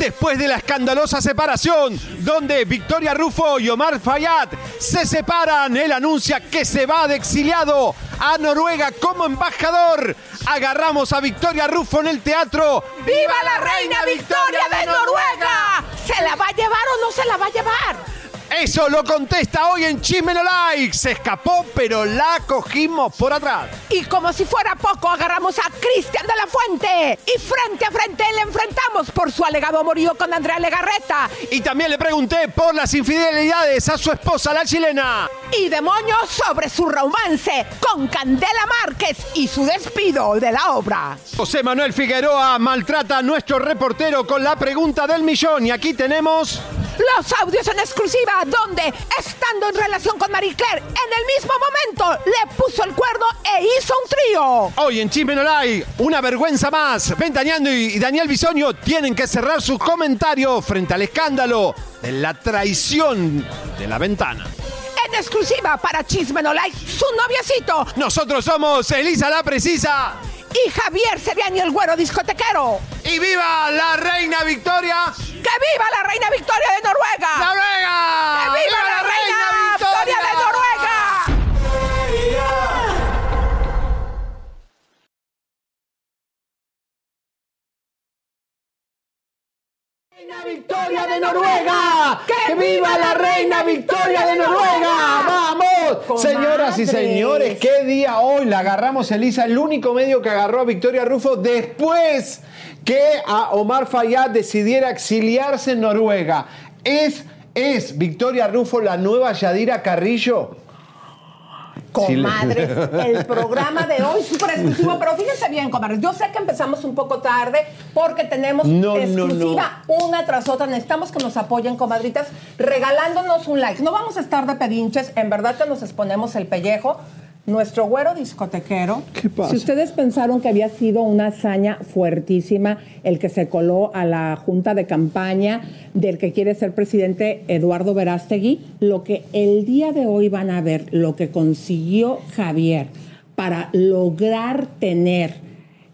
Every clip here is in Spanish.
Después de la escandalosa separación, donde Victoria Rufo y Omar Fayad se separan, él anuncia que se va de exiliado a Noruega como embajador. Agarramos a Victoria Rufo en el teatro. ¡Viva la reina Victoria de Noruega! ¿Se la va a llevar o no se la va a llevar? Eso lo contesta hoy en Chisme No Like. Se escapó, pero la cogimos por atrás. Y como si fuera poco, agarramos a Cristian de la Fuente. Y frente a frente le enfrentamos por su alegado amorío con Andrea Legarreta. Y también le pregunté por las infidelidades a su esposa, la chilena. Y demonios sobre su romance con Candela Márquez y su despido de la obra. José Manuel Figueroa maltrata a nuestro reportero con la pregunta del millón. Y aquí tenemos... Los audios en exclusiva donde, estando en relación con Marie Claire, en el mismo momento le puso el cuerno e hizo un trío. Hoy en Chisme No Like, una vergüenza más. Ventaneando y Daniel Bisoño tienen que cerrar sus comentarios frente al escándalo de la traición de la ventana. En exclusiva para Chisme No Like, su noviecito. Nosotros somos Elisa la Precisa. Y Javier Seriani, el güero discotequero. ¡Y viva la reina Victoria! ¡Que viva la reina Victoria de Noruega! ¡Noruega! ¡Que viva, la, reina, Victoria de Noruega! Victoria de Noruega! ¡Que viva la reina Victoria de Noruega! ¡Vamos! Señoras y señores, qué día hoy la agarramos Elisa, el único medio que agarró a Victoria Rufo después que a Omar Fayad decidiera exiliarse en Noruega. ¿Es, es Victoria Rufo la nueva Yadira Carrillo? Comadres, el programa de hoy súper exclusivo, pero fíjense bien, comadres, yo sé que empezamos un poco tarde porque tenemos No, no, exclusiva una tras otra. Necesitamos que nos apoyen, comadritas, regalándonos un like. No vamos a estar de pedinches, en verdad que nos exponemos el pellejo. Nuestro güero discotequero. ¿Qué pasa? Si ustedes pensaron que había sido una hazaña fuertísima el que se coló a la junta de campaña del que quiere ser presidente Eduardo Verástegui, lo que el día de hoy van a ver, lo que consiguió Javier para lograr tener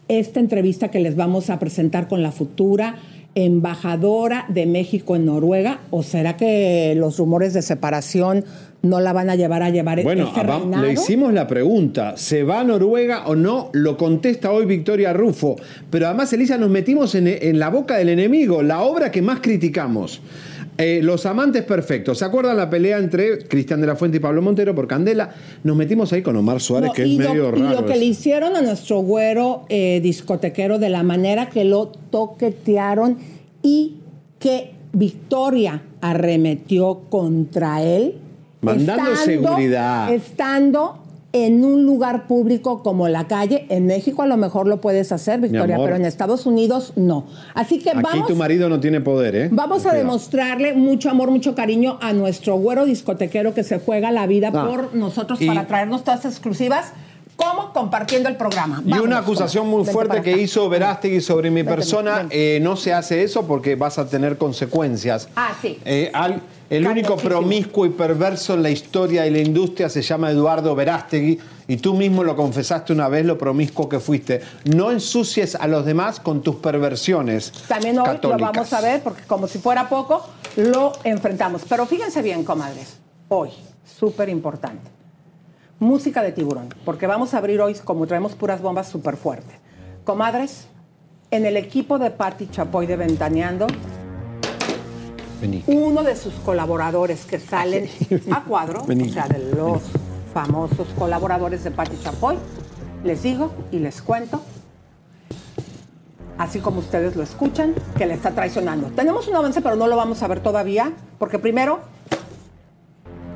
esta entrevista que les vamos a presentar con la futura embajadora de México en Noruega, o será que los rumores de separación no la van a llevar a llevar Bueno, este vam- reinado? le hicimos la pregunta, ¿se va a Noruega o no? Lo contesta hoy Victoria Rufo. Pero además, Elisa, nos metimos en, en la boca del enemigo, la obra que más criticamos. Eh, Los amantes perfectos. ¿Se acuerdan la pelea entre Cristian de la Fuente y Pablo Montero por Candela? Nos metimos ahí con Omar Suárez, No, que es y lo- medio y raro. lo que le hicieron a nuestro güero eh, discotequero de la manera que lo toquetearon y que Victoria arremetió contra él. Mandando seguridad. Estando en un lugar público como la calle. En México a lo mejor lo puedes hacer, Victoria, pero en Estados Unidos no. Así que Aquí vamos. tu marido no tiene poder, ¿eh? Vamos a demostrarle mucho amor, mucho cariño a nuestro güero discotequero que se juega la vida Ah. por nosotros Y- para traernos todas exclusivas, como compartiendo el programa. Y una acusación muy fuerte que hizo Verástegui sobre mi persona, eh, no se hace eso porque vas a tener consecuencias. Ah, sí. Eh, al- el único promiscuo y perverso en la historia de la industria se llama Eduardo Verástegui y tú mismo lo confesaste una vez lo promiscuo que fuiste. No ensucies a los demás con tus perversiones. También hoy católicas. lo vamos a ver, porque como si fuera poco, lo enfrentamos. Pero fíjense bien, comadres, hoy, súper importante. Música de tiburón, porque vamos a abrir hoy, como traemos puras bombas, súper fuerte. Comadres, en el equipo de Patti Chapoy de Ventaneando, Uno de sus colaboradores que salen a cuadro, o sea, de los famosos colaboradores de Patti Chapoy, les digo y les cuento, así como ustedes lo escuchan, que le está traicionando. Tenemos un avance, pero no lo vamos a ver todavía, porque primero,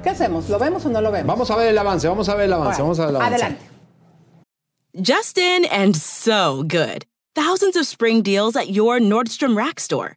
¿qué hacemos? ¿Lo vemos o no lo vemos? Vamos a ver el avance, vamos a ver el avance, vamos a ver el avance. Adelante. Just in and so good. Thousands of spring deals at your Nordstrom Rack store.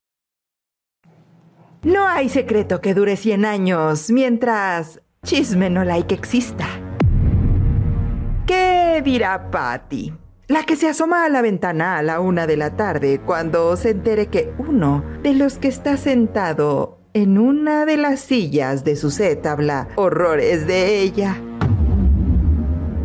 No hay secreto que dure 100 años mientras chisme no like exista. ¿Qué dirá Patty? La que se asoma a la ventana a la una de la tarde cuando se entere que uno de los que está sentado en una de las sillas de su set habla horrores de ella.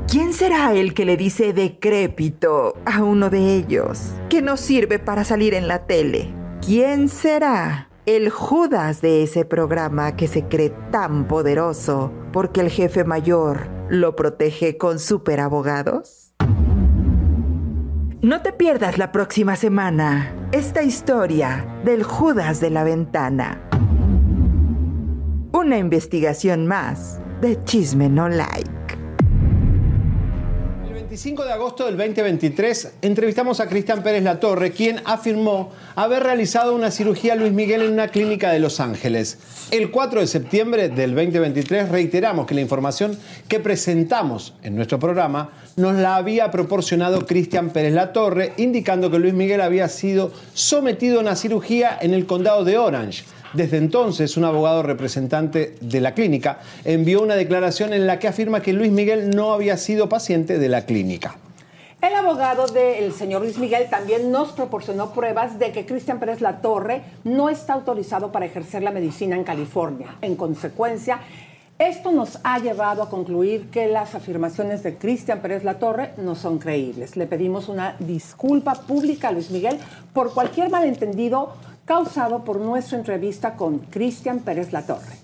¿Quién será el que le dice decrépito a uno de ellos que no sirve para salir en la tele? ¿Quién será el Judas de ese programa que se cree tan poderoso porque el jefe mayor lo protege con superabogados? No te pierdas la próxima semana esta historia del Judas de la ventana. Una investigación más de Chisme No Like. El 25 de agosto del 2023 entrevistamos a Cristian Pérez Latorre, quien afirmó haber realizado una cirugía a Luis Miguel en una clínica de Los Ángeles. El 4 de septiembre del 2023 reiteramos que la información que presentamos en nuestro programa nos la había proporcionado Cristian Pérez Latorre, indicando que Luis Miguel había sido sometido a una cirugía en el condado de Orange. Desde entonces, un abogado representante de la clínica envió una declaración en la que afirma que Luis Miguel no había sido paciente de la clínica. El abogado del señor Luis Miguel también nos proporcionó pruebas de que Cristian Pérez Latorre no está autorizado para ejercer la medicina en California. En consecuencia, esto nos ha llevado a concluir que las afirmaciones de Cristian Pérez Latorre no son creíbles. Le pedimos una disculpa pública a Luis Miguel por cualquier malentendido causado por nuestra entrevista con Cristian Pérez Latorre.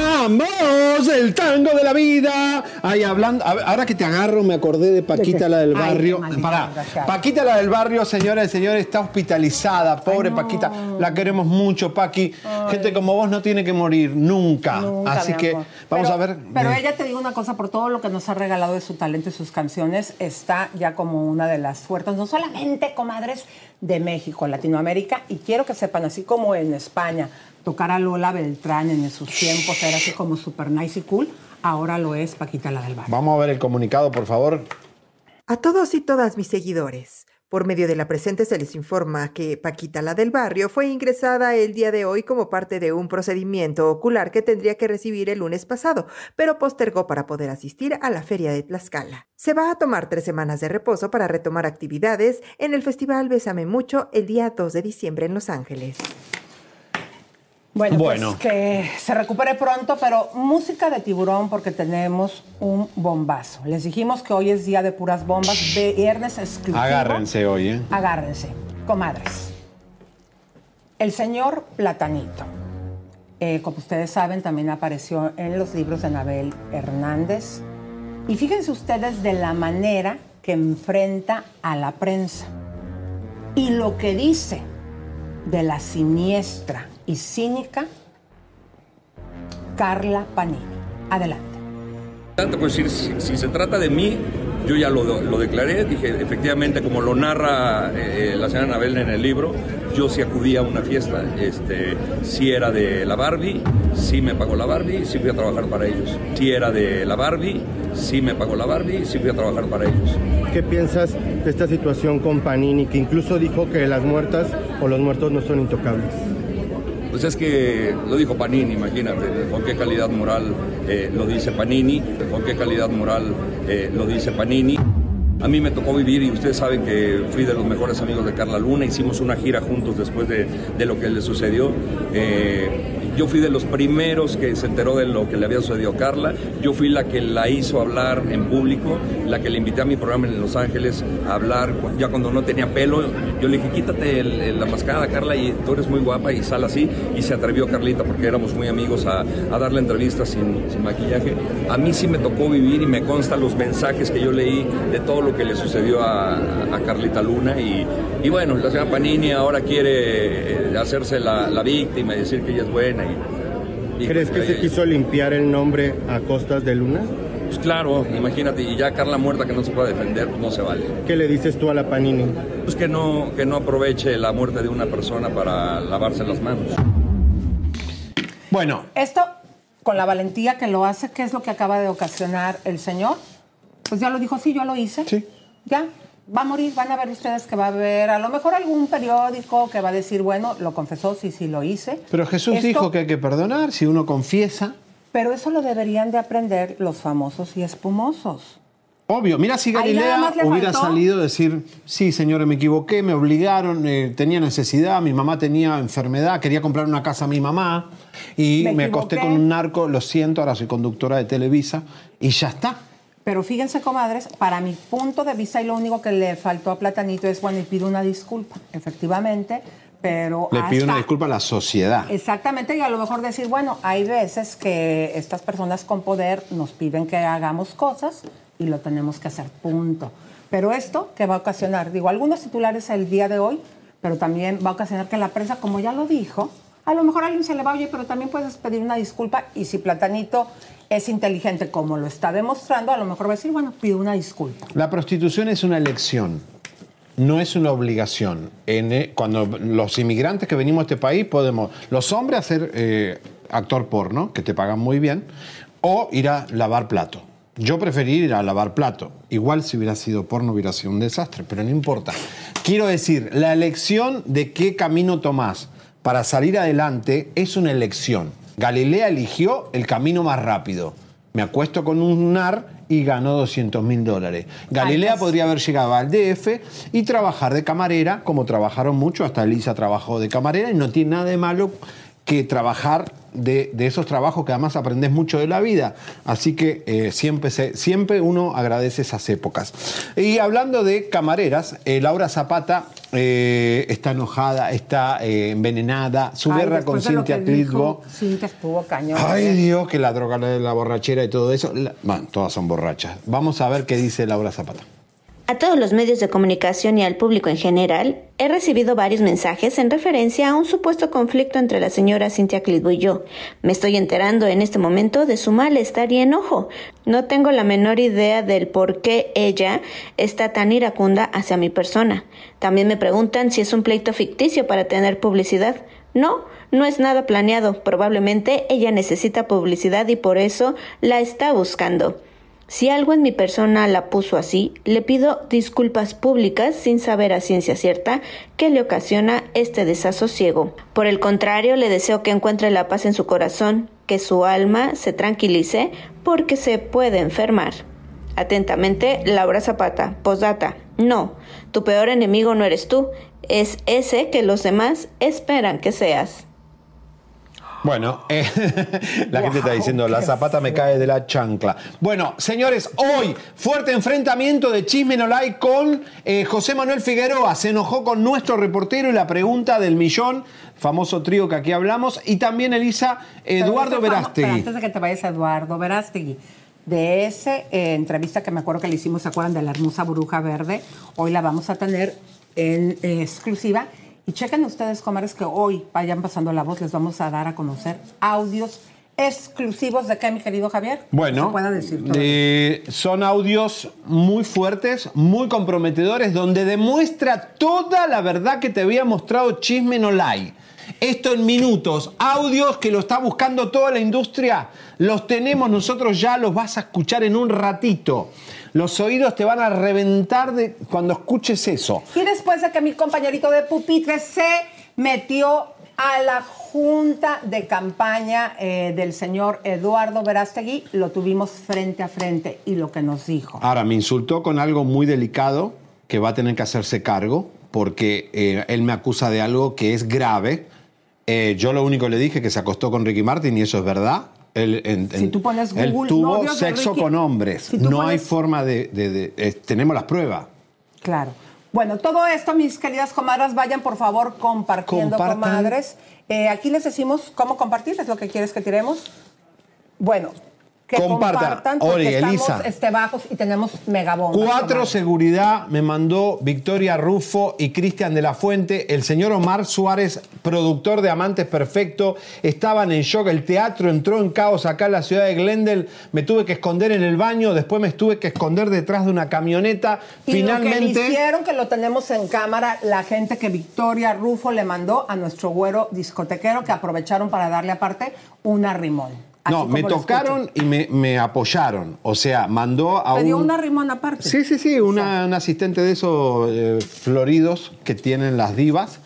¡Vamos! El tango de la vida. Ahí hablando. ahora que te agarro, me acordé de Paquita, la del Ay, barrio. Pará. desgraciada. Paquita, la del barrio, señoras y señores, está hospitalizada. Pobre Paquita. La queremos mucho, Paqui. Gente como vos no tiene que morir nunca. Nunca, Así que amor. vamos Pero- a ver. Pero Eh, ella te digo una cosa, por todo lo que nos ha regalado de su talento y sus canciones, está ya como una de las fuertes, no solamente comadres de México, Latinoamérica, y quiero que sepan, así como en España, tocar a Lola Beltrán en sus tiempos era así como super nice y cool, ahora lo es Paquita la del Barrio. Vamos a ver el comunicado, por favor. A todos y todas mis seguidores, por medio de la presente se les informa que Paquita la del barrio fue ingresada el día de hoy como parte de un procedimiento ocular que tendría que recibir el lunes pasado, pero postergó para poder asistir a la feria de Tlaxcala. Se va a tomar tres semanas de reposo para retomar actividades en el festival Bésame Mucho el día 2 de diciembre en Los Ángeles. Bueno, Bueno. pues que se recupere pronto, pero música de tiburón porque tenemos un bombazo. Les dijimos que hoy es día de puras bombas, viernes exclusivo. Agárrense hoy, ¿eh? Agárrense, comadres. El señor Platanito, eh, como ustedes saben, también apareció en los libros de Anabel Hernández. Y fíjense ustedes de la manera que enfrenta a la prensa y lo que dice de la siniestra y cínica Carla Panini. Adelante. Pues si, si se trata de mí, yo ya lo, lo, declaré, dije, efectivamente, como lo narra eh, la señora Anabel en el libro, yo sí acudí a una fiesta, este, sí era de la Barbie, sí me pagó la Barbie, sí fui a trabajar para ellos. Sí era de la Barbie, sí me pagó la Barbie, sí fui a trabajar para ellos. ¿Qué piensas de esta situación con Panini, que incluso dijo que las muertas o los muertos no son intocables? Pues es que lo dijo Panini, imagínate, con qué calidad moral eh, lo dice Panini, con qué calidad moral eh, lo dice Panini. A mí me tocó vivir y ustedes saben que fui de los mejores amigos de Carla Luna, hicimos una gira juntos después de, lo que le sucedió. Eh, yo fui de los primeros que se enteró de lo que le había sucedido a Carla. Yo fui la que la hizo hablar en público, la que le invité a mi programa en Los Ángeles a hablar ya cuando no tenía pelo. Yo le dije, quítate la mascarada, Carla, y tú eres muy guapa y sal así. Y se atrevió Carlita, porque éramos muy amigos, a, darle entrevistas sin, maquillaje. A mí sí me tocó vivir y me consta los mensajes que yo leí de todo lo que le sucedió a, Carlita Luna. Y, y, bueno, la señora Panini ahora quiere eh, hacerse la, la víctima y decir que ella es buena. Y, ¿Crees que se quiso limpiar el nombre a costas de Luna? Pues claro, imagínate, y ya Carla muerta que no se puede defender, pues no se vale. ¿Qué le dices tú a la Panini? Pues que no, que no aproveche la muerte de una persona para lavarse las manos. Bueno. Esto, con la valentía que lo hace, ¿qué es lo que acaba de ocasionar el señor? Pues ya lo dijo, sí, yo lo hice. Sí. Ya, va a morir, van a ver ustedes que va a haber a lo mejor algún periódico que va a decir, bueno, lo confesó, sí, sí lo hice. Pero Jesús Esto, dijo que hay que perdonar si uno confiesa. Pero eso lo deberían de aprender los famosos y espumosos. Obvio, mira si Galilea hubiera faltó. salido a decir, sí, señora, me equivoqué, me obligaron, eh, tenía necesidad, mi mamá tenía enfermedad, quería comprar una casa a mi mamá y me, me acosté con un narco, lo siento, ahora soy conductora de Televisa y ya está. Pero fíjense, comadres, para mi punto de vista, y lo único que le faltó a Platanito es, bueno, y pido una disculpa, efectivamente, pero... Le pido una disculpa a la sociedad. Exactamente, y a lo mejor decir, bueno, hay veces que estas personas con poder nos piden que hagamos cosas y lo tenemos que hacer, punto. Pero esto, que va a ocasionar? Digo, algunos titulares el día de hoy, pero también va a ocasionar que la prensa, como ya lo dijo, a lo mejor a alguien se le va, oye, pero también puedes pedir una disculpa y si Platanito es inteligente como lo está demostrando, a lo mejor va a decir, bueno, pido una disculpa. La prostitución es una elección, no es una obligación. En, cuando los inmigrantes que venimos a este país podemos, los hombres hacer eh, actor porno, que te pagan muy bien, o ir a lavar plato. Yo preferí ir a lavar plato. Igual si hubiera sido porno hubiera sido un desastre, pero no importa. Quiero decir, la elección de qué camino tomás para salir adelante es una elección. Galilea eligió el camino más rápido. Me acuesto con un NAR y ganó 200 mil dólares. Galilea Ay, podría haber llegado al DF y trabajar de camarera, como trabajaron mucho, hasta Elisa trabajó de camarera y no tiene nada de malo que trabajar de, de, esos trabajos que además aprendes mucho de la vida. Así que eh, siempre, se, siempre uno agradece esas épocas. Y hablando de camareras, eh, Laura Zapata eh, está enojada, está envenenada, su Ay, guerra con Cintia Clitbo. Cintia estuvo cañón. Ay Dios, que la droga, la borrachera y todo eso. La, bueno, todas son borrachas. Vamos a ver qué dice Laura Zapata. A todos los medios de comunicación y al público en general, he recibido varios mensajes en referencia a un supuesto conflicto entre la señora Cintia Clitbo y yo. Me estoy enterando en este momento de su malestar y enojo. No tengo la menor idea del por qué ella está tan iracunda hacia mi persona. También me preguntan si es un pleito ficticio para tener publicidad. No, no es nada planeado. Probablemente ella necesita publicidad y por eso la está buscando. Si algo en mi persona la puso así, le pido disculpas públicas sin saber a ciencia cierta qué le ocasiona este desasosiego. Por el contrario, le deseo que encuentre la paz en su corazón, que su alma se tranquilice porque se puede enfermar. Atentamente, Laura Zapata. Postdata. No, tu peor enemigo no eres tú, es ese que los demás esperan que seas. Bueno, eh, la wow, gente está diciendo, la zapata me cae de la chancla. Bueno, señores, hoy fuerte enfrentamiento de Chisme No Like con eh, José Manuel Figueroa. Se enojó con nuestro reportero y la pregunta del millón, famoso trío que aquí hablamos, y también Elisa Eduardo Verástegui. Antes de que te vayas, Eduardo Verástegui. De esa eh, entrevista que me acuerdo que le hicimos, ¿se acuerdan de la hermosa bruja verde? Hoy la vamos a tener en eh, exclusiva. Y chequen ustedes, comadres, que hoy vayan pasando la voz, les vamos a dar a conocer audios exclusivos de qué, mi querido Javier? Bueno, pueda decir eh, son audios muy fuertes, muy comprometedores, donde demuestra toda la verdad que te había mostrado Chisme No Lie. Esto en minutos, audios que lo está buscando toda la industria, los tenemos nosotros ya, los vas a escuchar en un ratito. Los oídos te van a reventar de cuando escuches eso. Y después de que mi compañerito de pupitre se metió a la junta de campaña eh, del señor Eduardo Verástegui, lo tuvimos frente a frente y lo que nos dijo. Ahora, me insultó con algo muy delicado que va a tener que hacerse cargo porque eh, él me acusa de algo que es grave. Eh, yo lo único que le dije que se acostó con Ricky Martin y eso es verdad. Si tú pones Google, tuvo de sexo Ricky- con hombres. Si no hay forma de... de- de- eh, tenemos las pruebas. Claro. Bueno, todo esto, mis queridas comadres, vayan por favor compartiendo, Compartan. comadres. Eh, aquí les decimos cómo compartir, es lo que quieres que tiremos. Bueno, que Compartan. estamos Elisa. este, bajos y tenemos megabombas. Cuatro seguridad me mandó Victoria Rufo y Cristian de la Fuente. El señor Omar Suárez, productor de Amantes Perfecto, estaban en shock. El teatro entró en caos acá en la ciudad de Glendale. Me tuve que esconder en el baño. Después me tuve que esconder detrás de una camioneta. Y lo que Finalmente. hicieron, que lo tenemos en cámara, la gente que Victoria Rufo le mandó a nuestro güero discotequero, que aprovecharon para darle aparte un arrimón. Así No, me tocaron y me, me apoyaron. O sea, mandó a un. un arrimón aparte. Sí, sí, sí, una, un asistente de esos eh, floridos que tienen las divas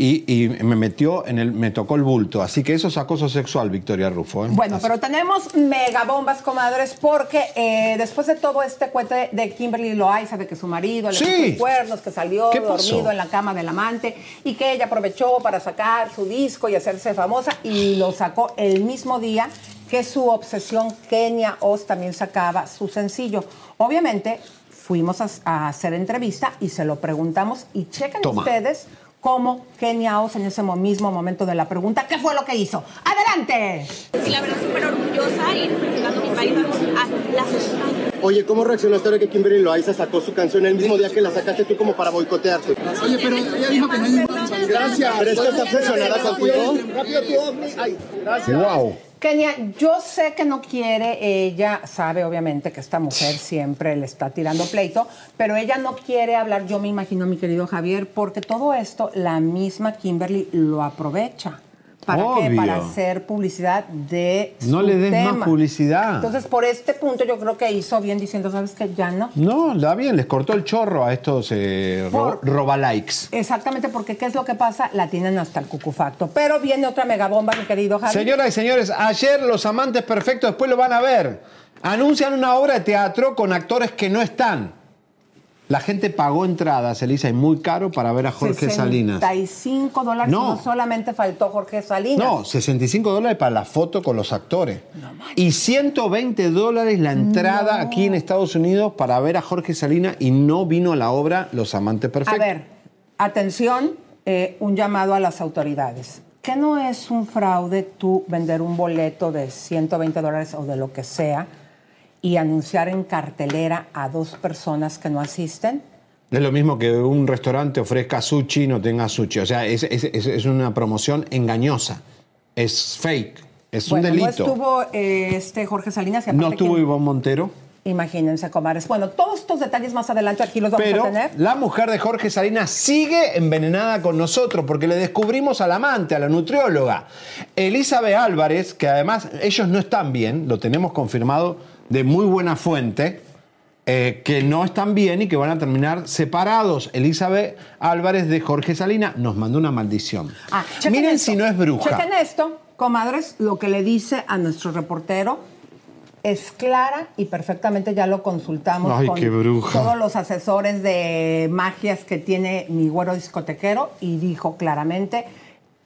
y, y me metió en el, me tocó el bulto. Así que eso es acoso sexual, Victoria Rufo. ¿eh? Bueno, Así- pero tenemos megabombas, comadres, porque eh, después de todo este cuento de Kimberly Loaiza, de que su marido le Sí. puso cuernos, que salió dormido en la cama del amante y que ella aprovechó para sacar su disco y hacerse famosa y lo sacó el mismo día que su obsesión Kenia Oz también sacaba su sencillo. Obviamente fuimos a, a hacer entrevista y se lo preguntamos y chequen Toma. ustedes cómo Kenia Oz en ese mo- mismo momento de la pregunta, ¿qué fue lo que hizo? ¡Adelante! Sí, la verdad, súper orgullosa y representando mi país a la sociedad. Oye, ¿cómo reaccionaste ahora que Kimberly Loaiza sacó su canción el mismo día que la sacaste tú como para boicotearte? Oye, pero ella dijo que no hay Gracias. ¿Pero es que está obsesionada contigo? Rápido tú, Ay, gracias. ¡Wow! Kenia, yo sé que no quiere, ella sabe obviamente que esta mujer siempre le está tirando pleito, pero ella no quiere hablar, yo me imagino, mi querido Javier, porque todo esto la misma Kimberly lo aprovecha. ¿Para qué? Obvio. Para hacer publicidad de No su le des tema. más publicidad. Entonces, por este punto yo creo que hizo bien diciendo, ¿sabes qué? Ya no. No, da bien, les cortó el chorro a estos eh, ro- Por- robalikes. Exactamente, porque ¿qué es lo que pasa? La tienen hasta el cucufacto. Pero viene otra megabomba, mi querido Javier. Señoras y señores, ayer Los Amantes Perfectos, después lo van a ver, anuncian una obra de teatro con actores que no están. La gente pagó entradas, Elisa, y muy caro para ver a Jorge Salinas. 65 dólares, No. no. solamente faltó Jorge Salinas. No, 65 dólares para la foto con los actores. y 120 dólares la entrada aquí en Estados Unidos para ver a Jorge Salinas y no vino a la obra Los Amantes Perfectos. A ver, atención, eh, un llamado a las autoridades. ¿Qué no es un fraude tú vender un boleto de 120 dólares o de lo que sea y anunciar en cartelera a dos personas que no asisten? Es lo mismo que un restaurante ofrezca sushi y no tenga sushi. O sea, es, es- es- es una promoción engañosa. Es fake. Es bueno, un delito. no estuvo eh, este Jorge Salinas y No estuvo. Ivonne Montero. Imagínense, comadres. Bueno, todos estos detalles más adelante aquí los vamos Pero a tener. la mujer de Jorge Salinas sigue envenenada con nosotros porque le descubrimos al amante, a la nutrióloga. Elizabeth Álvarez, que además ellos no están bien, lo tenemos confirmado de muy buena fuente, eh, que no están bien y que van a terminar separados. Elizabeth Álvarez de Jorge Salinas nos mandó una maldición. Ah, Miren esto. si no es bruja. Chequen esto, comadres, lo que le dice a nuestro reportero es clara y perfectamente ya lo consultamos Ay, con todos los asesores de magias que tiene mi güero discotequero y dijo claramente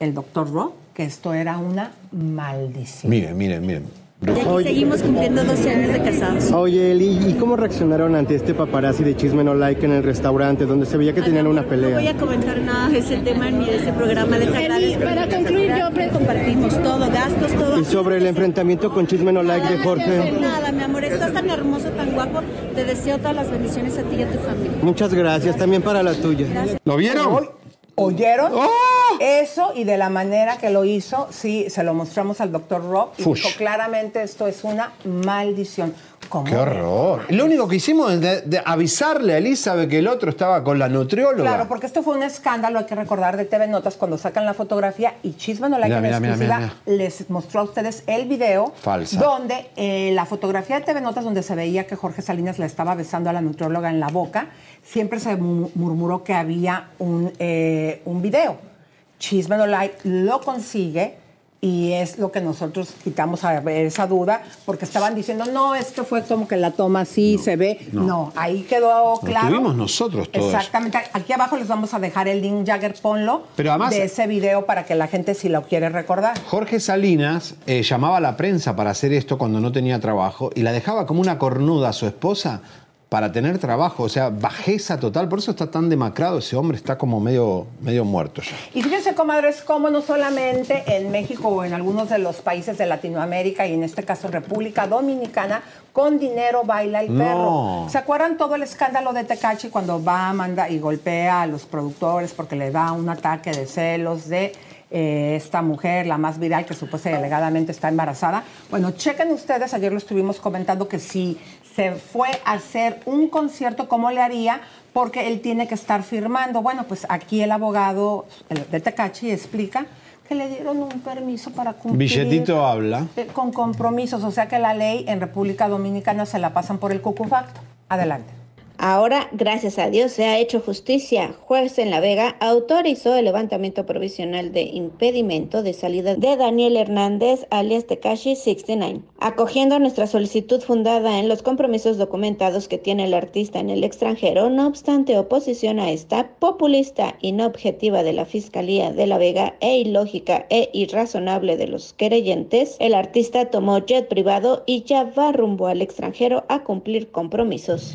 el doctor Ro que esto era una maldición. Miren, miren, miren. Y aquí seguimos cumpliendo 12 años de casados. Oye, Eli, ¿y cómo reaccionaron ante este paparazzi de Chisme No Like en el restaurante donde se veía que tenían una No voy a pelea? comentar nada de ese tema ni de ese programa. Les agradezco. Para concluir, yo compartimos todo, gastos, todo. Y sobre el enfrentamiento con Chisme No Like de Jorge. Nada, mi amor, estás tan hermoso, tan guapo. Te deseo todas las bendiciones a ti y a tu familia. Muchas gracias, también para la tuya. ¿Lo vieron? ¿Oyeron? ¡Oh! Eso y de la manera que lo hizo, sí, se lo mostramos al doctor Rob y Fush. dijo claramente esto es una maldición. ¿Cómo? ¡Qué horror! Lo único que hicimos es de- de avisarle a Elizabeth que el otro estaba con la nutrióloga. Claro, porque esto fue un escándalo, hay que recordar, de TV Notas cuando sacan la fotografía y Chisme no la Mira, mira, exclusiva mira, les mostró a ustedes el video Falsa. donde eh, la fotografía de TV Notas donde se veía que Jorge Salinas le estaba besando a la nutrióloga en la boca, siempre se mu- murmuró que había un, eh, un video. Chisme no lo consigue y es lo que nosotros quitamos a ver esa duda porque estaban diciendo, no, esto fue como que la toma así, se ve. no. No, ahí quedó claro. tuvimos nosotros todo eso. Exactamente. Aquí abajo les vamos a dejar el link, Jagger, ponlo, Pero además- de ese video para que la gente si lo quiere recordar. Jorge Salinas eh, llamaba a la prensa para hacer esto cuando no tenía trabajo y la dejaba como una cornuda a su esposa para tener trabajo. O sea, bajeza total. Por eso está tan demacrado ese hombre, está como medio, medio muerto ya. Y fíjense, comadres, cómo no solamente en México o en algunos de los países de Latinoamérica y en este caso República Dominicana, con dinero baila el No. perro. ¿Se acuerdan todo el escándalo de Tecachi cuando va, manda y golpea a los productores porque le da un ataque de celos de eh, esta mujer, la más viral, que supuestamente alegadamente está embarazada? Bueno, chequen ustedes, ayer lo estuvimos comentando que si se fue a hacer un concierto, ¿cómo le haría? Porque él tiene que estar firmando. Bueno, pues aquí el abogado el de Tecachi explica que le dieron un permiso para cumplir Billetito habla. eh, con compromisos, o sea que la ley en República Dominicana se la pasan por el cucufacto. Adelante. Ahora, gracias a Dios, se ha hecho justicia. Juez en La Vega autorizó el levantamiento provisional de impedimento de salida de Daniel Hernández, alias Tekashi 69, acogiendo nuestra solicitud fundada en los compromisos documentados que tiene el artista en el extranjero. No obstante, oposición a esta populista y no objetiva de la Fiscalía de La Vega e ilógica e irrazonable de los querellentes, el artista tomó jet privado y ya va rumbo al extranjero a cumplir compromisos.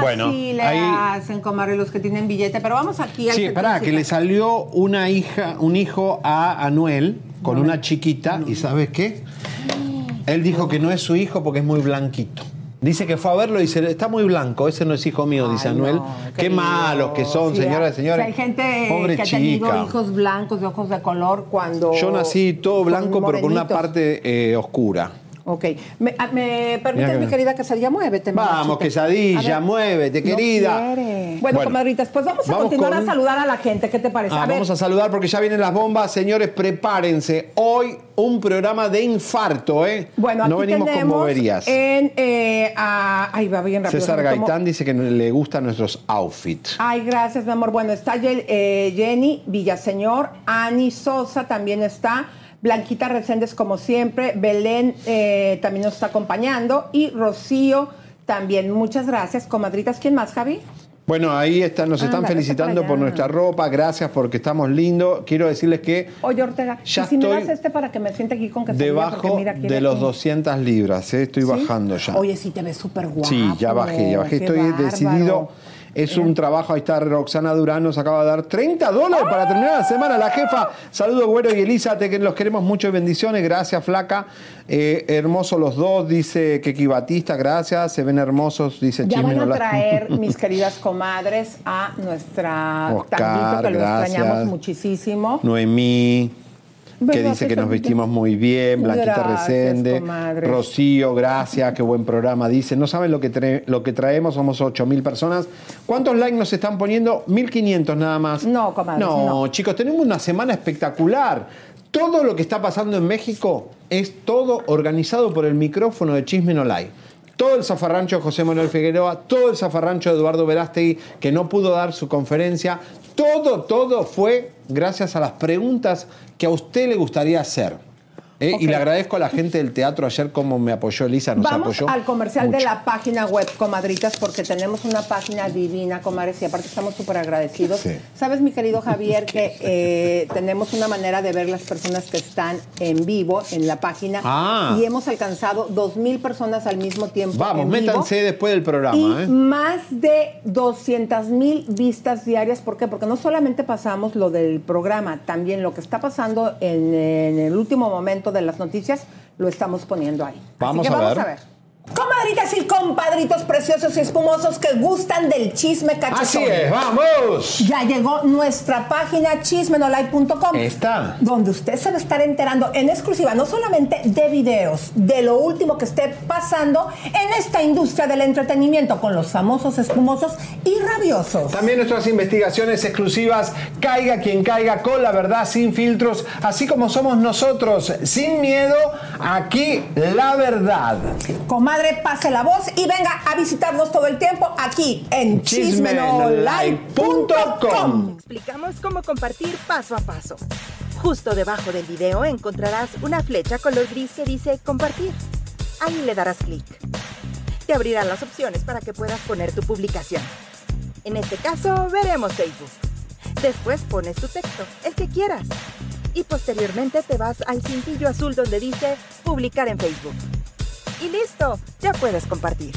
Bueno, Así le ahí- hacen comadre los que tienen billete, pero vamos aquí al Sí, espera, que le salió una hija, un hijo a Anuel con una chiquita, ¿y sabes qué? Él dijo que no es su hijo porque es muy blanquito. Dice que fue a verlo y dice, está muy blanco, ese no es hijo mío, dice Anuel. no, qué malos que son, Sí, señoras y o señores. sea, hay gente Pobre que ha chica. tenido hijos blancos de ojos de color cuando. Yo nací todo blanco, pero con una parte eh, oscura. Ok. ¿Me, a- me Mira permites, que- mi querida quesadilla? Muévete, Vamos, quesadilla, muévete, No querida. quiere. Bueno, Bueno, comadritas, pues vamos a vamos continuar con- a saludar a la gente. ¿Qué te parece? Ah, a ver, vamos a saludar porque ya vienen las bombas. Señores, prepárense. Hoy un programa de infarto, ¿eh? bueno, aquí no venimos con boberías. en... Eh, a- ay, va bien rápido. César Gaitán dice que le gustan nuestros outfits. Ay, gracias, mi amor. Bueno, está eh, Jenny Villaseñor, Ani Sosa también está, Blanquita Reséndez como siempre, Belén eh, también nos está acompañando y Rocío también. Muchas gracias, comadritas. ¿Quién más, Javi? Bueno, ahí nos están felicitando por nuestra ropa. Gracias porque estamos lindos. Quiero decirles que Oye, Ortega, Ya y si me das este para que me siente aquí con que debajo de los 200 libras, ¿eh? estoy ¿Sí? bajando ya. Oye, sí te ves súper guapo. Sí, ya bajé, ya bajé. Qué Estoy bárbaro. decidido. Es un trabajo, ahí está Roxana Durán, nos acaba de dar 30 dólares para terminar la semana. La jefa, saludos Güero y Elisa, te que los queremos mucho y bendiciones. Gracias, Flaca. Eh, hermosos los dos, dice Keki Batista, gracias. Se ven hermosos, dice Ya van a traer, mis queridas comadres, a nuestra Oscar, tanguito, que lo extrañamos muchísimo. Noemí, que ¿Verdad dice que nos vestimos muy bien, Blanquita Gracias, Resende, comadres. Rocío, gracias, qué buen programa, dice, no saben lo que, tra- lo que traemos, somos 8 mil personas. ¿Cuántos likes nos están poniendo? 1500 nada más. No, comadres, No, no. chicos, tenemos una semana espectacular. Todo lo que está pasando en México es todo organizado por el micrófono de Chisme No. Todo el zafarrancho de José Manuel Figueroa, todo el zafarrancho de Eduardo Verástegui, que no pudo dar su conferencia, todo, todo fue gracias a las preguntas que a usted le gustaría hacer. ¿Eh? Y le agradezco a la gente del teatro ayer como me apoyó Elisa, nos Vamos apoyó. al comercial de la página web, comadritas, porque tenemos una página divina, comadres, y aparte estamos súper agradecidos. Sí. Sabes, mi querido Javier, que eh, tenemos una manera de ver las personas que están en vivo en la página Ah. y hemos alcanzado dos mil personas al mismo tiempo. Vamos, en vivo. métanse después del programa. Y ¿eh? más de 200 mil vistas diarias. ¿Por qué? Porque no solamente pasamos lo del programa, también lo que está pasando en, en el último momento de las noticias lo estamos poniendo ahí. Así Vamos que a vamos ver. a ver. Comadritas y compadritos preciosos y espumosos que gustan del chisme cachetón. Así es, vamos. Ya llegó nuestra página chismenolay.com. Está. Donde usted se va a estar enterando en exclusiva no solamente de videos, de lo último que esté pasando en esta industria del entretenimiento con los famosos espumosos y rabiosos. También nuestras investigaciones exclusivas, caiga quien caiga, con la verdad, sin filtros, así como somos nosotros, sin miedo, aquí la verdad. Comadre, pase la voz y venga a visitarnos todo el tiempo aquí en chismenolay.com. Explicamos cómo compartir paso a paso. Justo debajo del video encontrarás una flecha color gris que dice compartir. Ahí le darás clic. Te abrirán las opciones para que puedas poner tu publicación. En este caso, veremos Facebook. Después pones tu texto, el que quieras. Y posteriormente te vas al cintillo azul donde dice publicar en Facebook. Y listo, ya puedes compartir.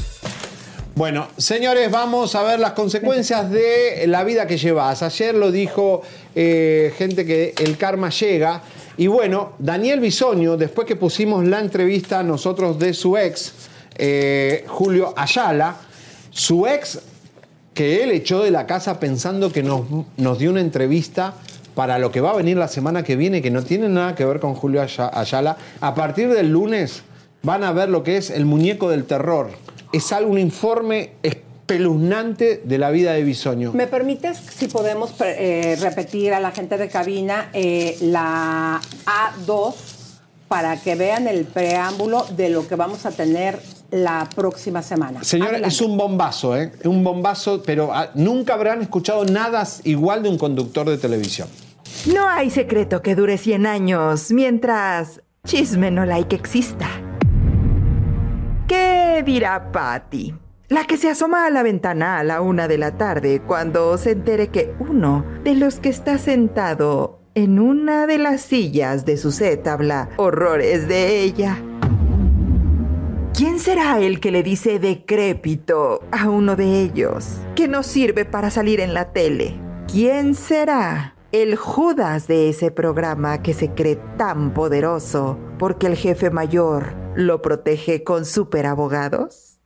Bueno, señores, vamos a ver las consecuencias de la vida que llevas. Ayer lo dijo eh, gente que el karma llega. Y bueno, Daniel Bisoño, después que pusimos la entrevista nosotros de su ex, eh, Julio Ayala, su ex que él echó de la casa pensando que nos, nos dio una entrevista para lo que va a venir la semana que viene, que no tiene nada que ver con Julio Ayala. A partir del lunes van a ver lo que es el muñeco del terror. Es algo, un informe espeluznante de la vida de Bisoño. ¿Me permites, si podemos eh, repetir a la gente de cabina eh, la A2 para que vean el preámbulo de lo que vamos a tener la próxima semana? Señores, es un bombazo, ¿eh? Un bombazo, pero ah, nunca habrán escuchado nada igual de un conductor de televisión. No hay secreto que dure 100 años mientras chisme no like exista. ¿Qué dirá Patty? La que se asoma a la ventana a la una de la tarde cuando se entere que uno de los que está sentado en una de las sillas de su set habla horrores de ella. ¿Quién será el que le dice decrépito a uno de ellos que no sirve para salir en la tele? ¿Quién será el Judas de ese programa que se cree tan poderoso porque el jefe mayor lo protege con superabogados?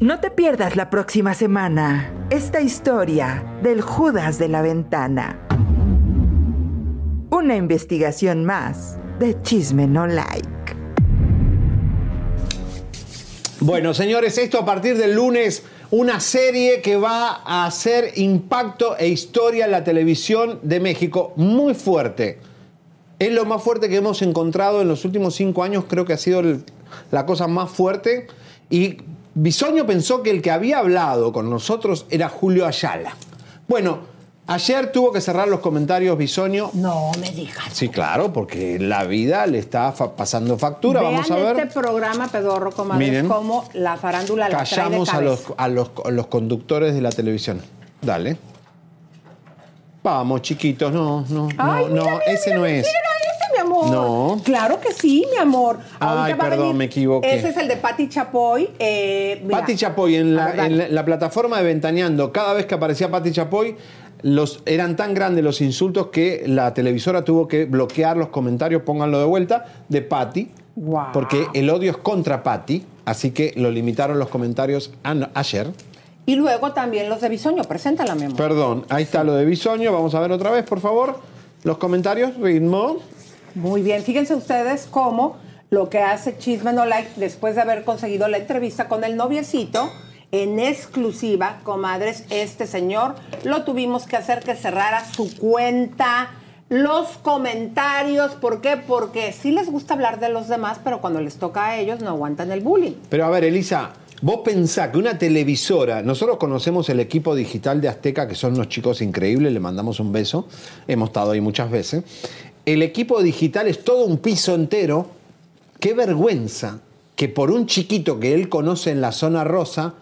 No te pierdas la próxima semana esta historia del Judas de la Ventana. Una investigación más de Chisme No Like. Bueno, señores, esto a partir del lunes, una serie que va a hacer impacto e historia en la televisión de México muy fuerte. Es lo más fuerte que hemos encontrado en los últimos cinco años, creo que ha sido la cosa más fuerte. Y Bisoño pensó que el que había hablado con nosotros era Julio Ayala. Bueno, ayer tuvo que cerrar los comentarios Bisoño. No me digas. Sí, claro, porque la vida le está fa- pasando factura. Vean Vamos a ver. este programa pedorro, comadres, Miren. como la farándula la trae de Callamos a los, a, los, a los conductores de la televisión. Dale. Vamos, chiquitos. No, no, Ay, no, mira, no, mira, ese mira, no es. mira ese, mi amor. No. Claro que sí, mi amor. Ay, perdón, me equivoqué. Ese es el de Patti Chapoy. Eh. Pati Chapoy en la, ver, dale. en la- la plataforma de Ventaneando, cada vez que aparecía Pati Chapoy, los, eran tan grandes los insultos que la televisora tuvo que bloquear los comentarios, pónganlo de vuelta, de Pati. Guau. Porque el odio es contra Pati, así que lo limitaron los comentarios an- ayer. Y luego también los de Bisoño. Preséntala, mi amor. Perdón, ahí está lo de Bisoño. Vamos a ver otra vez, por favor. Los comentarios, ritmo. Muy bien, fíjense ustedes cómo lo que hace Chisme No Like después de haber conseguido la entrevista con el noviecito, en exclusiva, comadres, este señor lo tuvimos que hacer que cerrara su cuenta, los comentarios, ¿por qué? Porque sí les gusta hablar de los demás, pero cuando les toca a ellos no aguantan el bullying. Pero a ver, Elisa, vos pensás que una televisora, nosotros conocemos el equipo digital de Azteca, que son unos chicos increíbles, le mandamos un beso, hemos estado ahí muchas veces. El equipo digital es todo un piso entero. Qué vergüenza que por un chiquito que él conoce en la zona rosa,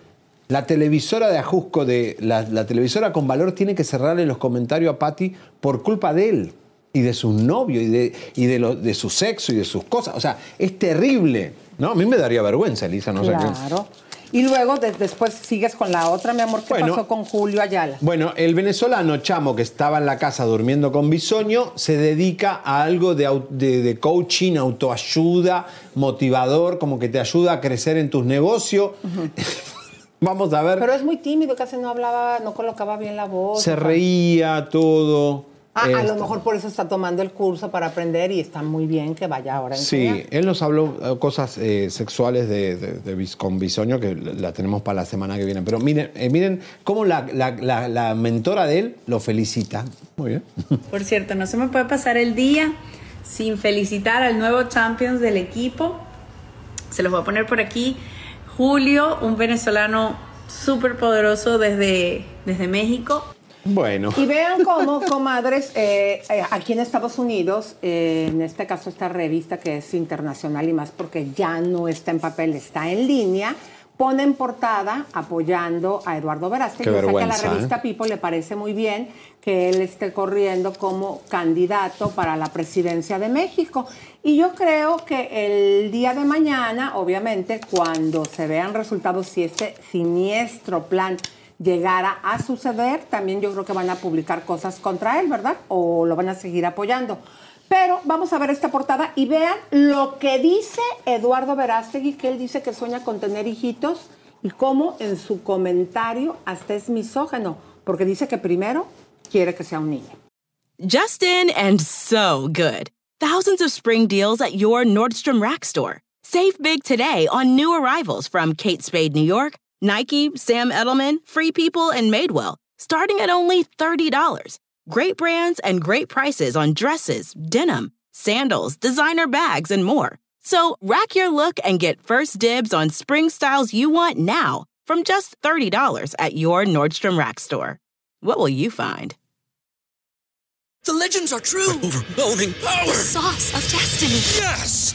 la televisora de Ajusco, de, la, la televisora con valor, tiene que cerrarle los comentarios a Patti por culpa de él y de su novio y de, y de, lo- de su sexo y de sus cosas. O sea, es terrible. ¿no? A mí me daría vergüenza, Elisa, no sé qué. Claro. Y luego de- después sigues con la otra, mi amor, ¿qué Bueno. pasó con Julio Ayala? Bueno, el venezolano Chamo, que estaba en la casa durmiendo con Bisoño, se dedica a algo de, de- de coaching, autoayuda, motivador, como que te ayuda a crecer en tus negocios. Vamos a ver. Pero es muy tímido, casi no hablaba, no colocaba bien la voz. se reía todo. Ah, a lo mejor por eso está tomando el curso para aprender y está muy bien que vaya ahora a Sí, enseñar. él nos habló eh, cosas eh, sexuales de, de- de con Bisoño que la tenemos para la semana que viene. Pero miren, eh, miren cómo la, la- la- la mentora de él lo felicita. Muy bien. Por cierto, no se me puede pasar el día sin felicitar al nuevo Champions del equipo. Se los voy a poner por aquí. Julio, un venezolano súper poderoso desde, desde México. Bueno. Y vean cómo, comadres, eh, eh, aquí en Estados Unidos, eh, en este caso esta revista que es internacional y más porque ya no está en papel, está en línea, pone en portada apoyando a Eduardo Verástegui. Qué O sea que a la vergüenza, revista ¿eh? People le parece muy bien que él esté corriendo como candidato para la presidencia de México. Y yo creo que el día de mañana, obviamente, cuando se vean resultados, si este siniestro plan llegara a suceder, también yo creo que van a publicar cosas contra él, ¿verdad? O lo van a seguir apoyando. Pero vamos a ver esta portada y vean lo que dice Eduardo Verástegui, que él dice que sueña con tener hijitos y cómo en su comentario hasta es misógeno, porque dice que primero quiere que sea un niño. Justin and so good. Thousands of spring deals at your Nordstrom Rack store. Save big today on new arrivals from Kate Spade New York, Nike, Sam Edelman, Free People, and Madewell, starting at only $30. Great brands and great prices on dresses, denim, sandals, designer bags, and more. So rack your look and get first dibs on spring styles you want now from just $30 at your Nordstrom Rack store. What will you find? The legends are true. Overwhelming power! The sauce of destiny. Yes!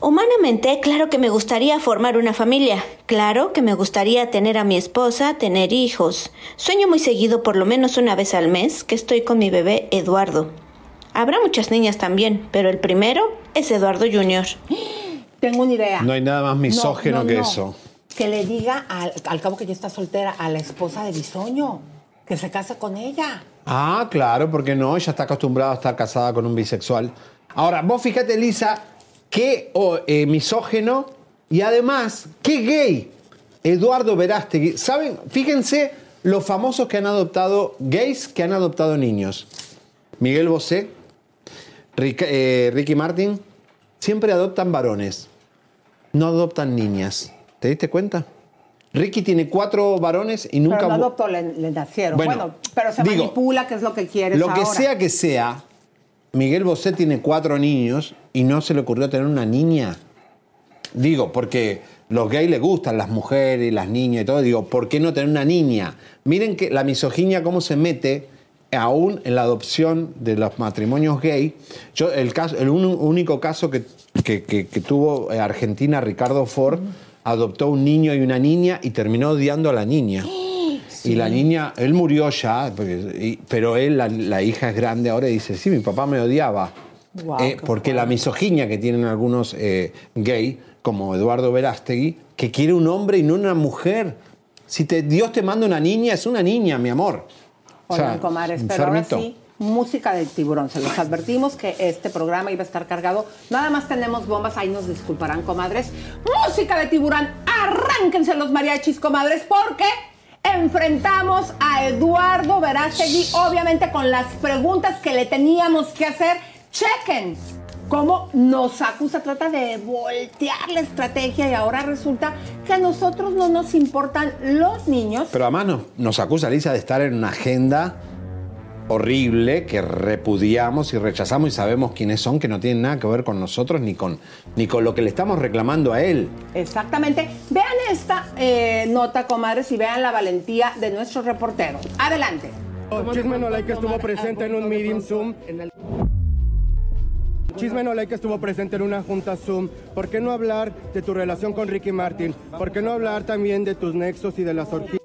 Humanamente, claro que me gustaría formar una familia. Claro que me gustaría tener a mi esposa, tener hijos. Sueño muy seguido, por lo menos una vez al mes, que estoy con mi bebé Eduardo. Habrá muchas niñas también, pero el primero es Eduardo Jr. Tengo una idea. No hay nada más misógeno No, no, que no. eso. Que le diga, al, al cabo que ya está soltera, a la esposa de Bisoño, que se case con ella. Ah, claro, porque no, ella está acostumbrada a estar casada con un bisexual. Ahora, vos fíjate, Lisa, qué oh, eh, misógeno y además, qué gay. Eduardo Verástegui. ¿Saben? Fíjense los famosos que han adoptado, gays que han adoptado niños. Miguel Bosé, Rick- eh, Ricky Martin, siempre adoptan varones. No adoptan niñas. ¿Te diste cuenta? Ricky tiene cuatro varones y nunca... pero no adoptó, le, le nacieron. Bueno, Bueno, pero se digo, manipula, que es lo que quieres Lo que ahora. sea que sea, Miguel Bosé tiene cuatro niños y no se le ocurrió tener una niña. Digo, porque los gays les gustan las mujeres y las niñas y todo. Digo, ¿por qué no tener una niña? Miren que la misoginia cómo se mete aún en la adopción de los matrimonios gay. Yo, el, caso, el un- único caso que, que- que- que tuvo eh, Argentina, Ricardo Ford, adoptó un niño y una niña y terminó odiando a la niña. Y la niña, él murió ya, pero él, la, la hija es grande ahora y dice, sí, mi papá me odiaba. Eh, porque la misoginia que tienen algunos eh, gay, como Eduardo Verástegui, que quiere un hombre y no una mujer. Si te, Dios te manda una niña, es una niña, mi amor. O sea, Oigan, comadres, pero ahora sí, música del tiburón. Se los advertimos que este programa iba a estar cargado. Nada más tenemos bombas, ahí nos disculparán, comadres. Música de tiburón, arránquense los mariachis, comadres, porque enfrentamos a Eduardo Verástegui, obviamente con las preguntas que le teníamos que hacer. Chequen cómo nos acusa, trata de voltear la estrategia y ahora resulta que a nosotros no nos importan los niños. Pero además nos, nos acusa Lisa de estar en una agenda horrible que repudiamos y rechazamos y sabemos quiénes son, que no tienen nada que ver con nosotros ni con, ni con lo que le estamos reclamando a él. Exactamente. Vean esta eh, nota, comadres, y vean la valentía de nuestro reportero. Adelante. Chisme No que estuvo presente en un meeting Zoom. Chisme No que estuvo presente en una junta Zoom. ¿Por qué no hablar de tu relación con Ricky Martin? ¿Por qué no hablar también de tus nexos y de las orquídeas?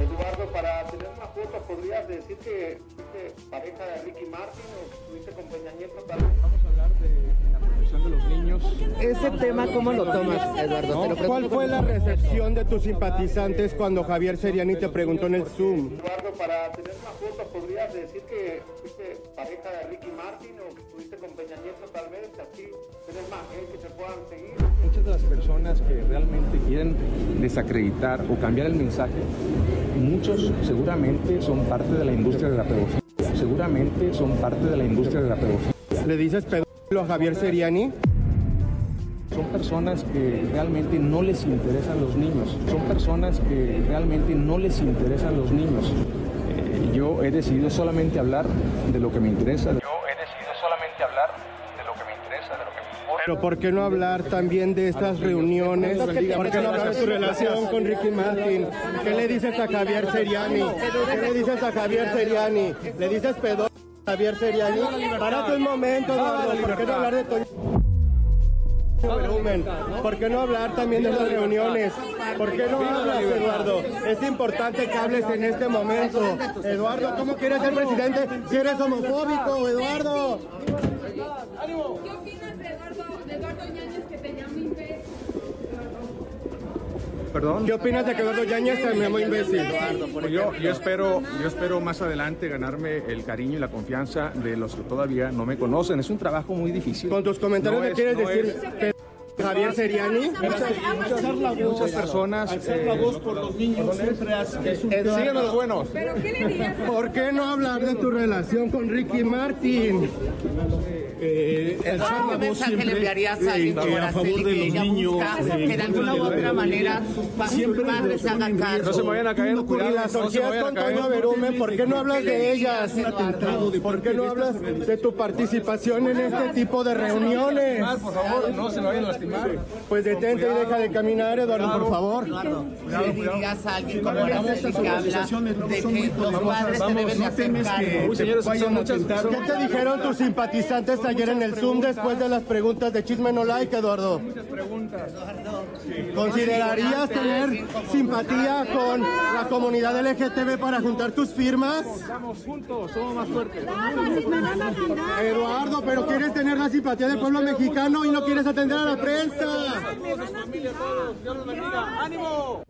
Eduardo, para tener una foto, ¿podrías decir que fuiste pareja de Ricky Martin o estuviste con Peña Nieto? Vamos a hablar de la protección de los niños. Ese tema, ¿cómo lo tomas, Eduardo? ¿Cuál fue la recepción de tus simpatizantes cuando Javier Seriani te preguntó en el Zoom? Eduardo, para tener una foto, ¿podrías decir que fuiste pareja de Ricky Martin o que estuviste con Peña Nieto tal vez? Así tener más gente que se puedan seguir. Muchas de las personas que realmente quieren desacreditar o cambiar el mensaje, muchos seguramente son parte de la industria de la pedofilía. Seguramente son parte de la industria de la pedofilía. ¿Le dices pedófilo a Javier Seriani? Son personas que realmente no les interesan los niños. Son personas que realmente no les interesan los niños. Eh, yo he decidido solamente hablar de lo que me interesa. Yo he decidido solamente hablar de lo que me interesa, de lo que me importa. Pero ¿por qué no hablar también de estas reuniones? ¿Por qué no hablar de tu relación con Ricky Martin? ¿Qué le dices a Javier Seriani? ¿Qué le dices a Javier Seriani? ¿Le dices pedo Javier Seriani? Párate un momento, Eduardo. ¿Por qué no hablar de tu ¿Por qué no hablar también de las reuniones? ¿Por qué no hablas, Eduardo? Es importante que hables en este momento. Eduardo, ¿cómo quieres ser presidente si eres homofóbico, Eduardo? ¿Qué opinas de Eduardo, de Eduardo Ñañez que te llama imbécil? ¿Perdón? ¿Qué opinas de que Eduardo Yáñez te llamó imbécil? Pues yo, yo, espero, yo espero más adelante ganarme el cariño y la confianza de los que todavía no me conocen. Es un trabajo muy difícil. Con tus comentarios, No ¿qué es- quieres no decir? es- que Javier Seriani. Muchas, muchas personas. Alzar la voz por los niños siempre es un los buenos. ¿Pero qué le dirías? ¿Por qué no hablar de tu relación con Ricky Martin? Eh, alzar la voz siempre enviarías a eh, a favor de los niños. eh, que de alguna u otra manera sus padres hagan caso? No se vayan a caer, Y cuidado. las no se me orgías con. Toño Berumen, ¿por qué no hablas de ellas? ¿Por qué no hablas de tu participación en este tipo de reuniones? Por favor, no se me vayan a lastimar. Pues detente y deja de caminar, Eduardo, por favor. ¿Le dirías a alguien como que habla de que los padres se Vamos, deben de no hacer cargo? señores, muchas-. ¿Qué te dijeron tus simpatizantes ayer en el Zoom después de las preguntas de Chisme No Like, Eduardo? ¿Considerarías tener simpatía con la comunidad LGTB para juntar tus firmas? Estamos juntos, somos más fuertes. Eduardo, pero quieres tener la simpatía del pueblo mexicano y no quieres atender a la prensa. ¡Ánimo!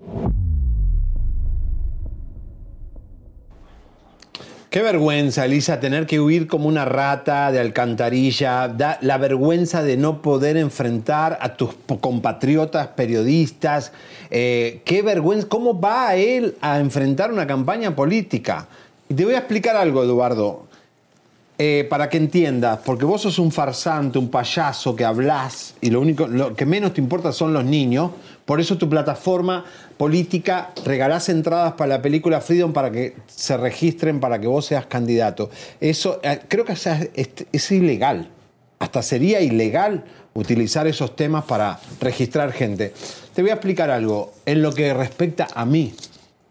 Qué vergüenza, Elisa, tener que huir como una rata de alcantarilla, da la vergüenza de no poder enfrentar a tus compatriotas periodistas. Eh, qué vergüenza, ¿cómo va él a enfrentar una campaña política? Y te voy a explicar algo, Eduardo, eh, para que entiendas, porque vos sos un farsante, un payaso que hablas y lo único lo que menos te importa son los niños. Por eso tu plataforma política regalás entradas para la película Freedom para que se registren para que vos seas candidato. Eso eh, creo que es, ilegal. Hasta sería ilegal utilizar esos temas para registrar gente. Te voy a explicar algo. En lo que respecta a mí,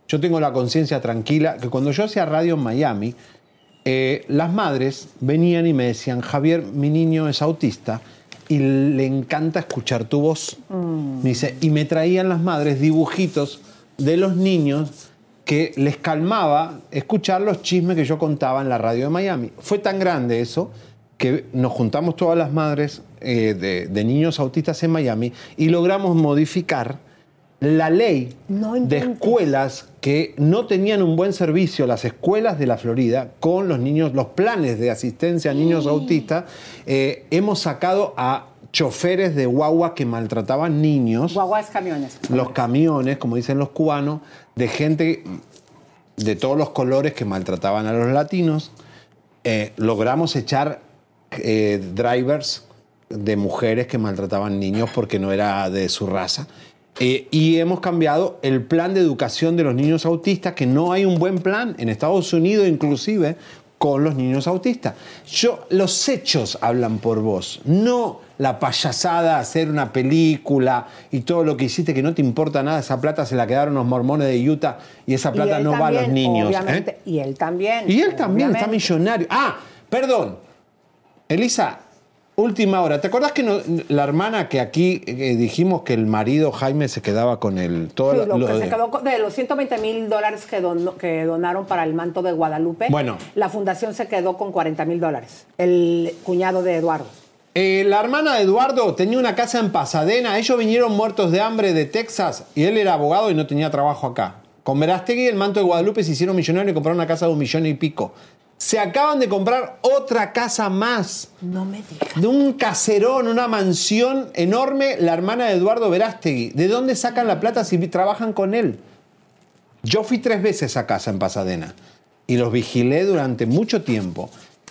yo tengo la conciencia tranquila que cuando yo hacía radio en Miami, eh, las madres venían y me decían, Javier, mi niño es autista y le encanta escuchar tu voz. Me dice, y me traían las madres dibujitos de los niños que les calmaba escuchar los chismes que yo contaba en la radio de Miami. Fue tan grande eso que nos juntamos todas las madres eh, de, de niños autistas en Miami y logramos modificar la ley de escuelas que no tenían un buen servicio, las escuelas de la Florida, con los niños, los planes de asistencia a niños autistas, eh, hemos sacado a choferes de guagua que maltrataban niños, Guaguas camiones. los camiones, como dicen los cubanos, de gente de todos los colores que maltrataban a los latinos. Eh, logramos echar eh, drivers de mujeres que maltrataban niños porque no era de su raza. Eh, y hemos cambiado el plan de educación de los niños autistas, que no hay un buen plan en Estados Unidos inclusive con los niños autistas. Yo, los hechos hablan por vos, no la payasada, hacer una película y todo lo que hiciste que no te importa nada, esa plata se la quedaron los mormones de Utah y esa plata no va a los niños. ¿eh? obviamente, Y él también. Y él también está millonario. Ah, perdón. Elisa, última hora. ¿Te acordás que no- la hermana que aquí eh, dijimos que el marido Jaime se quedaba con el todo Sí, lo- que de- se quedó con- de los 120 mil dólares que, donaron para el manto de Guadalupe, Bueno. la fundación se quedó con 40 mil dólares. El cuñado de Eduardo. Eh, la hermana de Eduardo tenía una casa en Pasadena. Ellos vinieron muertos de hambre de Texas y él era abogado y no tenía trabajo acá. Con Verástegui y el manto de Guadalupe se hicieron millonarios y compraron una casa de un millón y pico. Se acaban de comprar otra casa más. No me digas. De un caserón, una mansión enorme, la hermana de Eduardo Verástegui. ¿De dónde sacan la plata si trabajan con él? Yo fui tres veces a casa en Pasadena y los vigilé durante mucho tiempo.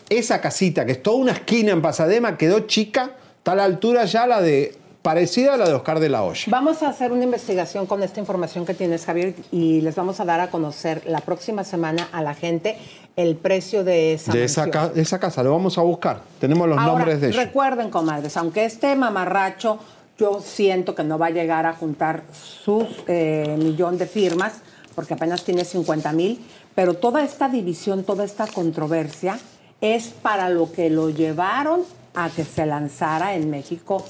Esa casita, que es toda una esquina en Pasadena, quedó chica, está a la altura ya la de, parecida a la de Oscar de la Hoya. Vamos a hacer una investigación con esta información que tienes, Javier, y les vamos a dar a conocer la próxima semana a la gente el precio de esa De esa, ca- casa, lo vamos a buscar. Tenemos los Ahora, nombres de ellos. Recuerden, comadres, aunque este mamarracho yo siento que no va a llegar a juntar su eh, millón de firmas, porque apenas tiene 50 mil, pero toda esta división, toda esta controversia es para lo que lo llevaron a que se lanzara en México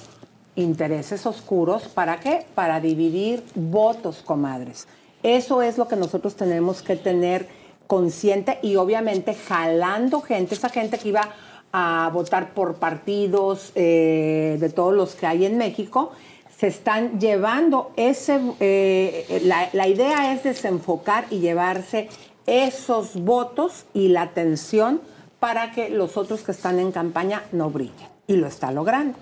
intereses oscuros. ¿Para qué? Para dividir votos, comadres. Eso es lo que nosotros tenemos que tener consciente y obviamente jalando gente, esa gente que iba a votar por partidos eh, de todos los que hay en México, se están llevando ese, eh, la, la idea es desenfocar y llevarse esos votos y la atención para que los otros que están en campaña no brillen. Y lo está logrando.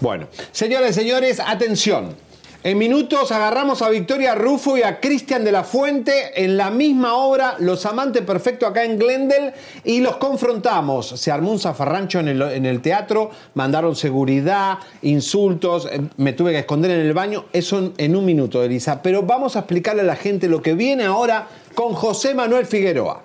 Bueno, señores señores, atención. En minutos agarramos a Victoria Rufo y a Cristian de la Fuente en la misma obra Los Amantes Perfectos acá en Glendale y los confrontamos. Se armó un zafarrancho en el, en el teatro, mandaron seguridad, insultos, eh, me tuve que esconder en el baño. Eso en un minuto, Elisa. Pero vamos a explicarle a la gente lo que viene ahora con José Manuel Figueroa.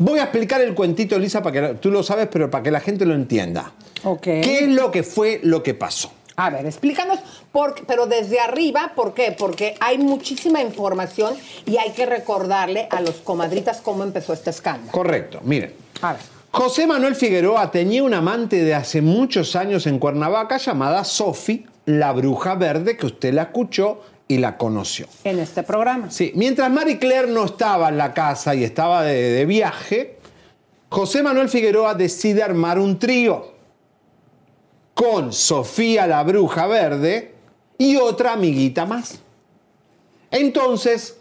Voy a explicar el cuentito, Elisa, para que tú lo sabes, pero para que la gente lo entienda. Ok. ¿Qué es lo que fue lo que pasó? A ver, explícanos, por, pero desde arriba, ¿por qué? Porque hay muchísima información y hay que recordarle a los comadritas cómo empezó este escándalo. Correcto, miren. A ver. José Manuel Figueroa tenía una amante de hace muchos años en Cuernavaca llamada Sofi, la bruja verde, que usted la escuchó y la conoció. En este programa. Sí, mientras Marie Claire no estaba en la casa y estaba de, de viaje, José Manuel Figueroa decide armar un trío con Sofía la bruja verde y otra amiguita más. Entonces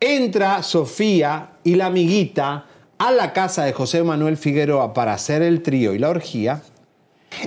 entra Sofía y la amiguita a la casa de José Manuel Figueroa para hacer el trío y la orgía.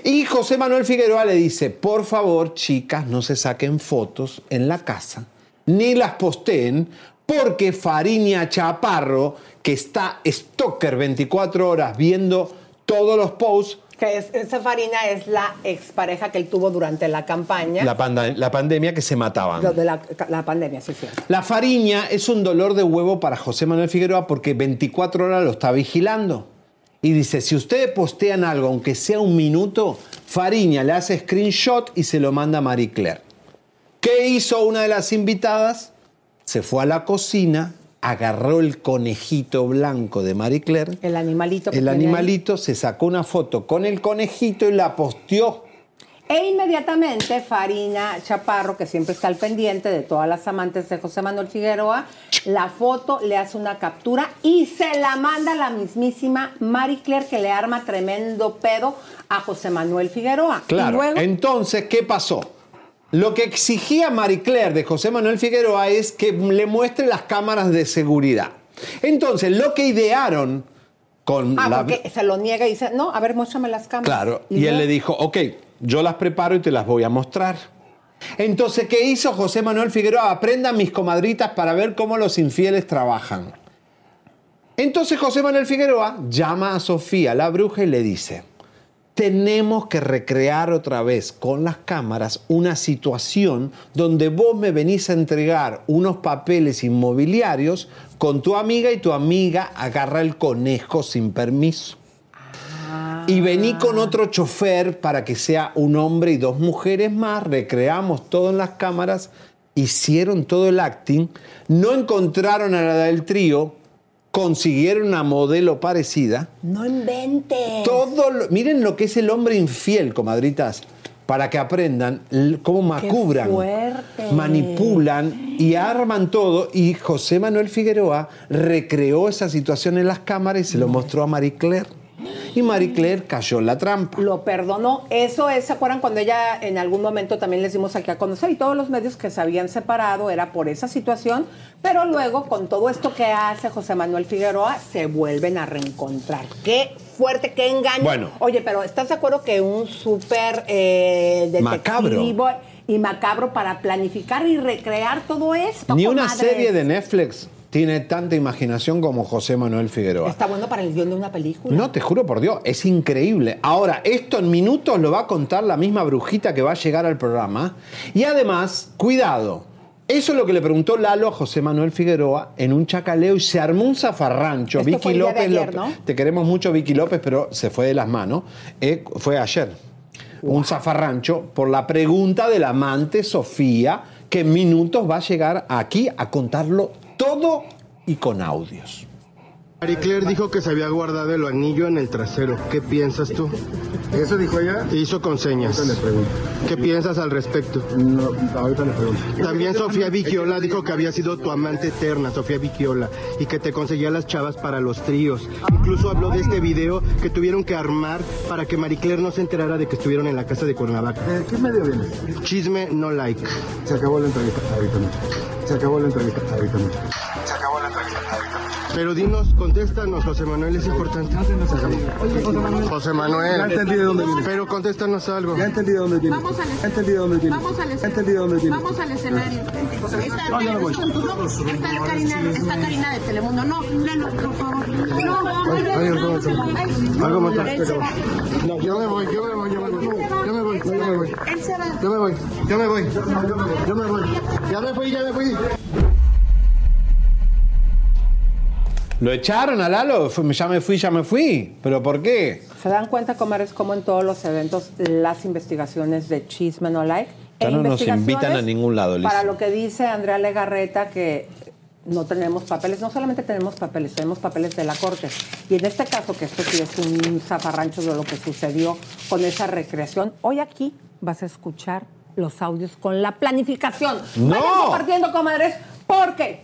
Y José Manuel Figueroa le dice, por favor, chicas, no se saquen fotos en la casa, ni las posteen, porque Fariña Chaparro, que está stalker 24 horas viendo todos los posts, Que es, esa Farina es la expareja que él tuvo durante la campaña. la, panda- la pandemia que se mataban. Lo de la, la pandemia, sí, sí. La fariña es un dolor de huevo para José Manuel Figueroa porque 24 horas lo está vigilando. Y dice, si ustedes postean algo, aunque sea un minuto, Fariña le hace screenshot y se lo manda a Marie Claire. ¿Qué hizo una de las invitadas? Se fue a la cocina, agarró el conejito blanco de Marie Claire, El animalito que el ahí. animalito, se sacó una foto con el conejito y la posteó. E inmediatamente Farina Chaparro, que siempre está al pendiente de todas las amantes de José Manuel Figueroa, la foto le hace una captura y se la manda a la mismísima Marie Claire, que le arma tremendo pedo a José Manuel Figueroa. Claro. Luego, Entonces, ¿qué pasó? Lo que exigía Marie Claire de José Manuel Figueroa es que le muestre las cámaras de seguridad. Entonces, lo que idearon con ah, la. porque se lo niega y dice, no, a ver, muéstrame las cámaras. Claro. Y, él le dijo, ok, yo las preparo y te las voy a mostrar. Entonces, ¿qué hizo José Manuel Figueroa? Aprendan mis comadritas para ver cómo los infieles trabajan. Entonces José Manuel Figueroa llama a Sofía, la bruja, y le dice, tenemos que recrear otra vez con las cámaras una situación donde vos me venís a entregar unos papeles inmobiliarios con tu amiga y tu amiga agarra el conejo sin permiso. Y vení con otro chofer para que sea un hombre y dos mujeres más, recreamos todo en las cámaras, hicieron todo el acting, no encontraron a la del trío, consiguieron una modelo parecida. No invente. Todo lo- miren lo que es el hombre infiel, comadritas, para que aprendan cómo macubran, manipulan y arman todo. Y José Manuel Figueroa recreó esa situación en las cámaras y se lo mostró a Marie Claire. Y Marie Claire cayó en la trampa. Lo perdonó. Eso es, ¿se acuerdan cuando ella en algún momento también les dimos aquí a conocer y todos los medios que se habían separado era por esa situación, pero luego con todo esto que hace José Manuel Figueroa se vuelven a reencontrar. Qué fuerte, qué engaño. Bueno. Oye, pero ¿estás de acuerdo que un súper eh, Macabro. detectivo y macabro para planificar y recrear todo esto? Ni una serie de Netflix tiene tanta imaginación como José Manuel Figueroa. Está bueno para el guion de una película. No, te juro por Dios, es increíble. Ahora, esto en minutos lo va a contar la misma brujita que va a llegar al programa. Y además, cuidado. Eso es lo que le preguntó Lalo a José Manuel Figueroa en un chacaleo y se armó un zafarrancho. Esto Vicky fue el día de López, ayer, ¿no? te queremos mucho Vicky López, pero se fue de las manos. Eh, fue ayer. Un zafarrancho por la pregunta del amante Sofía, que en minutos va a llegar aquí a contarlo todo y con audios. Marie Claire dijo que se había guardado el anillo en el trasero. ¿Qué piensas tú? ¿Eso dijo ella? Hizo con señas. ¿Qué piensas al respecto? No, ahorita le pregunto. También Sofía Vigiola dijo que había sido tu amante eterna, Sofía Vigiola, y que te conseguía las chavas para los tríos. Incluso habló de este video que tuvieron que armar para que Marie Claire no se enterara de que estuvieron en la casa de Cuernavaca. ¿Qué medio viene? Chisme no like. Se acabó la entrevista ahorita. Se acabó la entrevista ahorita. Se acabó ahorita Pero dinos, contéstanos, José Manuel, es importante. José Manuel. Ya entendí de dónde viene. Pero contéstanos algo. Ya entendí de dónde viene. Vamos al entendí de dónde viene. Vamos al viene. Vamos al escenario. Está, No, no Karina, está Karina de Telemundo. No, Lalo, por favor. No, no, no, algo no, más. No, yo me voy, yo me voy, yo me voy. Yo me voy, yo me voy. Yo me voy, yo me voy. Yo me voy. Ya me fui, ya me fui. ¿Lo echaron a Lalo? Fue- Ya me fui, ya me fui. ¿Pero por qué? ¿Se dan cuenta, comadres, cómo en todos los eventos las investigaciones de Chisme No Like? Ya e no nos invitan a ningún lado, Lisa. Para lo que dice Andrea Legarreta, que no tenemos papeles, no solamente tenemos papeles, tenemos papeles de la corte. Y en este caso, que esto sí es un zafarrancho de lo que sucedió con esa recreación, hoy aquí vas a escuchar los audios con la planificación. ¡No! Vayan compartiendo, comadres, porque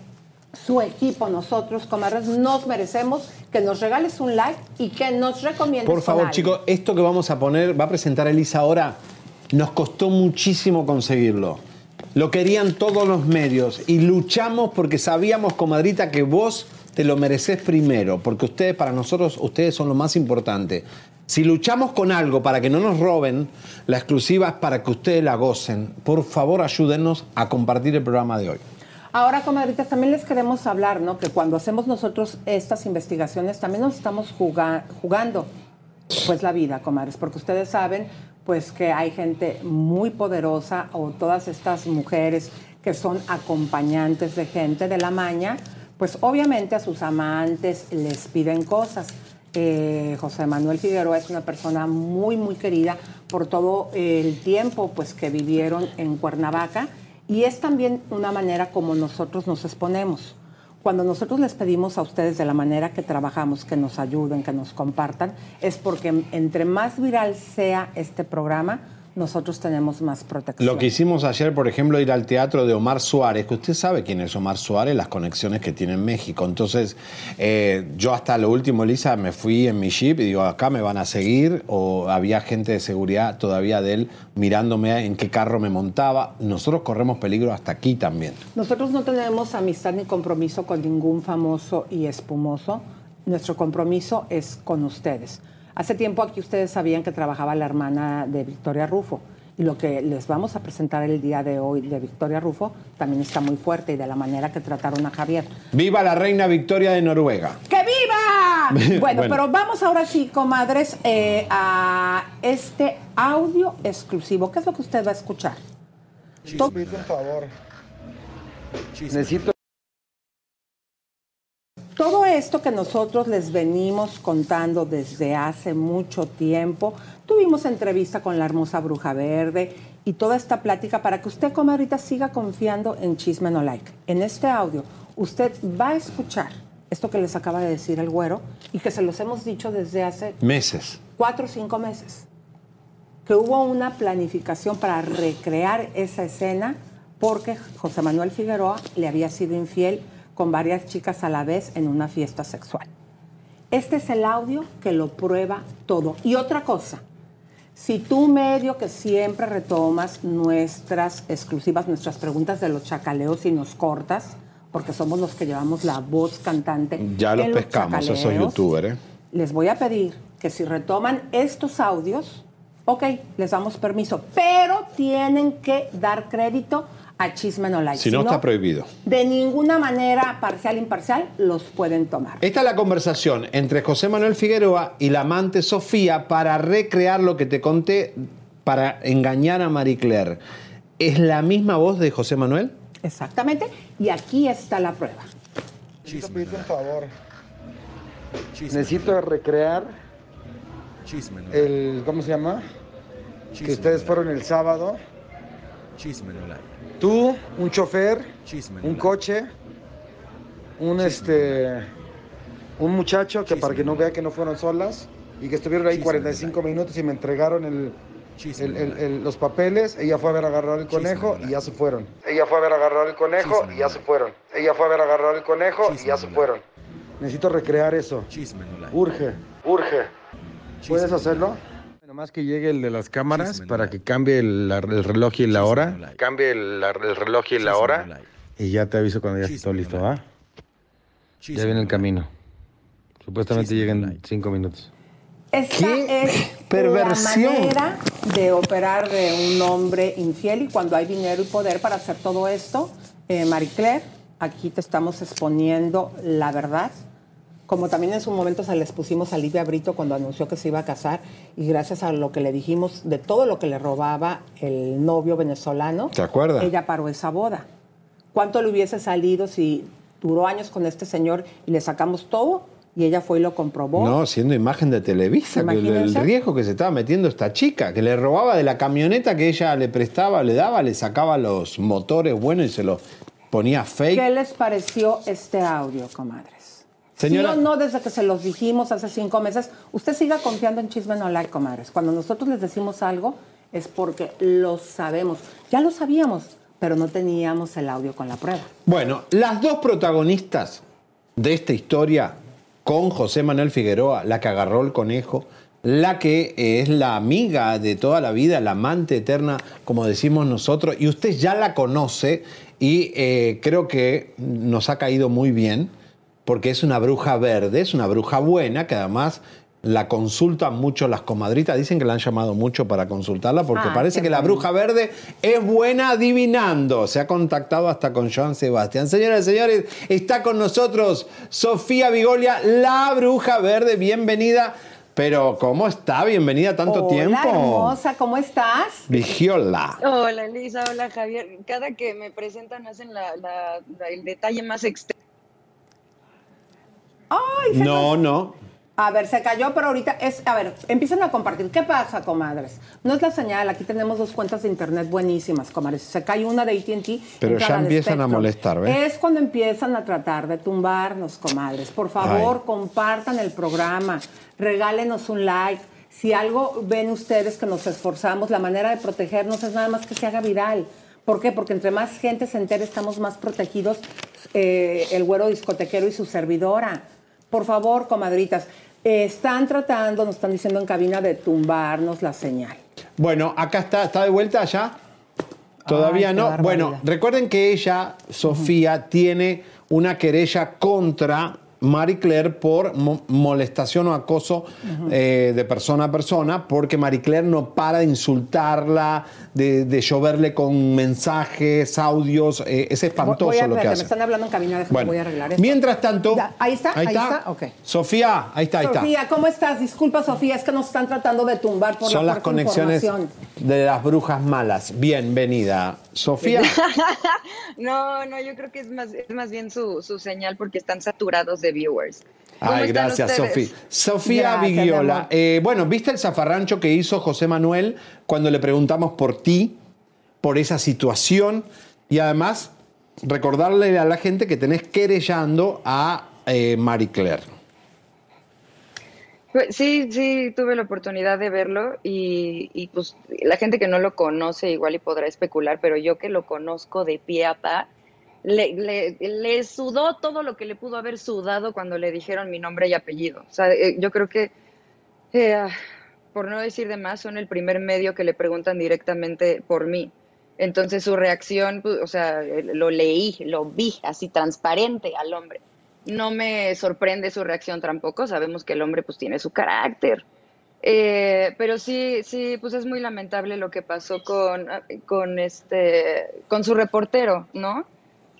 su equipo, nosotros, comadres, nos merecemos que nos regales un like y que nos recomiendes Por favor, chicos, esto que vamos a poner, va a presentar Elisa ahora, nos costó muchísimo conseguirlo. Lo querían todos los medios y luchamos porque sabíamos, comadrita, que vos te lo mereces primero, porque ustedes, para nosotros, ustedes son lo más importante. Si luchamos con algo para que no nos roben, la exclusiva es para que ustedes la gocen. Por favor, ayúdennos a compartir el programa de hoy. Ahora, comadritas, también les queremos hablar, ¿no? Que cuando hacemos nosotros estas investigaciones, también nos estamos juga- jugando, pues, la vida, comadres, porque ustedes saben, pues, que hay gente muy poderosa o todas estas mujeres que son acompañantes de gente de la maña, pues, obviamente a sus amantes les piden cosas. Eh, José Manuel Figueroa es una persona muy, muy querida por todo el tiempo, pues, que vivieron en Cuernavaca y es también una manera como nosotros nos exponemos. Cuando nosotros les pedimos a ustedes de la manera que trabajamos, que nos ayuden, que nos compartan, es porque entre más viral sea este programa, nosotros tenemos más protección. Lo que hicimos ayer, por ejemplo, ir al teatro de Omar Suárez, que usted sabe quién es Omar Suárez, las conexiones que tiene en México. Entonces, eh, yo hasta lo último, Elisa, me fui en mi jeep y digo, acá me van a seguir, o había gente de seguridad todavía de él mirándome en qué carro me montaba. Nosotros corremos peligro hasta aquí también. Nosotros no tenemos amistad ni compromiso con ningún famoso y espumoso. Nuestro compromiso es con ustedes. Hace tiempo aquí ustedes sabían que trabajaba la hermana de Victoria Rufo. Y lo que les vamos a presentar el día de hoy de Victoria Rufo también está muy fuerte y de la manera que trataron a Javier. ¡Viva la reina Victoria de Noruega! ¡Que viva! bueno, Bueno. pero vamos ahora sí, comadres, eh, a este audio exclusivo. ¿Qué es lo que usted va a escuchar? To- un favor. Necesito. Todo esto que nosotros les venimos contando desde hace mucho tiempo, tuvimos entrevista con la hermosa Bruja Verde y toda esta plática para que usted, como ahorita, siga confiando en Chisme No Like. En este audio, usted va a escuchar esto que les acaba de decir el güero y que se los hemos dicho desde hace Meses. cuatro o cinco meses, que hubo una planificación para recrear esa escena porque José Manuel Figueroa le había sido infiel con varias chicas a la vez en una fiesta sexual. Este es el audio que lo prueba todo. Y otra cosa, si tú medio que siempre retomas nuestras exclusivas, nuestras preguntas de los chacaleos y nos cortas, porque somos los que llevamos la voz cantante. Ya los pescamos, esos youtubers, ¿eh? les voy a pedir que si retoman estos audios, ok, les damos permiso, pero tienen que dar crédito a Chisme No Like. Si no, está prohibido. De ninguna manera parcial, imparcial, los pueden tomar. Esta es la conversación entre José Manuel Figueroa y la amante Sofía para recrear lo que te conté para engañar a Marie Claire. ¿Es la misma voz de José Manuel? Exactamente, y aquí está la prueba. Necesito pedirte un favor. Necesito recrear el. ¿Cómo se llama? Que ustedes fueron el sábado. Tú, un chofer, un coche, un este. Un muchacho que para que no vea que no fueron solas y que estuvieron ahí 45 minutos y me entregaron el, el- el- el- los papeles. Ella fue a ver agarrar el conejo y ya se fueron. Ella fue a ver agarrar el conejo y ya se fueron. Ella fue a ver agarrar el conejo y ya se fueron. Necesito recrear eso. Urge, urge. ¿Puedes hacerlo? Nomás que llegue el de las cámaras para que cambie el, el reloj y la hora. Cambie el, el reloj y la hora. Y ya te aviso cuando ya esté todo listo, ¿va? Ya viene el camino. Supuestamente llegan cinco minutos. Esta es perversión? la manera de operar de un hombre infiel y cuando hay dinero y poder para hacer todo esto, eh, Marie Claire, aquí te estamos exponiendo la verdad. Como también en su momento se les pusimos a Livia Brito cuando anunció que se iba a casar y gracias a lo que le dijimos de todo lo que le robaba el novio venezolano, ¿Te acuerdas? ella paró esa boda. ¿Cuánto le hubiese salido si duró años con este señor y le sacamos todo y ella fue y lo comprobó? No, siendo imagen de Televisa, que el, riesgo que se estaba metiendo esta chica, que le robaba de la camioneta que ella le prestaba, le daba, le sacaba los motores buenos y se los ponía fake. ¿Qué les pareció este audio, comadres? Señora- ¿Sí o no desde que se los dijimos hace cinco meses? Usted siga confiando en Chisme No Like, comadres. Cuando nosotros les decimos algo es porque lo sabemos. Ya lo sabíamos, pero no teníamos el audio con la prueba. Bueno, las dos protagonistas de esta historia con José Manuel Figueroa, la que agarró el conejo, la que es la amiga de toda la vida, la amante eterna, como decimos nosotros, y usted ya la conoce y eh, creo que nos ha caído muy bien, porque es una bruja verde, es una bruja buena, que además la consultan mucho las comadritas, dicen que la han llamado mucho para consultarla, porque Ah, parece que la bruja verde es buena adivinando. Se ha contactado hasta con Joan Sebastián. Señoras y señores, está con nosotros Sofía Vigolia, la bruja verde. Bienvenida. Pero, ¿cómo está? Bienvenida tanto Hola, tiempo. hermosa, ¿cómo estás? Vigiola. Hola Elisa, hola Javier. Cada que me presentan hacen la, la- la- el detalle más extenso. Ay, se No, no. A ver, se cayó, pero ahorita es. A ver, empiezan a compartir. ¿Qué pasa, comadres? No es la señal. Aquí tenemos dos cuentas de internet buenísimas, comadres. Se cae una de ATT. Pero ya empiezan a molestar, ¿ves? Es cuando empiezan a tratar de tumbarnos, comadres. Por favor, Ay. compartan el programa. Regálenos un like. Si algo ven ustedes que nos esforzamos, la manera de protegernos es nada más que se haga viral. ¿Por qué? Porque entre más gente se entere, estamos más protegidos eh, el güero discotequero y su servidora. Por favor, comadritas, eh, están tratando, nos están diciendo en cabina, de tumbarnos la señal. Bueno, acá está, ¿está de vuelta ya? Todavía Ay, no. Bueno, recuerden que ella, Sofía, tiene una querella contra Marie Claire por mo- molestación o acoso eh, de persona a persona, porque Marie Claire no para de insultarla, de, de lloverle con mensajes, audios. eh, es espantoso voy a, lo que hace. me están hablando en déjame, Bueno, voy a arreglar esto. mientras tanto. Ahí está, ahí, está. ok. Sofía, ahí está, ahí está. Sofía, ¿cómo estás? Disculpa, Sofía, es que nos están tratando de tumbar por Son la las conexiones de las brujas malas. Bienvenida. Sofía. no, no, yo creo que es más, es más bien su, su señal porque están saturados de viewers. ¿Cómo Ay, gracias, ustedes? Sofía. Sofía Gracias, Vigiola. eh, bueno, ¿viste el zafarrancho que hizo José Manuel cuando le preguntamos por ti, por esa situación? Y además, recordarle a la gente que tenés querellando a eh, Marie Claire. Pues, Sí, sí, tuve la oportunidad de verlo y, y, pues la gente que no lo conoce igual y podrá especular, pero yo que lo conozco de pie a pa, le, sudó todo lo que le pudo haber sudado cuando le dijeron mi nombre y apellido. O sea, eh, yo creo que, eh, ah, por no decir de más, son el primer medio que le preguntan directamente por mí. Entonces su reacción, pues, o sea, lo leí, lo vi así transparente al hombre. No me sorprende su reacción tampoco, sabemos que el hombre pues tiene su carácter. Eh, pero sí, sí, pues es muy lamentable lo que pasó con, con este, con su reportero, ¿no?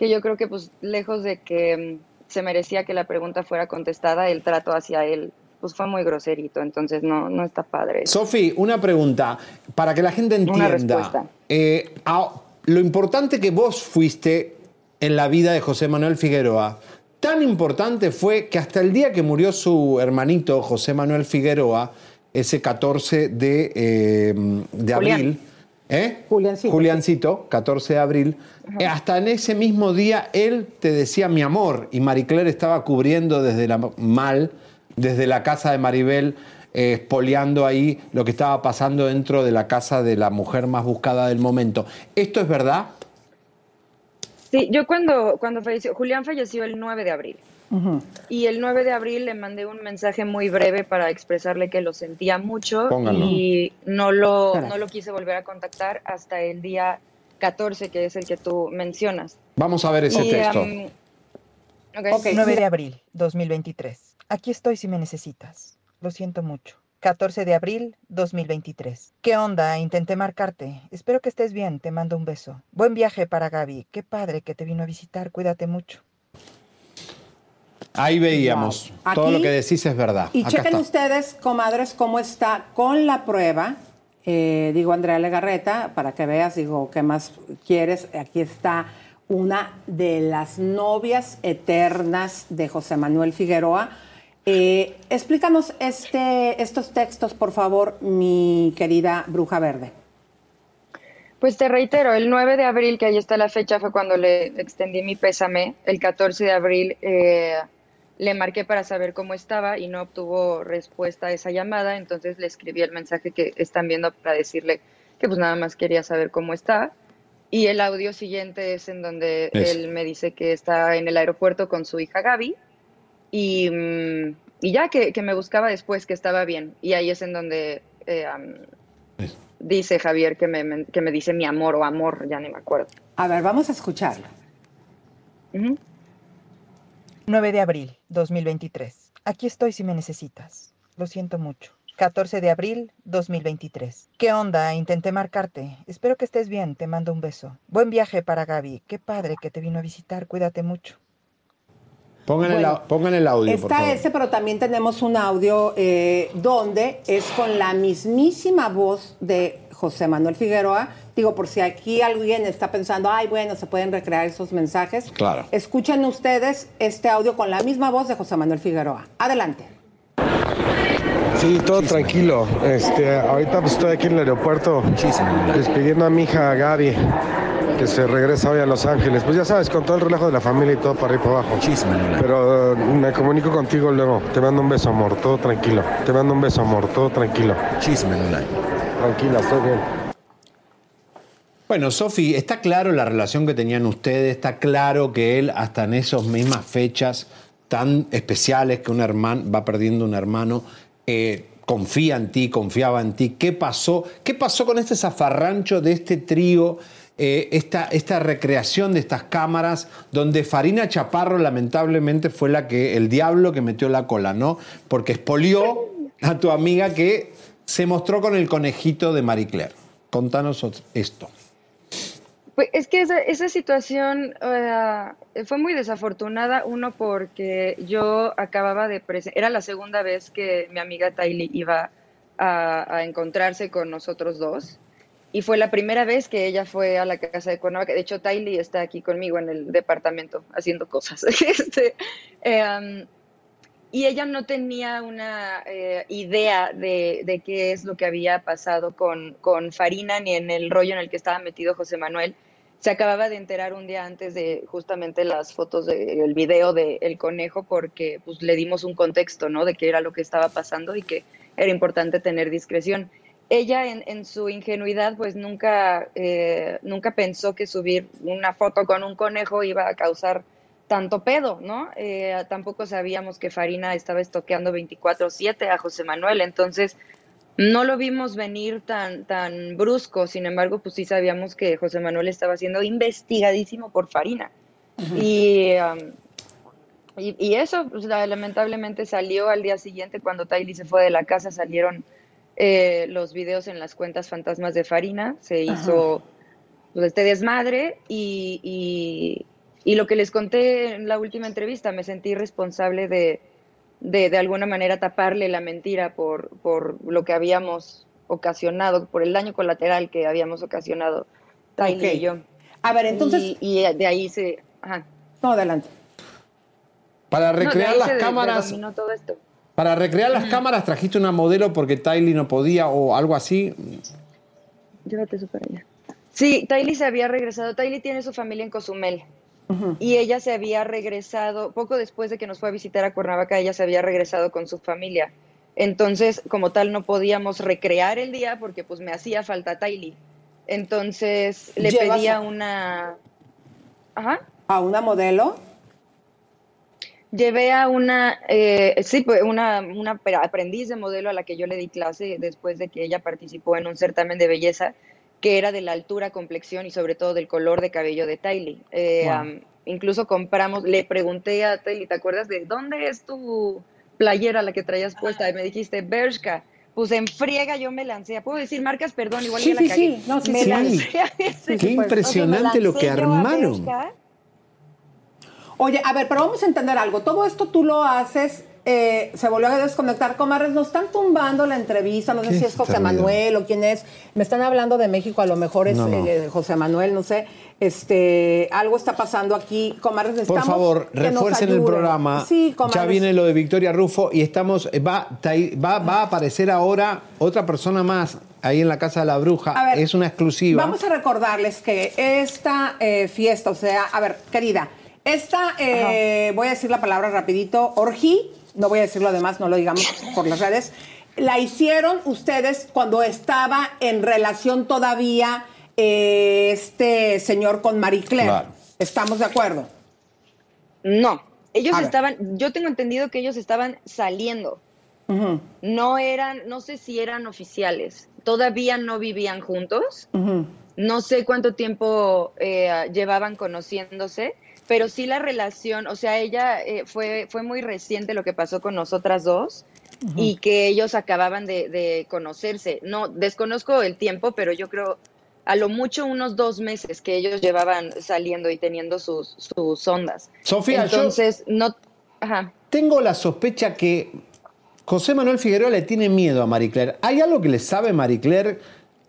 Que yo creo que pues lejos de que mm, se merecía que la pregunta fuera contestada, el trato hacia él pues fue muy groserito, entonces no, no está padre. Sofi, una pregunta, para que la gente entienda. Eh, a- lo importante que vos fuiste en la vida de José Manuel Figueroa, tan importante fue que hasta el día que murió su hermanito José Manuel Figueroa, ese 14 de, eh, de abril, ¿eh? Juliancito. Juliancito, 14 de abril, eh, hasta en ese mismo día él te decía mi amor y Marie Claire estaba cubriendo desde la mal, desde la casa de Maribel, eh, espoleando ahí lo que estaba pasando dentro de la casa de la mujer más buscada del momento. ¿Esto es verdad? Sí, yo cuando, cuando falleció, Julián falleció el 9 de abril. Y el 9 de abril le mandé un mensaje muy breve para expresarle que lo sentía mucho Póngalo. y no lo, Espera. no lo quise volver a contactar hasta el día 14, que es el que tú mencionas. Vamos a ver ese Y, texto. am, ok. 9 de abril 2023. Aquí estoy si me necesitas. Lo siento mucho. 14 de abril 2023. ¿Qué onda? Intenté marcarte. Espero que estés bien. Te mando un beso. Buen viaje para Gaby. Qué padre que te vino a visitar. Cuídate mucho. Ahí veíamos. Wow. Todo Aquí- lo que decís es verdad. Y Acá chequen está. ustedes, comadres, cómo está con la prueba. Eh, digo, Andrea Legarreta, para que veas, digo, ¿qué más quieres? Aquí está una de las novias eternas de José Manuel Figueroa. Eh, explícanos este, estos textos, por favor, mi querida Bruja Verde. Pues te reitero, el 9 de abril, que ahí está la fecha, fue cuando le extendí mi pésame. El 14 de abril eh, le marqué para saber cómo estaba y no obtuvo respuesta a esa llamada, entonces le escribí el mensaje que están viendo para decirle que pues nada más quería saber cómo está. Y el audio siguiente es en donde él me dice que está en el aeropuerto con su hija Gaby y, mm, y ya que, que me buscaba después, que estaba bien. Y ahí es en donde eh, am, dice Javier que me, me- que me dice mi amor o amor, ya ni me acuerdo. A ver, vamos a escucharlo. 9 de abril 2023. Aquí estoy si me necesitas. Lo siento mucho. 14 de abril 2023. ¿Qué onda? Intenté marcarte. Espero que estés bien. Te mando un beso. Buen viaje para Gaby. Qué padre que te vino a visitar. Cuídate mucho. Pongan, el, Bueno, au- pongan el audio, por Está favor. ese, pero también tenemos un audio eh, donde es con la mismísima voz de José Manuel Figueroa. Digo, por si aquí alguien está pensando, ay, bueno, se pueden recrear esos mensajes. Claro. Escuchen ustedes este audio con la misma voz de José Manuel Figueroa. Adelante. Sí, todo tranquilo. Este, ahorita pues, estoy aquí en el aeropuerto despidiendo a mi hija Gaby, que se regresa hoy a Los Ángeles. Pues ya sabes, con todo el relajo de la familia y todo para arriba y para abajo. Pero eh, me comunico contigo luego. Te mando un beso, amor, todo tranquilo. Te mando un beso, amor, todo tranquilo. Tranquila, estoy bien. Bueno, Sofi, está claro la relación que tenían ustedes, está claro que él hasta en esas mismas fechas tan especiales que un hermano va perdiendo un hermano, eh, confía en ti, confiaba en ti. ¿Qué pasó? ¿Qué pasó con este zafarrancho de este trío eh, esta, esta recreación de estas cámaras donde Farina Chaparro lamentablemente fue la que, el diablo que metió la cola, ¿no? Porque expolió a tu amiga que se mostró con el conejito de Marie Claire. Contanos esto. Pues es que esa, situación fue muy desafortunada, uno porque yo acababa de presentar, era la segunda vez que mi amiga Tylee iba a encontrarse con nosotros dos y fue la primera vez que ella fue a la casa de Cuernavaca. De hecho, Tylee está aquí conmigo en el departamento haciendo cosas. Este, em, y ella no tenía una eh, idea de, de qué es lo que había pasado con, Farina ni en el rollo en el que estaba metido José Manuel. Se acababa de enterar un día antes de justamente las fotos del video del El conejo porque pues, le dimos un contexto ¿no? de qué era lo que estaba pasando y que era importante tener discreción. Ella en, en su ingenuidad pues nunca, eh, nunca pensó que subir una foto con un conejo iba a causar tanto pedo, ¿no? Eh, tampoco sabíamos que Farina estaba estoqueando 24/7 a José Manuel, entonces no lo vimos venir tan, tan brusco, sin embargo, pues sí sabíamos que José Manuel estaba siendo investigadísimo por Farina. Y, um, y, y eso, pues, la- lamentablemente salió al día siguiente cuando Tylee se fue de la casa, salieron eh, los videos en las cuentas fantasmas de Farina, se Ajá. hizo pues, este desmadre y, y, y lo que les conté en la última entrevista, me sentí responsable de, de, de alguna manera taparle la mentira por, por lo que habíamos ocasionado, por el daño colateral que habíamos ocasionado Tylee Ok. y yo. A ver, entonces- Y, y de ahí se... Ajá. No, adelante. Para recrear las cámaras, predominó todo esto. Para recrear las cámaras trajiste una modelo porque Tylee no podía o algo así. Llévate eso para allá. Sí, Tylee se había regresado. Tylee tiene su familia en Cozumel. Y ella se había regresado, poco después de que nos fue a visitar a Cuernavaca, ella se había regresado con su familia. Entonces, como tal, no podíamos recrear el día porque pues me hacía falta Tylee. Entonces, le pedía a- una... Ajá. ¿A una modelo? Llevé a una, eh, sí, pues una, una aprendiz de modelo a la que yo le di clase después de que ella participó en un certamen de belleza que era de la altura, complexión y sobre todo del color de cabello de Tylee. Eh, Wow. incluso compramos, le pregunté a Tylee, ¿te acuerdas de dónde es tu playera la que traías puesta? Y me dijiste, Bershka. Pues en friega yo me lancé. ¿Puedo decir marcas? Perdón, igual Sí, ya la sí, cagué. sí. No, sí, me sí. lancé a ese- Qué impresionante lo que lancé armaron. Bershka. Oye, a ver, pero vamos a entender algo. Todo esto tú lo haces, eh, se volvió a desconectar. Comadres, nos están tumbando la entrevista, no sé ¿Qué si es José? Manuel o quién es. Me están hablando de México, a lo mejor es No, no. eh, José Manuel, no sé. Este, algo está pasando aquí. Comadres, Por necesitamos favor, que nos refuercen el programa. Sí, comadres. ya viene lo de Victoria Rufo y estamos va, Tai- va, va a aparecer ahora otra persona más ahí en la casa de la bruja. A ver, es una exclusiva. Vamos a recordarles que esta eh, fiesta, o sea, a ver, querida, esta, eh, voy a decir la palabra rapidito, orgí, no voy a decir lo demás, no lo digamos por las redes, la hicieron ustedes cuando estaba en relación todavía eh, este señor con Marie Claire. Claro. ¿Estamos de acuerdo? No, ellos A ver. estaban, yo tengo entendido que ellos estaban saliendo. No eran, no sé si eran oficiales. Todavía no vivían juntos. No sé cuánto tiempo eh, llevaban conociéndose, pero sí la relación, o sea, ella eh, fue, fue muy reciente lo que pasó con nosotras dos y que ellos acababan de, de conocerse. No, desconozco el tiempo, pero yo creo a lo mucho unos dos meses que ellos llevaban saliendo y teniendo sus, sus ondas. Sofía, yo- Entonces, no... Ajá. Tengo la sospecha que José Manuel Figueroa le tiene miedo a Marie Claire. ¿Hay algo que le sabe Marie Claire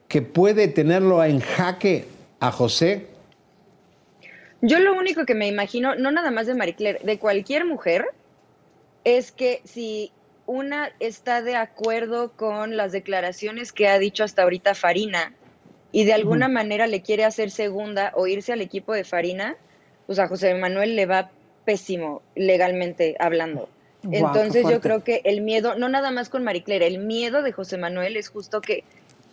que puede tenerlo en jaque a José? Yo lo único que me imagino, no nada más de Marie Claire, de cualquier mujer, es que si una está de acuerdo con las declaraciones que ha dicho hasta ahorita Farina y de alguna manera le quiere hacer segunda o irse al equipo de Farina, pues a José Manuel le va pésimo legalmente hablando. Entonces yo creo que el miedo, no nada más con Marie Claire, el miedo de José Manuel es justo que,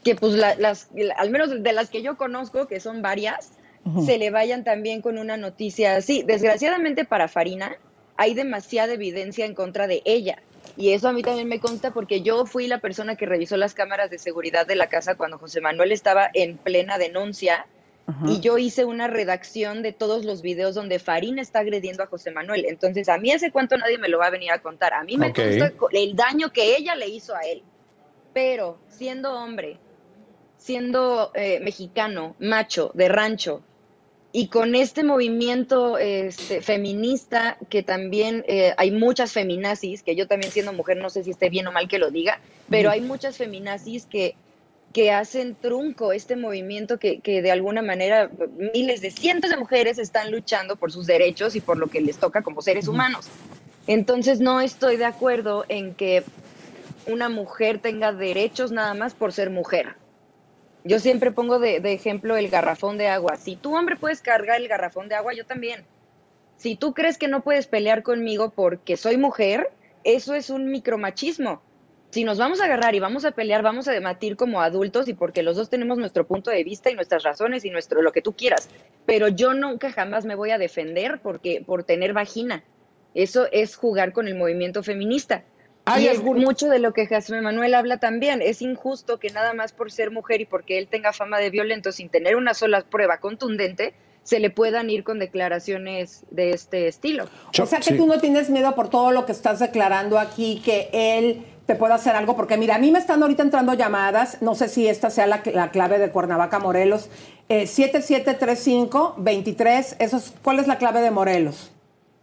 que pues la- las, al menos de las que yo conozco, que son varias, Se le vayan también con una noticia así. Desgraciadamente para Farina hay demasiada evidencia en contra de ella. Y eso a mí también me consta porque yo fui la persona que revisó las cámaras de seguridad de la casa cuando José Manuel estaba en plena denuncia y yo hice una redacción de todos los videos donde Farina está agrediendo a José Manuel. Entonces, a mí ese cuento nadie me lo va a venir a contar. A mí me consta co- el daño que ella le hizo a él. Pero siendo hombre, siendo eh, mexicano, macho, de rancho, y con este movimiento este, feminista, que también eh, hay muchas feminazis, que yo también siendo mujer no sé si esté bien o mal que lo diga, pero hay muchas feminazis que, que hacen trunco este movimiento que, que de alguna manera miles de cientos de mujeres están luchando por sus derechos y por lo que les toca como seres humanos. Entonces no estoy de acuerdo en que una mujer tenga derechos nada más por ser mujer. Yo siempre pongo de, ejemplo el garrafón de agua. Si tú, hombre, puedes cargar el garrafón de agua, yo también. Si tú crees que no puedes pelear conmigo porque soy mujer, eso es un micromachismo. Si nos vamos a agarrar y vamos a pelear, vamos a debatir como adultos y porque los dos tenemos nuestro punto de vista y nuestras razones y nuestro lo que tú quieras. Pero yo nunca jamás me voy a defender porque por tener vagina. Eso es jugar con el movimiento feminista. ¿Hay Y es algún- mucho de lo que Jasmine Manuel habla también. Es injusto que nada más por ser mujer y porque él tenga fama de violento sin tener una sola prueba contundente, se le puedan ir con declaraciones de este estilo. o sea que tú no tienes miedo por todo lo que estás declarando aquí, que él te pueda hacer algo, porque mira, a mí me están ahorita entrando llamadas, no sé si esta sea la, la clave de Cuernavaca, Morelos, eh, 7735-23, eso es, ¿cuál es la clave de Morelos?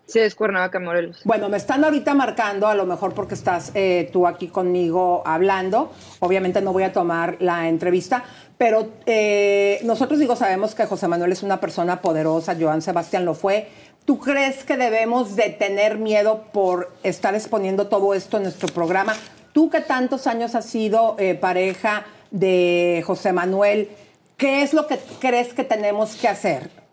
Sí, es Cuernavaca, Morelos. Bueno, me están ahorita marcando, a lo mejor porque estás eh, tú aquí conmigo hablando. Obviamente no voy a tomar la entrevista, pero eh, nosotros digo, sabemos que José Manuel es una persona poderosa, Joan Sebastián lo fue. ¿Tú crees que debemos de tener miedo por estar exponiendo todo esto en nuestro programa? Tú que tantos años has sido eh, pareja de José Manuel, ¿qué es lo que crees que tenemos que hacer?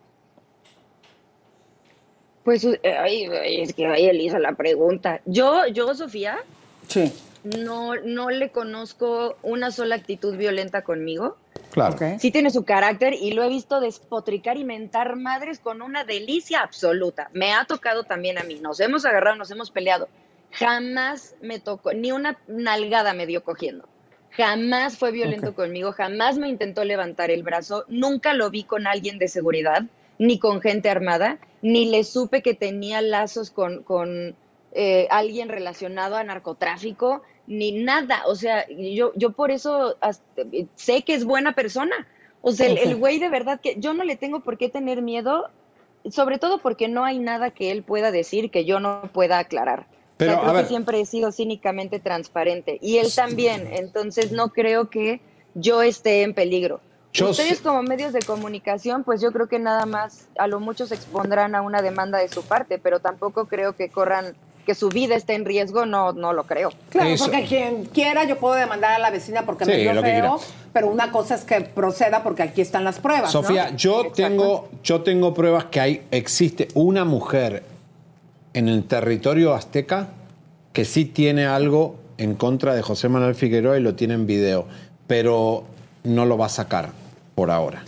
Pues, eh, ay, ay, es que ahí Elisa la pregunta. Yo, yo, Sofía, Sí. no, no le conozco una sola actitud violenta conmigo. Claro. Sí tiene su carácter y lo he visto despotricar y mentar madres con una delicia absoluta. Me ha tocado también a mí. Nos hemos agarrado, nos hemos peleado. Jamás me tocó, ni una nalgada me dio cogiendo. Jamás fue violento conmigo, jamás me intentó levantar el brazo. Nunca lo vi con alguien de seguridad, ni con gente armada, ni le supe que tenía lazos con, con eh, alguien relacionado a narcotráfico, ni nada. O sea, yo, yo por eso sé que es buena persona. O sea, el- güey de verdad que yo no le tengo por qué tener miedo, sobre todo porque no hay nada que él pueda decir que yo no pueda aclarar. Pero, o sea, creo a que ver. siempre he sido cínicamente transparente y él también. Entonces no creo que yo esté en peligro. Yo Ustedes sé- como medios de comunicación, pues yo creo que nada más a lo mucho se expondrán a una demanda de su parte, pero tampoco creo que corran que su vida esté en riesgo, no, no lo creo. Claro, Eso. porque quien quiera yo puedo demandar a la vecina porque me Sí, dio lo que feo, pero una cosa es que proceda porque aquí están las pruebas. ¿no? Sofía, yo tengo, yo tengo pruebas que hay, existe una mujer en el territorio azteca que sí tiene algo en contra de José Manuel Figueroa y lo tiene en video, pero no lo va a sacar por ahora.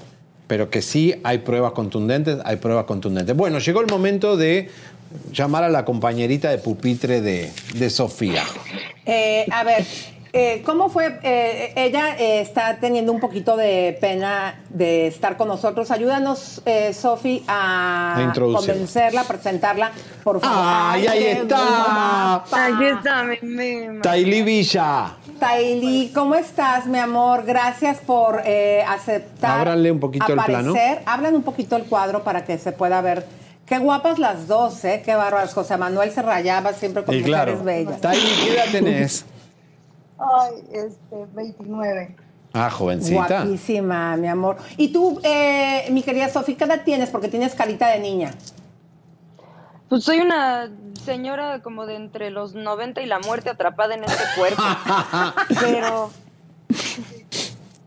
Pero que sí hay pruebas contundentes, hay pruebas contundentes. Bueno, llegó el momento de llamar a la compañerita de pupitre de, de Sofía. Eh, a ver, eh, ¿cómo fue? Eh, ella eh, está teniendo un poquito de pena de estar con nosotros. Ayúdanos, eh, Sofi, A convencerla, a presentarla, por favor. ¡Ay, ahí está! Aquí está mi mima. Tailí Villa. Taili, ¿cómo estás, mi amor? Gracias por eh, aceptar. Ábranle un poquito el plano. aparecer. Hablan un poquito el cuadro para que se pueda ver. Qué guapas las dos, ¿eh? Qué bárbaras. José Manuel se rayaba siempre con Y claro, mujeres bellas. Tailí, ¿qué edad tenés? Ay, este, 29. Ah, jovencita. Guapísima, mi amor. Y tú, eh, mi querida Sofía, ¿qué edad tienes? Porque tienes carita de niña. Pues soy una señora como de entre los 90 y la muerte atrapada en este cuerpo. pero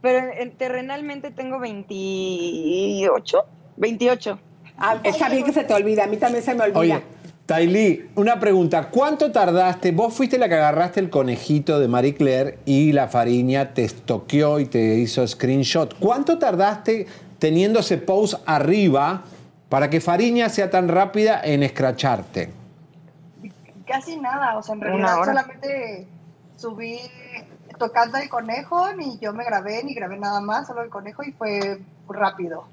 pero en- terrenalmente tengo 28, 28. Ah, está bien que se te olvide, a mí también se me olvida. Oye, Tailí, una pregunta. ¿Cuánto tardaste? Vos fuiste la que agarraste el conejito de Marie Claire y la Fariña te estoqueó y te hizo screenshot. ¿Cuánto tardaste teniendo ese pose arriba para que Fariña sea tan rápida en escracharte? Casi nada, o sea, en realidad solamente subí tocando el conejo, ni yo me grabé, ni grabé nada más, solo el conejo y fue rápido.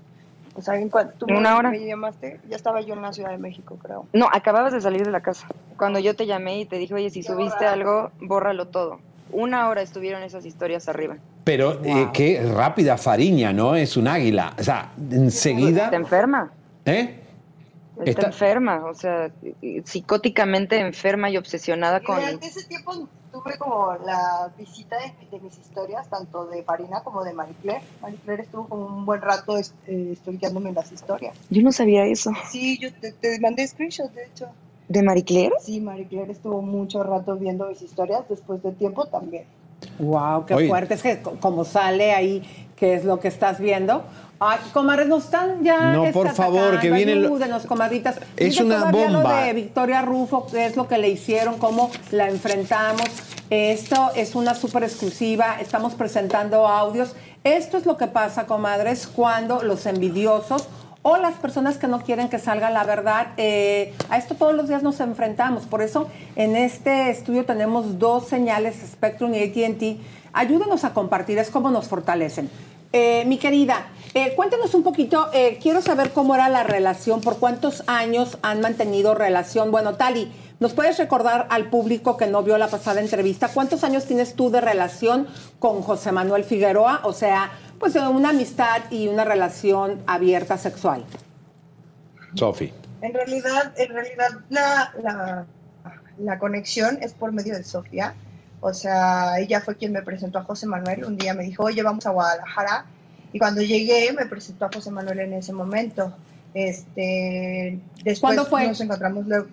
O sea, en cuanto tú Una me, hora. me llamaste, ya estaba yo en la Ciudad de México, creo. No, acababas de salir de la casa. Cuando yo te llamé y te dije, oye, si subiste algo, bórralo todo. Una hora estuvieron esas historias arriba. Pero eh, qué rápida Fariña, ¿no? Es un águila. O sea, enseguida. Está enferma. ¿Eh? Está, Está- enferma, o sea, psicóticamente enferma y obsesionada con... Durante ese tiempo tuve como la visita de, de mis historias, tanto de Farina como de Marie Claire. Marie Claire estuvo como un buen rato es- eh, estudiándome las historias. Yo no sabía eso. Sí, yo te, te mandé screenshot, de hecho. ¿De Marie Claire? Sí, Marie Claire estuvo mucho rato viendo mis historias, después de tiempo también. Wow, qué Oye. fuerte. Es que co- como sale ahí, ¿qué es lo que estás viendo? Ay, comadres, nos están ya. No, por favor, que viene lo- Ayúdenos, comadritas. Es Dice una bomba. Lo de Victoria Rufo, qué es lo que le hicieron, cómo la enfrentamos. Esto es una súper exclusiva. Estamos presentando audios. Esto es lo que pasa, comadres, cuando los envidiosos o las personas que no quieren que salga la verdad. eh, a esto todos los días nos enfrentamos. Por eso en este estudio tenemos dos señales, Spectrum y ATT. Ayúdenos a compartir, es como nos fortalecen. Eh, mi querida, eh, cuéntanos un poquito, eh, quiero saber cómo era la relación, por cuántos años han mantenido relación. Bueno, Tali, ¿nos puedes recordar al público que no vio la pasada entrevista cuántos años tienes tú de relación con José Manuel Figueroa? O sea, pues de una amistad y una relación abierta sexual. Sofi. En realidad, en realidad la, la, la conexión es por medio de Sofía. O sea, ella fue quien me presentó a José Manuel. Un día me dijo, oye, vamos a Guadalajara. Y cuando llegué, me presentó a José Manuel en ese momento. Este, después ¿Cuándo fue? nos encontramos luego.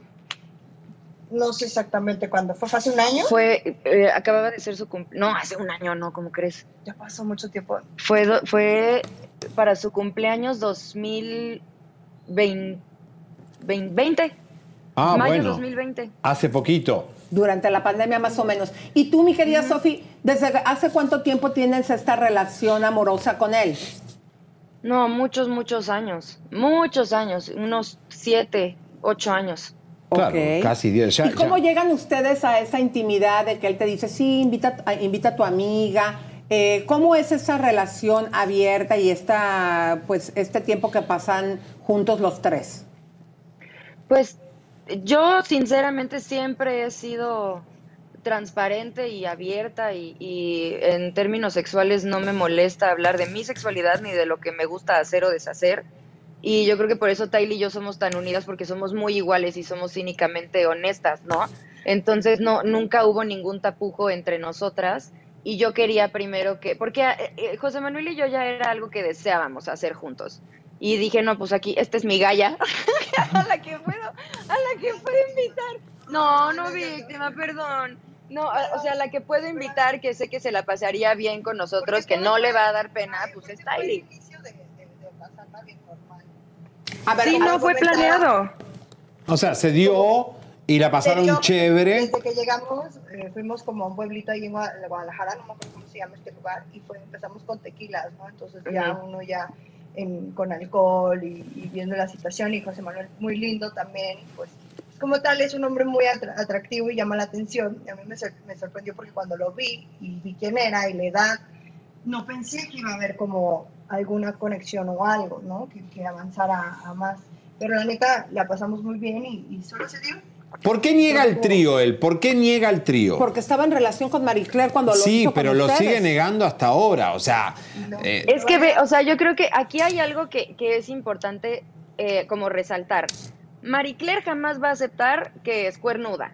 No sé exactamente cuándo. ¿Fue, ¿Fue hace un año? Fue, eh, acababa de ser su cumpleaños. No, hace un año, no, ¿cómo crees? Ya pasó mucho tiempo. Fue, do- fue para su cumpleaños 2020. 20, Ah, mayo bueno. 2020. Hace poquito. Durante la pandemia más o menos. Y tú, mi querida Sofi, ¿desde hace cuánto tiempo tienes esta relación amorosa con él? No, muchos, muchos años. Muchos años. Unos siete, ocho años. Claro, casi 10. Ya, ¿Y cómo ya. llegan ustedes a esa intimidad de que él te dice, sí, invita, a- invita a tu amiga? Eh, ¿Cómo es esa relación abierta y esta, pues, este tiempo que pasan juntos los tres? Pues yo sinceramente siempre he sido transparente y abierta y, y en términos sexuales no me molesta hablar de mi sexualidad ni de lo que me gusta hacer o deshacer. Y yo creo que por eso Tylee y yo somos tan unidas porque somos muy iguales y somos cínicamente honestas, ¿no? Entonces no nunca hubo ningún tapujo entre nosotras y yo quería primero que porque eh, eh, José Manuel y yo ya era algo que deseábamos hacer juntos. Y dije, no, pues aquí, esta es mi galla, a la que puedo, a la que puedo invitar. No, no, víctima, perdón. No, o sea, la que puedo invitar, que sé que se la pasaría bien con nosotros, que no le va a dar pena, pues es Tylee. A ver, Sí, no fue planeado. O sea, se dio y la pasaron Desde- chévere. Desde que llegamos, eh, fuimos como a un pueblito ahí en Gua- Guadalajara, no me acuerdo cómo se llama este lugar, y fue, empezamos con tequilas, ¿no? Entonces ya Ujú. uno ya en- con alcohol y, y viendo la situación, y José Manuel muy lindo también, pues como tal es un hombre muy atra- atractivo y llama la atención. Y a mí me, sor- me sorprendió porque cuando lo vi y vi quién era y la edad, no pensé que iba a haber como alguna conexión o algo, ¿no? Que, que avanzara a más. Pero la neta, la pasamos muy bien y, y solo se dio. ¿Por qué niega el trío él? ¿Por qué niega el trío? Porque estaba en relación con Marie Claire cuando lo Sí, hizo con pero lo ustedes. sigue negando hasta ahora. O sea, eh, Es que, ve, o sea, yo creo que aquí hay algo que, que es importante eh, como resaltar. Marie Claire jamás va a aceptar que es cuernuda.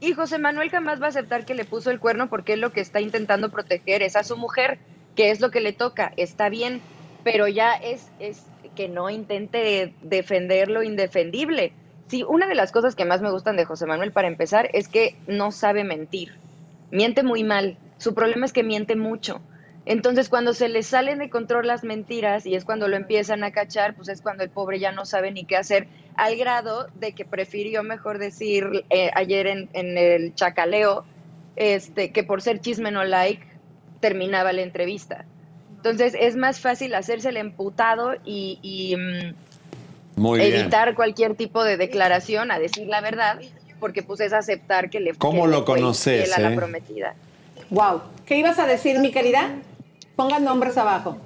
Y José Manuel jamás va a aceptar que le puso el cuerno porque él lo que está intentando proteger es a su mujer, que es lo que le toca. Está bien, pero ya es, es que no intente defender lo indefendible. Sí, una de las cosas que más me gustan de José Manuel, para empezar, es que no sabe mentir. Miente muy mal. Su problema es que miente mucho. Entonces, cuando se le salen de control las mentiras y es cuando lo empiezan a cachar, pues es cuando el pobre ya no sabe ni qué hacer, al grado de que prefirió mejor decir eh, ayer en, en el chacaleo este, que por ser chisme no like terminaba la entrevista. Entonces, es más fácil hacerse el emputado y, y, mm, muy bien. evitar cualquier tipo de declaración a decir la verdad, porque pues es aceptar que le ¿Cómo que lo le fue conoces, infiel a eh? la prometida. Wow. ¿Qué ibas a decir, mi querida? Pongan nombres abajo.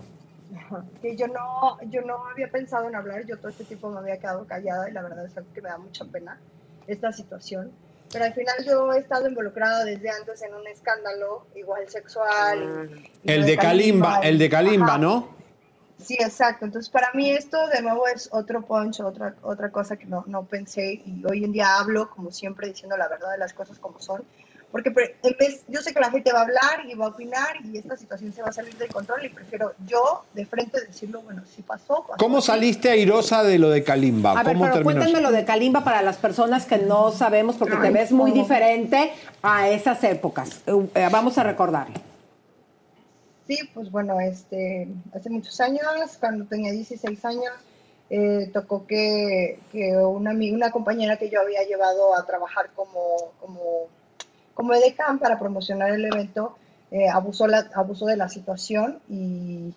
que yo no, yo no había pensado en hablar, yo todo este tiempo me había quedado callada y la verdad es algo que me da mucha pena esta situación. Pero al final yo he estado involucrada desde antes en un escándalo igual sexual. y- y El de Kalimba, el de Kalimba, Ajá. ¿no? Sí, exacto. Entonces, para mí esto de nuevo es otro punch, otra, otra cosa que no, no pensé y hoy en día hablo, como siempre, diciendo la verdad de las cosas como son. Porque en vez, yo sé que la gente va a hablar y va a opinar y esta situación se va a salir del control y prefiero yo de frente decirlo, bueno, si pasó, pasó. ¿Cómo saliste airosa de lo de Kalimba? A ver, ¿Cómo pero cuéntenme lo de Kalimba para las personas que no sabemos, porque te ves muy diferente a esas épocas. Eh, eh, vamos a recordarlo. Sí, pues bueno, este, hace muchos años, cuando tenía 16 años, eh, tocó que, que una, una compañera que yo había llevado a trabajar como, como, como edecán para promocionar el evento, eh, abusó, la, abusó de la situación y,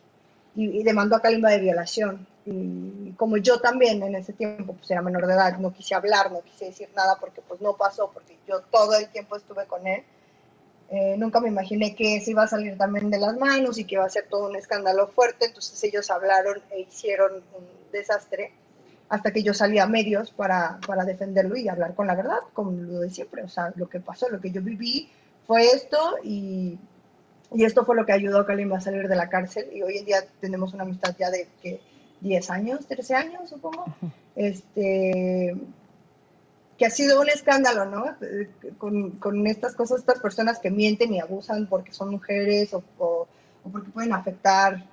y, y demandó a Kalimba de violación. Y como yo también en ese tiempo pues era menor de edad, no quise hablar, no quise decir nada porque pues no pasó, porque yo todo el tiempo estuve con él. Eh, nunca me imaginé que se iba a salir también de las manos y que iba a ser todo un escándalo fuerte. Entonces ellos hablaron e hicieron un desastre hasta que yo salí a medios para, para defenderlo y hablar con la verdad, como lo de siempre. O sea, lo que pasó, lo que yo viví fue esto y, y esto fue lo que ayudó a Kalimba a salir de la cárcel. Y hoy en día tenemos una amistad ya de que 10 años, 13 años, supongo. Este, que ha sido un escándalo, ¿no? Con, con estas cosas, estas personas que mienten y abusan porque son mujeres o, o- o porque pueden afectar.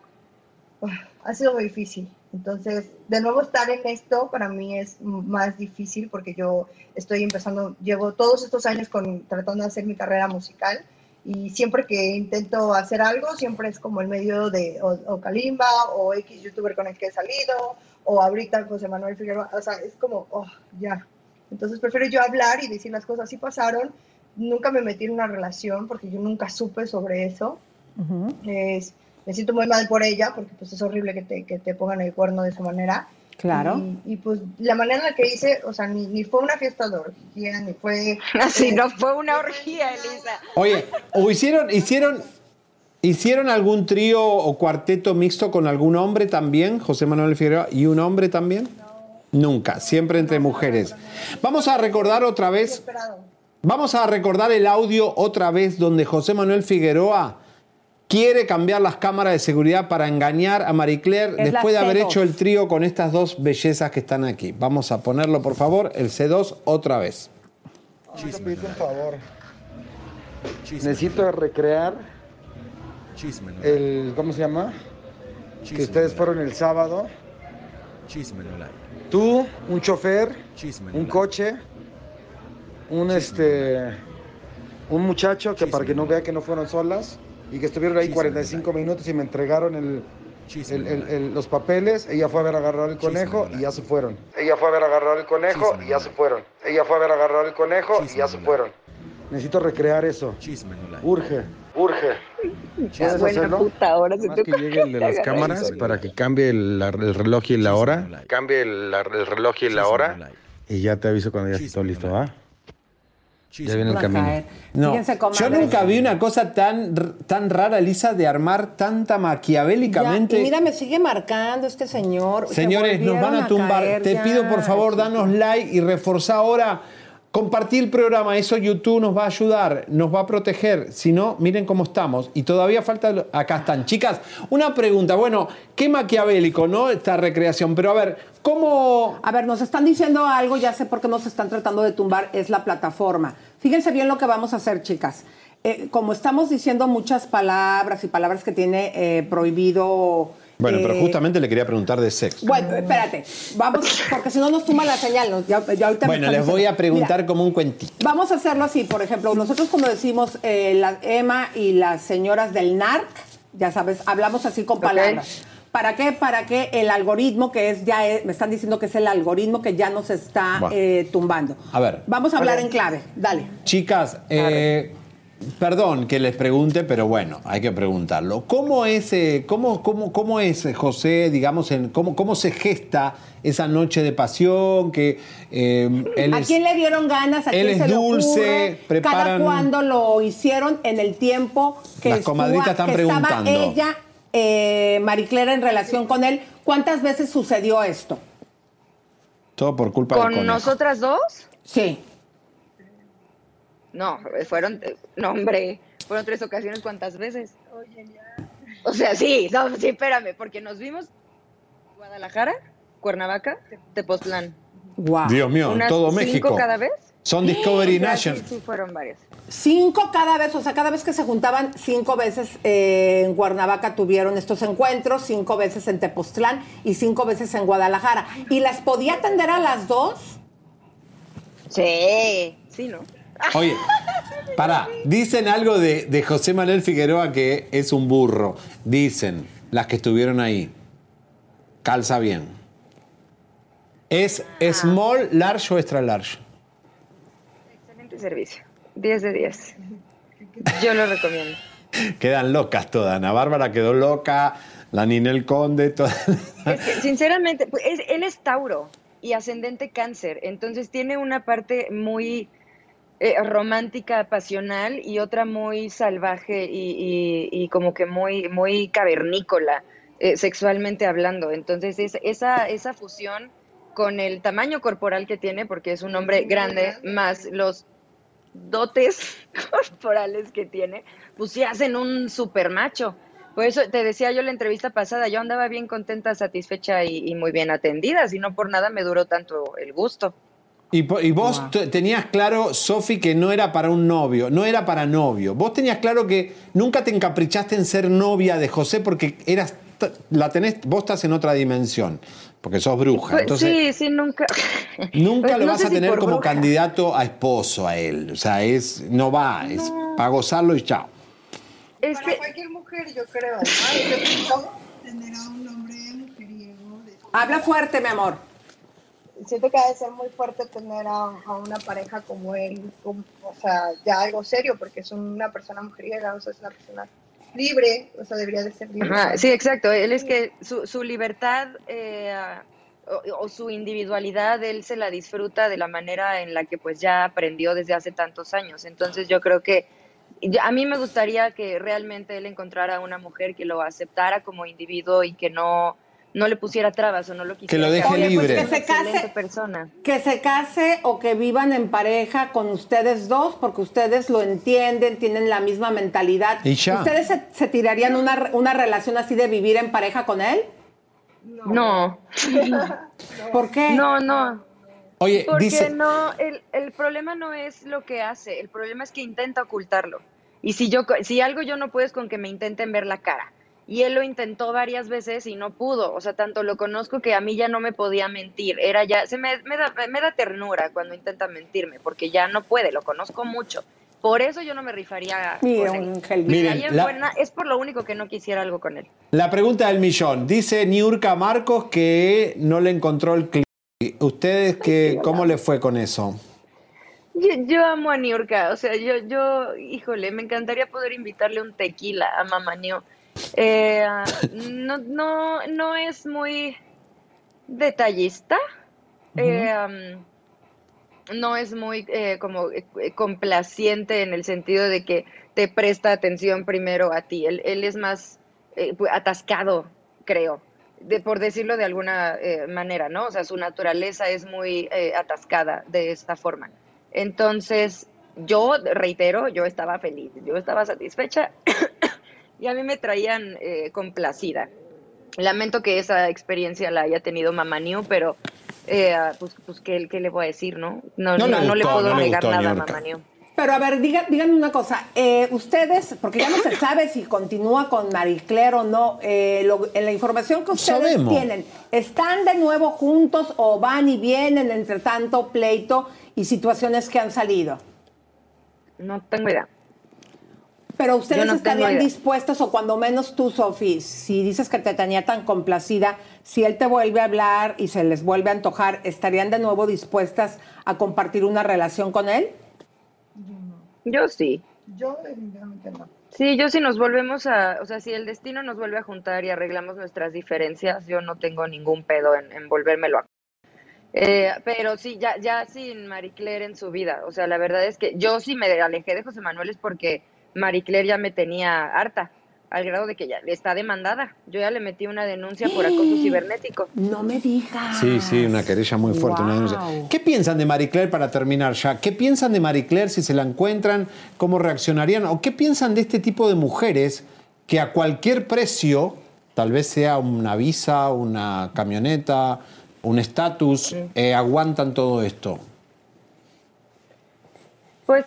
Uf, Ha sido muy difícil. Entonces, de nuevo estar en esto para mí es más difícil porque yo estoy empezando, llevo todos estos años con, tratando de hacer mi carrera musical y siempre que intento hacer algo, siempre es como el medio de o, o Kalimba o X youtuber con el que he salido o ahorita José Manuel Figueroa, o sea, es como, oh, ya. Entonces prefiero yo hablar y decir las cosas, sí pasaron, nunca me metí en una relación porque yo nunca supe sobre eso. Es- me siento muy mal por ella porque pues es horrible que te, que te pongan el cuerno de esa manera. Claro. Y, y, pues la manera en la que hice, o sea, ni, ni fue una fiesta de orgía, ni fue... Así eh, no fue una orgía, Elisa. Oye, ¿o hicieron, hicieron, hicieron algún trío o cuarteto mixto con algún hombre también, José Manuel Figueroa, y un hombre también? Nunca, siempre entre mujeres. Vamos a recordar otra vez, vamos a recordar el audio otra vez donde José Manuel Figueroa quiere cambiar las cámaras de seguridad para engañar a Marie Claire Es la después de haber C2. hecho el trío con estas dos bellezas que están aquí. Vamos a ponerlo, por favor, el C2 otra vez. Necesito pedirte un favor. Necesito recrear el, ¿cómo se llama? Que ustedes fueron el sábado. Tú, un chofer, un coche, un este, un muchacho que para que no vea que no fueron solas y que estuvieron ahí 45 minutos y me entregaron el, el- el- el- los papeles. Ella fue a ver agarrar el conejo y ya se fueron. Ella fue a ver agarrar el conejo y ya se fueron. Ella fue a ver agarrar el conejo y ya se fueron. Necesito recrear eso. Urge, urge. ¿Puedes Buena hacerlo? puta, ahora se que llegue el de las cámaras para que cambie el, reloj y la hora. Cambie el, reloj y la hora. Y ya te aviso cuando ya esté todo listo, ¿va? Ya viene el Va a camino. caer. No, Fíjense, yo nunca vi una cosa tan, tan rara, Lisa, de armar tanta Ya, maquiavélicamente. y mira, me sigue marcando este señor. Se Señores, nos van a tumbar. caer Te ya, pido por favor, danos like y reforzá ahora. Compartir el programa, eso YouTube nos va a ayudar, nos va a proteger. Si no, miren cómo estamos. Y todavía falta. Acá están. Chicas, una pregunta. Bueno, qué maquiavélico, ¿no? Esta recreación. Pero a ver, ¿cómo. A ver, nos están diciendo algo, ya sé por qué nos están tratando de tumbar, es la plataforma. Fíjense bien lo que vamos a hacer, chicas. Eh, como estamos diciendo muchas palabras y palabras que tiene eh, prohibido. Bueno, pero eh, justamente le quería preguntar de sexo. Bueno, espérate, vamos, porque si no nos tumba la señal. nos- ya- ya ahorita me Bueno, les voy diciendo. a preguntar Mira, como un cuentito. Vamos a hacerlo así, por ejemplo, nosotros cuando decimos eh, la Emma y las señoras del NARC, ya sabes, hablamos así con palabras. ¿Para qué? Para que el algoritmo que es ya, es- me están diciendo que es el algoritmo que ya nos está eh, tumbando. A ver. Vamos a hablar en clave, dale. Chicas, eh, perdón que les pregunte, pero bueno, hay que preguntarlo. ¿Cómo es, eh, cómo, cómo, cómo es eh, José, digamos, en, cómo, cómo se gesta esa noche de pasión? Que eh, él ¿A es- quién le dieron ganas? ¿A él quién es se le dulce, ocurre? preparan- Cada cuándo lo hicieron en el tiempo que Las estuvo- comadritas están que estaba preguntando. ella eh, Marie Claire en relación con él. ¿Cuántas veces sucedió esto? Todo por culpa de ¿Con nosotras dos? Sí. No, fueron, no hombre, fueron tres ocasiones, ¿cuántas veces? O sea, sí, no, sí, espérame, porque nos vimos Guadalajara, Cuernavaca, Tepoztlán. Wow. Dios mío, Unas todo cinco México. cada vez? Son Discovery Nation. Sí, sí, fueron varias. Cinco cada vez, o sea, cada vez que se juntaban, cinco veces eh, en Cuernavaca tuvieron estos encuentros, cinco veces en Tepoztlán y cinco veces en Guadalajara. ¿Y las podía atender a las dos? Sí, sí, ¿no? Oye, pará, dicen algo de, de José Manuel Figueroa que es un burro. Dicen las que estuvieron ahí. Calza bien. ¿Es small, large o extra large? Excelente servicio. 10 de 10. Yo lo recomiendo. Quedan locas todas. Ana Bárbara quedó loca, la Ninel Conde, todas. Es que, sinceramente, pues, es- él es Tauro y ascendente cáncer, entonces tiene una parte muy eh, romántica, pasional y otra muy salvaje y, y- y como que muy, muy cavernícola, eh, sexualmente hablando. Entonces es- esa, esa fusión con el tamaño corporal que tiene, porque es un hombre grande, más los dotes corporales que tiene, pues sí hacen un super macho. Por eso te decía yo en la entrevista pasada, yo andaba bien contenta, satisfecha y, y muy bien atendida, si no por nada me duró tanto el gusto. Y, vos tenías claro, Sofi, que no era para un novio, no era para novio. Vos tenías claro que nunca te encaprichaste en ser novia de José porque eras, la tenés, vos estás en otra dimensión, porque sos bruja. Pues, Entonces, sí, sí, nunca. nunca Pues, lo no vas a tener como bruja. candidato a esposo a él. O sea, es, no va, es para gozarlo y chao. Es Para cualquier mujer, yo creo. ¿no? Yo creo tener a un hombre mujeriego. de- Habla fuerte, mi amor. Siento que ha de ser muy fuerte tener a, a una pareja como él, como- o sea, ya algo serio, porque es una persona mujeriega, o sea, es una persona libre, o sea, debería de ser libre. Ajá, sí, exacto. Él es que su, su libertad eh, o, o su individualidad, él se la disfruta de la manera en la que pues ya aprendió desde hace tantos años. Entonces yo creo que a mí me gustaría que realmente él encontrara una mujer que lo aceptara como individuo y que no, no le pusiera trabas o no lo quisiera. lo deje porque libre. es Que se case. persona. Que se case o que vivan en pareja con ustedes dos, porque ustedes lo entienden, tienen la misma mentalidad. Y ya. ¿Ustedes se, se tirarían una, una relación así de vivir en pareja con él? No. ¿Por qué? No, no. Oye, Porque dice, no, el, el problema no es lo que hace, el problema es que intenta ocultarlo. Y si yo, si algo yo no puedo es con que me intenten ver la cara. Y él lo intentó varias veces y no pudo. O sea, tanto lo conozco que a mí ya no me podía mentir. Era ya, se me, me da, me da ternura cuando intenta mentirme, porque ya no puede, lo conozco mucho. Por eso yo no me rifaría con él. Miren, la- es por lo único que no quisiera algo con él. la pregunta del millón. Dice Niurka Marcos que no le encontró el clic. ¿Ustedes que, cómo le fue con eso? Yo, yo amo a Niurka, o sea, yo, yo, híjole, me encantaría poder invitarle un tequila a Mamá Nio. Eh, no, no, no es muy detallista, eh, um, no es muy eh, como eh, complaciente en el sentido de que te presta atención primero a ti. Él, él es más eh, pues, atascado, creo, de, por decirlo de alguna manera, ¿no? O sea, su naturaleza es muy atascada de esta forma. Entonces, yo reitero, yo estaba feliz, yo estaba satisfecha y a mí me traían eh, complacida. Lamento que esa experiencia la haya tenido Mamá New, pero eh, pues, pues ¿qué, qué le voy a decir, no? No, No no, le no le gustó, puedo negar gustó, nada a. Mamá New. Pero a ver, diga- díganme una cosa. eh, ustedes, porque ya no se sabe si continúa con Marie Claire o no, eh, lo- en la información que ustedes Sabemos. tienen, ¿están de nuevo juntos o van y vienen entre tanto pleito y situaciones que han salido? No tengo idea. Pero ustedes no estarían dispuestos, o cuando menos tú, Sofi, si dices que te tenía tan complacida, si él te vuelve a hablar y se les vuelve a antojar, ¿estarían de nuevo dispuestas a compartir una relación con él? Yo sí. Yo definitivamente no. Sí, yo si nos volvemos a, o sea, si el destino nos vuelve a juntar y arreglamos nuestras diferencias, yo no tengo ningún pedo en, en volvérmelo a... Eh, pero sí, ya, ya sin Marie Claire en su vida, o sea, la verdad es que yo sí me alejé de José Manuel es porque Marie Claire ya me tenía harta, al grado de que ya está demandada. Yo ya le metí una denuncia por acoso cibernético. No me digas. Sí, sí, una querella muy fuerte. una denuncia. ¿Qué piensan de Marie Claire para terminar ya? ¿Qué piensan de Marie Claire si se la encuentran? ¿Cómo reaccionarían? ¿O qué piensan de este tipo de mujeres que a cualquier precio, tal vez sea una visa, una camioneta, un estatus, eh, aguantan todo esto? Pues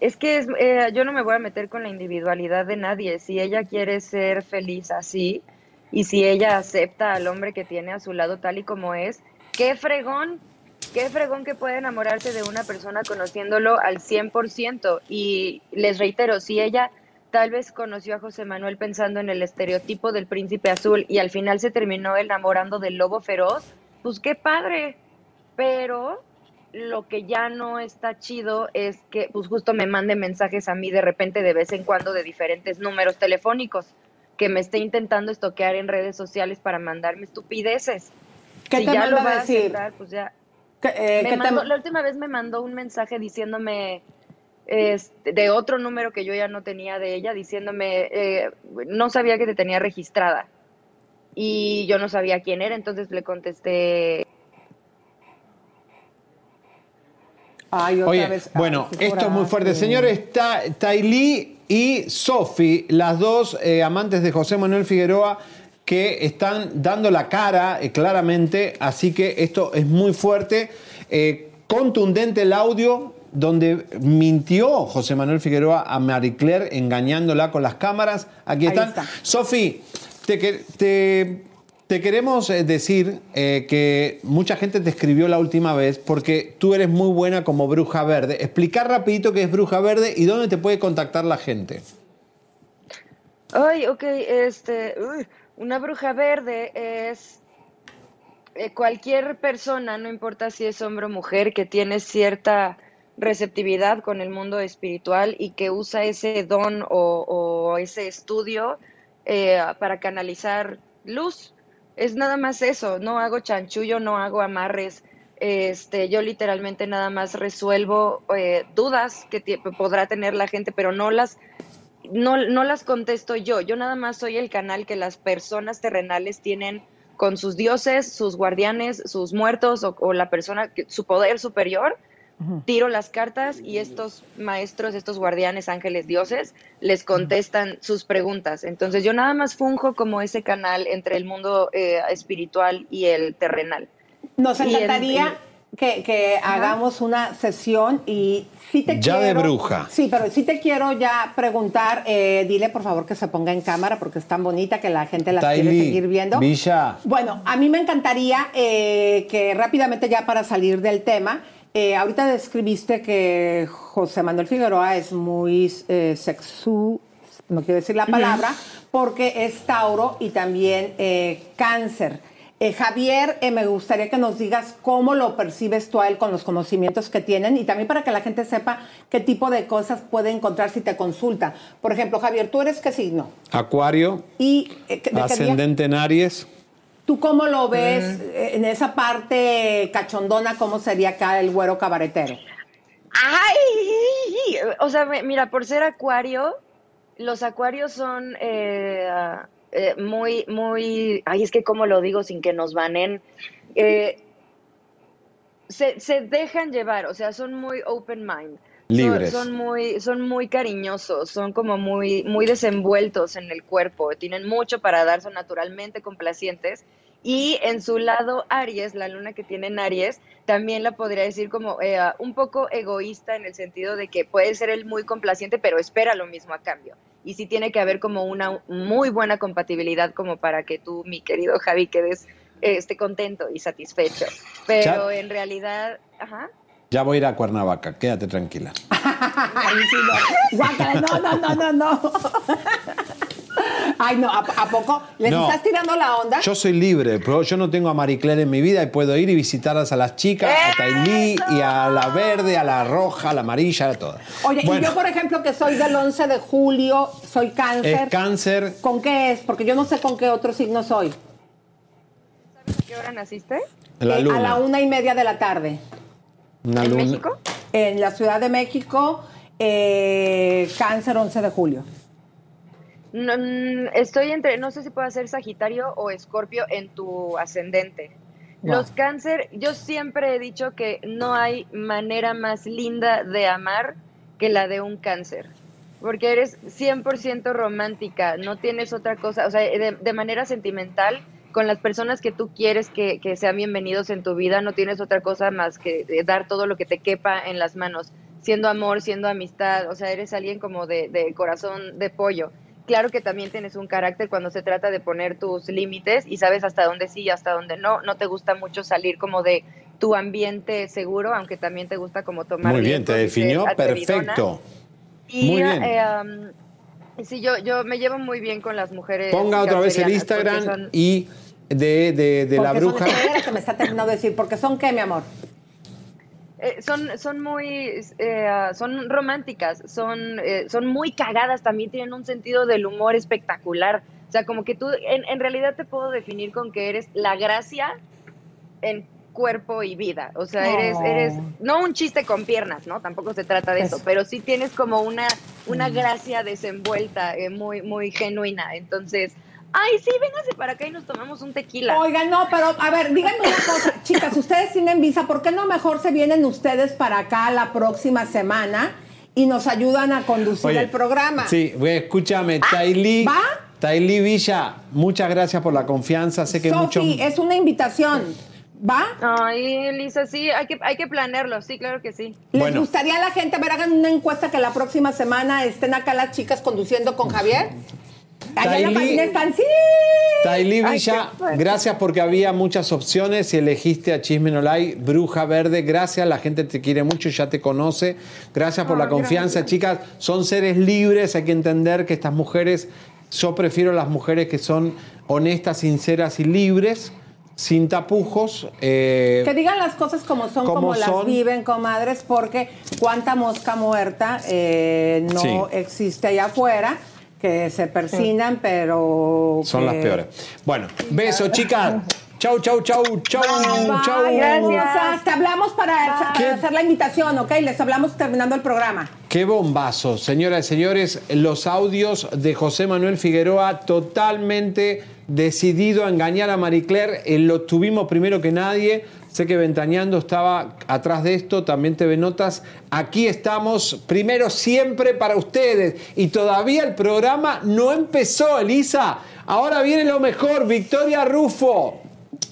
es que es, eh, yo no me voy a meter con la individualidad de nadie. Si ella quiere ser feliz así y si ella acepta al hombre que tiene a su lado tal y como es, qué fregón, qué fregón que puede enamorarse de una persona conociéndolo al 100%. Y les reitero, si ella tal vez conoció a José Manuel pensando en el estereotipo del príncipe azul y al final se terminó enamorando del lobo feroz, pues qué padre. Pero lo que ya no está chido es que pues justo me mande mensajes a mí de repente de vez en cuando de diferentes números telefónicos que me esté intentando estoquear en redes sociales para mandarme estupideces. ¿Qué si te ya lo va a decir? aceptar, pues ya. eh, Me qué mandó- ma- La última vez me mandó un mensaje diciéndome este, de otro número que yo ya no tenía de ella, diciéndome, eh, no sabía que te tenía registrada. Y yo no sabía quién era, entonces le contesté, Ay, otra Oye, vez. bueno, Ay, esto es muy fuerte. coraje. Señores, Ta- Tailí y Sofi, las dos eh, amantes de José Manuel Figueroa, que están dando la cara eh, claramente, así que esto es muy fuerte. Eh, contundente el audio donde mintió José Manuel Figueroa a Marie Claire engañándola con las cámaras. Aquí están. está. Sofi, te- te queremos eh, decir eh, que mucha gente te escribió la última vez porque tú eres muy buena como bruja verde. Explicar rapidito qué es bruja verde y dónde te puede contactar la gente. Ay, ok, este, una bruja verde es eh, cualquier persona, no importa si es hombre o mujer, que tiene cierta receptividad con el mundo espiritual y que usa ese don o, o ese estudio eh, para canalizar luz. Es nada más eso, no hago chanchullo, no hago amarres. Este, yo literalmente nada más resuelvo eh, dudas que podrá tener la gente, pero no las no, no las contesto yo, yo nada más soy el canal que las personas terrenales tienen con sus dioses, sus guardianes, sus muertos o, o la persona, su poder superior. Tiro las cartas y estos maestros, estos guardianes, ángeles, dioses, les contestan sus preguntas. Entonces yo nada más funjo como ese canal entre el mundo eh, espiritual y el terrenal. Nos en- encantaría que, que hagamos una sesión y sí te Ya de quiero- bruja. Sí, pero sí te quiero ya preguntar, eh, dile por favor que se ponga en cámara porque es tan bonita que la gente la quiere seguir viendo. Villa. Bueno, a mí me encantaría eh, que rápidamente ya para salir del tema, eh, ahorita describiste que José Manuel Figueroa es muy eh, sexu, no quiero decir la palabra, porque es Tauro y también eh, cáncer. Eh, Javier, me gustaría que nos digas cómo lo percibes tú a él con los conocimientos que tienen y también para que la gente sepa qué tipo de cosas puede encontrar si te consulta. Por ejemplo, Javier, ¿tú eres qué signo? Acuario, Y ascendente en Aries. ¿Tú cómo lo ves eh, en esa parte cachondona? ¿Cómo sería acá el güero cabaretero? ¡Ay! O sea, mira, por ser acuario, los acuarios son eh, eh, muy, muy. Ay, es que cómo lo digo sin que nos banen. Eh, se, se dejan llevar, o sea, son muy open mind. Son- Libres. Son, muy, son muy cariñosos, son como muy, muy desenvueltos en el cuerpo, tienen mucho para dar, son naturalmente complacientes. Y en su lado Aries, la luna que tiene en Aries, también la podría decir como eh, un poco egoísta en el sentido de que puede ser él muy complaciente, pero espera lo mismo a cambio. Y sí tiene que haber como una muy buena compatibilidad como para que tú, mi querido Javi, quedes eh, esté contento y satisfecho. Pero en realidad, ajá. Ya voy a ir a Cuernavaca, quédate tranquila. Ay, sí, no. Guácala, no, no, no, no, no. Ay, no, ¿a, a poco les No. estás tirando la onda? Yo soy libre, pero yo no tengo a Marie Claire en mi vida y puedo ir y visitarlas a las chicas, a Tailí y a la verde, a la roja, a la amarilla, a todas. Oye, y yo, por ejemplo, que soy del 11 de julio, soy cáncer. es cáncer, ¿Con qué es? Porque yo no sé con qué otro signo soy. ¿A qué hora naciste? la Eh, a la una y media de la tarde. Una ¿En luna. México? En la Ciudad de México, eh, cáncer 11 de julio. No, mm, estoy entre, no sé si puedo ser Sagitario o Escorpio en tu ascendente. Wow. Los cáncer, yo siempre he dicho que no hay manera más linda de amar que la de un cáncer. Porque eres 100% romántica, no tienes otra cosa, o sea, de, de manera sentimental, con las personas que tú quieres que, que sean bienvenidos en tu vida, no tienes otra cosa más que de dar todo lo que te quepa en las manos, siendo amor, siendo amistad, o sea, eres alguien como de, de corazón de pollo. Claro que también tienes un carácter cuando se trata de poner tus límites y sabes hasta dónde sí y hasta dónde no. No te gusta mucho salir como de tu ambiente seguro, aunque también te gusta como tomar Muy bien, te definió perfecto. Y Muy bien. eh, um, sí, yo, yo me llevo muy bien con las mujeres. Ponga otra vez el Instagram son- y de, de, de la son- bruja. espera que me está terminando de decir, porque son qué, mi amor. Eh, son, son muy eh, son románticas, son, eh, son muy cagadas, también tienen un sentido del humor espectacular. O sea, como que tú, en, en realidad te puedo definir con que eres la gracia en cuerpo y vida. O sea, eres, Oh. eres, no un chiste con piernas, ¿no? Tampoco se trata de eso, Eso. pero sí tienes como una, una Mm. gracia desenvuelta, eh, muy, muy genuina. Entonces, ay, sí, véngase para acá y nos tomamos un tequila. Oigan, no, pero a ver, díganme una cosa, chicas, ustedes tienen visa, ¿por qué no mejor se vienen ustedes para acá la próxima semana y nos ayudan a conducir Oye, el programa? Sí, güey, escúchame, Tailí. ¿va? Tailí Villa, muchas gracias por la confianza. Sé que mucho. Sofi, es una invitación. ¿Va? Ay, Lisa, sí, hay que, hay que planearlo, sí, claro que sí. ¿Les Bueno. gustaría a la gente, a ver, hagan una encuesta que la próxima semana estén acá las chicas conduciendo con Javier? Allá en la están, sí. Tailí Villa, gracias porque había muchas opciones y elegiste a Chisme No Like, Bruja Verde. Gracias, la gente te quiere mucho, ya te conoce. Gracias por la confianza, chicas. Son seres libres, hay que entender que estas mujeres, yo prefiero las mujeres que son honestas, sinceras y libres, sin tapujos. eh, Que digan las cosas como son, Como como las son. viven, comadres, porque cuánta mosca muerta eh, no Sí. existe allá afuera, que se persinan, pero... son que- las peores. Bueno, besos, chicas. Chau, chau, chau, chau, Bye, chau. hermosas. Te hablamos para, para hacer la invitación, ¿ok? Les hablamos terminando el programa. Qué bombazo, señoras y señores, los audios de José Manuel Figueroa totalmente decidido a engañar a Marie Claire, eh, lo tuvimos primero que nadie, sé que Ventaneando estaba atrás de esto, también TV Notas, aquí estamos primero siempre para ustedes y todavía el programa no empezó, Elisa, ahora viene lo mejor, Victoria Rufo.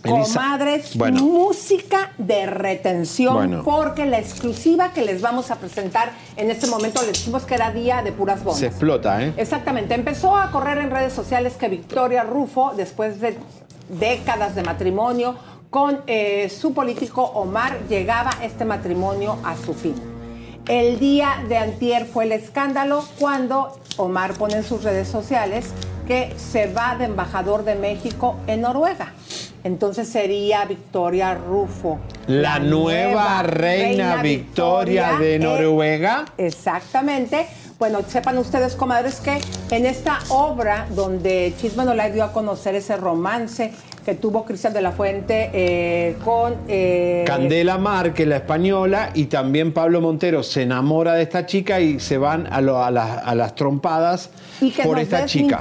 Elisa, Comadres, bueno. música de retención, Bueno. porque la exclusiva que les vamos a presentar en este momento les dijimos que era día de puras bombas. Se explota, ¿eh? Exactamente. Empezó a correr en redes sociales que Victoria Rufo, después de décadas de matrimonio con eh, su político Omar, llegaba este matrimonio a su fin. El día de antier fue el escándalo cuando Omar pone en sus redes sociales que se va de embajador de México en Noruega. Entonces sería Victoria Rufo. La nueva reina Victoria de eh, Noruega. Exactamente. Bueno, sepan ustedes, comadres, que en esta obra donde Chisme no dio a conocer ese romance que tuvo Cristian de la Fuente eh, con... eh, Candela Márquez, la española, y también Pablo Montero se enamora de esta chica y se van a, lo- a las- a las trompadas y que por nos esta chica.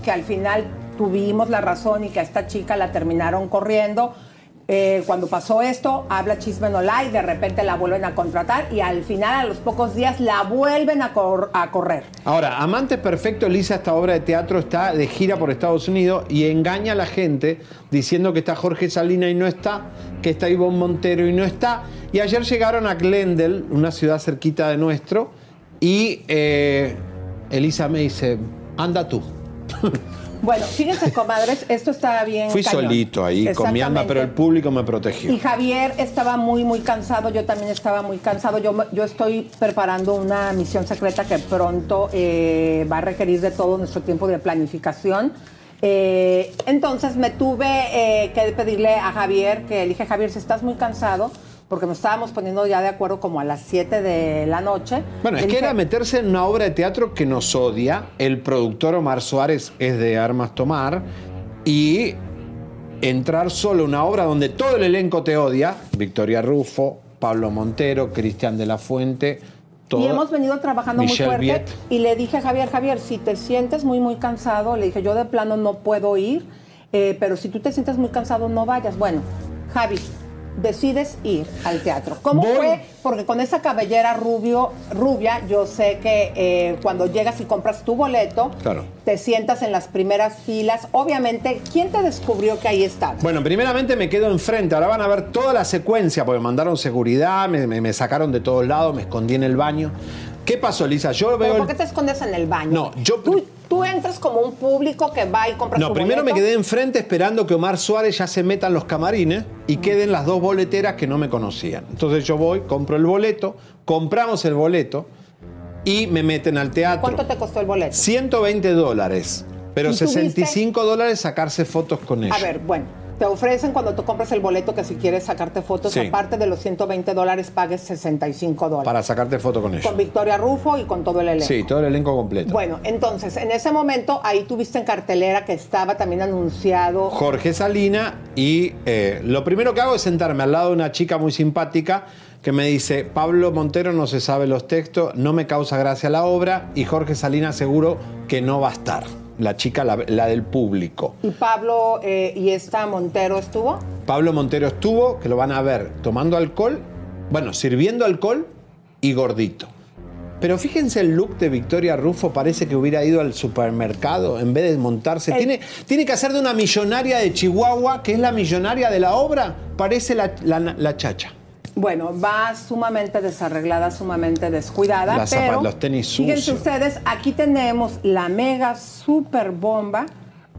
que al final tuvimos la razón y que a esta chica la terminaron corriendo. Eh, cuando pasó esto, habla Chisme no Lie, de repente la vuelven a contratar y al final, a los pocos días, la vuelven a correr. Ahora, Amante Perfecto, Elisa, esta obra de teatro está de gira por Estados Unidos y engaña a la gente diciendo que está Jorge Salina y no está, que está Ivonne Montero y no está. Y ayer llegaron a Glendale, una ciudad cerquita de nuestro, y eh, Elisa me dice, anda tú. Bueno, fíjense, comadres, esto está bien. Fui cañón. solito ahí con mi alma, pero el público me protegió. Y Javier estaba muy, muy cansado, yo también estaba muy cansado. Yo, yo estoy preparando una misión secreta que pronto eh, va a requerir de todo nuestro tiempo de planificación. Eh, entonces me tuve eh, que pedirle a Javier, que le dije, Javier, si estás muy cansado, porque nos estábamos poniendo ya de acuerdo como a las 7 de la noche. Bueno, es que era meterse en una obra de teatro que nos odia. El productor Omar Suárez es de Armas Tomar. Y entrar solo a una obra donde todo el elenco te odia. Victoria Rufo, Pablo Montero, Cristian de la Fuente. Y hemos venido trabajando Michelle muy fuerte. Viet. Y le dije a Javier, Javier, si te sientes muy, muy cansado, le dije, yo de plano no puedo ir, eh, pero si tú te sientes muy cansado, no vayas. Bueno, Javi, decides ir al teatro. ¿Cómo Voy. fue? Porque con esa cabellera rubio, rubia, yo sé que eh, cuando llegas y compras tu boleto, Claro. te sientas en las primeras filas. Obviamente, ¿quién te descubrió que ahí estabas? Bueno, primeramente me quedo enfrente. Ahora van a ver toda la secuencia, porque me mandaron seguridad, me, me- me sacaron de todos lados, me escondí en el baño. ¿Qué pasó, Lisa? Yo ¿Pero veo. por qué te escondes en el baño? No, yo. Tú, tú entras como un público que va y compra No, su primero me quedé enfrente esperando que Omar Suárez ya se meta en los camarines y queden las dos boleteras que no me conocían. Entonces yo voy, compro el boleto, compramos el boleto y me meten al teatro. ¿Cuánto te costó el boleto? 120 dólares, pero ¿Y tuviste? 65 dólares sacarse fotos con ella. A ver, bueno, te ofrecen cuando tú compras el boleto que si quieres sacarte fotos, Sí. aparte de los 120 dólares, pagues 65 dólares. Para sacarte foto con ella. Con Victoria Rufo y con todo el elenco. Sí, todo el elenco completo. Bueno, entonces, en ese momento, ahí tuviste en cartelera que estaba también anunciado. Jorge Salina y eh, lo primero que hago es sentarme al lado de una chica muy simpática que me dice, Pablo Montero no se sabe los textos, no me causa gracia la obra y Jorge Salina seguro que no va a estar. La chica, la, la del público. Y Pablo eh, y esta Montero estuvo. Pablo Montero estuvo, que lo van a ver tomando alcohol, bueno, sirviendo alcohol y gordito. Pero fíjense el look de Victoria Rufo, parece que hubiera ido al supermercado en vez de montarse. El- Tiene, tiene que hacer de una millonaria de Chihuahua, que es la millonaria de la obra, parece la, la- la chacha. Bueno, va sumamente desarreglada, sumamente descuidada. Las pero los tenis Fíjense sucios. ustedes, aquí tenemos la mega super bomba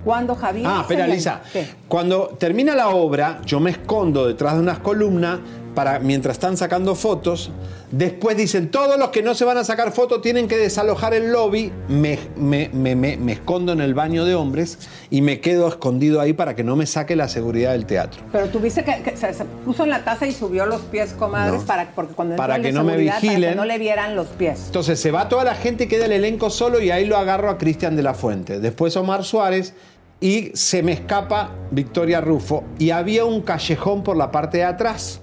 cuando Javier. Ah, espera, Lisa. ¿Qué? Cuando termina la obra, yo me escondo detrás de unas columnas para mientras están sacando fotos. Después dicen, todos los que no se van a sacar fotos tienen que desalojar el lobby. Me, me- me- me- escondo en el baño de hombres y me quedo escondido ahí para que no me saque la seguridad del teatro. Pero tuviste que, que se, se puso en la taza y subió los pies, comadres, No. para, porque cuando Para que no me seguridad, Para que vigilen. no le vieran los pies. Entonces se va toda la gente y queda el elenco solo y ahí lo agarro a Cristian de la Fuente. Después Omar Suárez y se me escapa Victoria Rufo y había un callejón por la parte de atrás,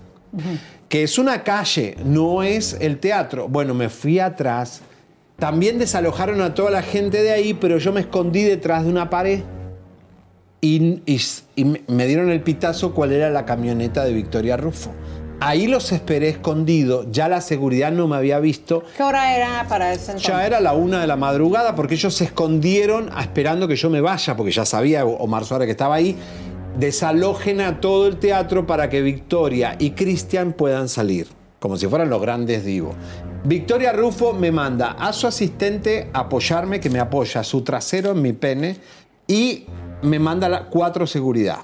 que es una calle, no es el teatro. Bueno, me fui atrás. También desalojaron a toda la gente de ahí, pero yo me escondí detrás de una pared y, y- y me- dieron el pitazo cuál era la camioneta de Victoria Rufo. Ahí los esperé escondido, ya la seguridad no me había visto. ¿Qué hora era para ese entonces? Ya era la una de la madrugada porque ellos se escondieron esperando que yo me vaya, porque ya sabía Omar Suárez que estaba ahí. Desalojen a todo el teatro para que Victoria y Cristian puedan salir, como si fueran los grandes divos. Victoria Rufo me manda a su asistente apoyarme, que me apoya su trasero en mi pene, y me manda la cuatro seguridad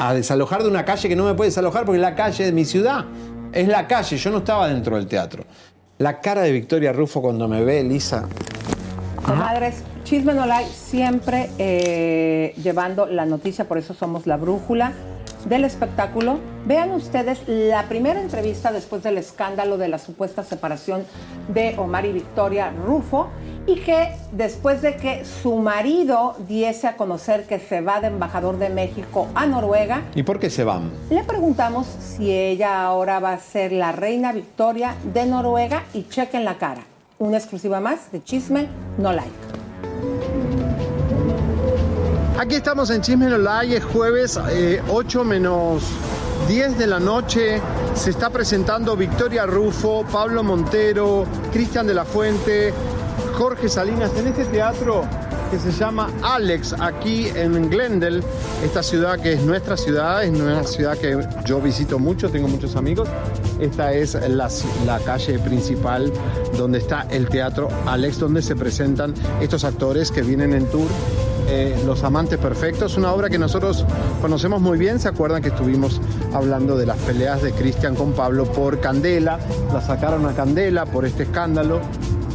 a desalojar de una calle que no me puede desalojar porque es la calle de mi ciudad. Es la calle, yo no estaba dentro del teatro. La cara de Victoria Rufo cuando me ve, Elisa. Comadres, Chisme No Like siempre eh, llevando la noticia, por eso somos la brújula del espectáculo. Vean ustedes la primera entrevista después del escándalo de la supuesta separación de Omar y Victoria Rufo y que después de que su marido diese a conocer que se va de embajador de México a Noruega, ¿Y por qué se van? le preguntamos si ella ahora va a ser la reina Victoria de Noruega y chequen la cara. Una exclusiva más de Chisme No Like. Aquí estamos en Chisme No Like, es jueves eh, 8 menos 10 de la noche. Se está presentando Victoria Rufo, Pablo Montero, Cristian de la Fuente, Jorge Salinas en este teatro que se llama Alex, aquí en Glendale, esta ciudad que es nuestra ciudad, es una ciudad que yo visito mucho, tengo muchos amigos. Esta es la, calle principal donde está el teatro Alex, donde se presentan estos actores que vienen en tour eh, Los Amantes Perfectos, una obra que nosotros conocemos muy bien. ¿Se acuerdan que estuvimos hablando de las peleas de Cristian con Pablo por Candela? La sacaron a Candela por este escándalo.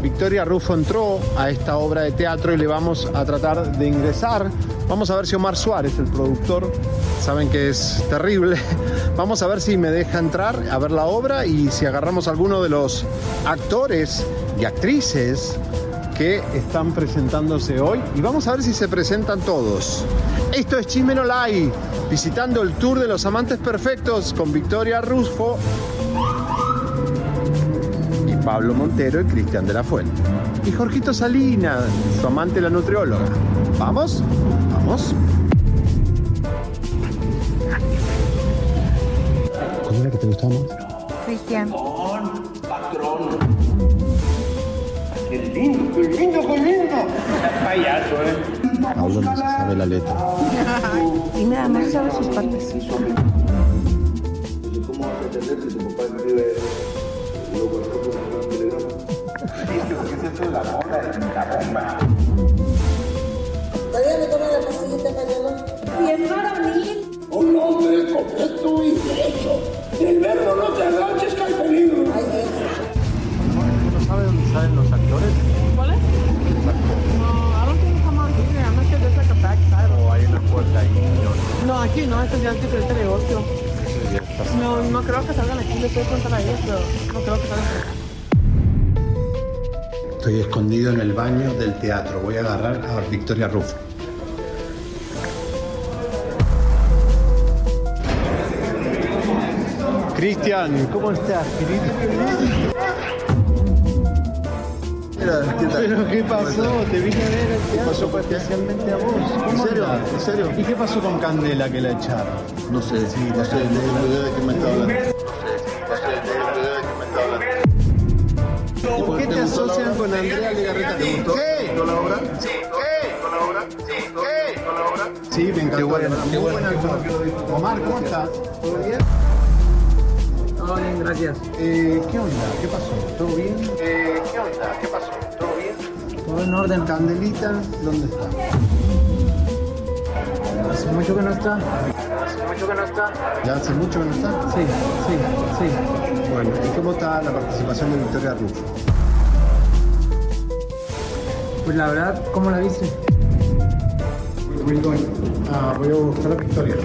Victoria Rufo entró a esta obra de teatro y le vamos a tratar de ingresar. Vamos a ver si Omar Suárez, el productor, saben que es terrible. Vamos a ver si me deja entrar a ver la obra y si agarramos alguno de los actores y actrices que están presentándose hoy y vamos a ver si se presentan todos. Esto es Chisme No Lai, visitando el tour de los amantes perfectos con Victoria Rufo Pablo Montero y Cristian de la Fuente. Y Jorgito Salina, su amante la nutrióloga. ¿Vamos? ¿Vamos? ¿Cuál era que te gustaba más? Cristian. Patrón. Qué lindo, qué lindo, qué lindo. Payaso, ¿eh? Pablo no se sabe la letra. Y nada más sabe sus partes. ¿Cómo vas a entender si tu papá escribe telegrama? ¿Qué es eso de la moda, la bomba? ¿Todavía me toma la pastillita para Bien varonil. Un hombre completo y derecho. Del verbo no te agaches que hay peligro. ¿No sabe dónde salen los actores? ¿Cuál es? No, I don't think come out here. I'm not sure there's like a backside. ¿O hay una puerta ahí? No, aquí no, esto ya es diferente negocio. No, no creo que salgan aquí, le estoy preguntando a ellos, pero no creo que salgan aquí. Estoy escondido en el baño del teatro. Voy a agarrar a Victoria Rufo. Cristian, ¿cómo estás, querido? ¿Pero qué pasó? Te vine a ver al teatro pasó especialmente a vos. ¿En serio? ¿En serio? ¿Y qué pasó con Candela que la echaron? No sé, no sé, no sé de qué me está hablando. Con Andrea Legarreta? ¿Te gustó? ¿Qué? ¿Con la obra? ¿Qué? ¿Con la obra? ¿Qué? ¿Con la obra? Sí, me encantó. Qué bueno, Muy qué bueno, buen qué actor. bueno. Omar, ¿cómo estás? ¿Todo bien? Todo bien, gracias. Eh, ¿Qué onda? ¿Qué pasó? ¿Todo bien? Eh, ¿Qué onda? ¿Qué pasó? ¿Todo bien? Todo en orden. Candelita, ¿dónde está? Hace mucho que no está. Hace mucho que no está. ¿Ya hace mucho que no está? Sí, sí, sí. Bueno, ¿y cómo está la participación de Victoria Rufo? Pues la verdad, ¿cómo la viste? Ah, voy a buscar a Victoria.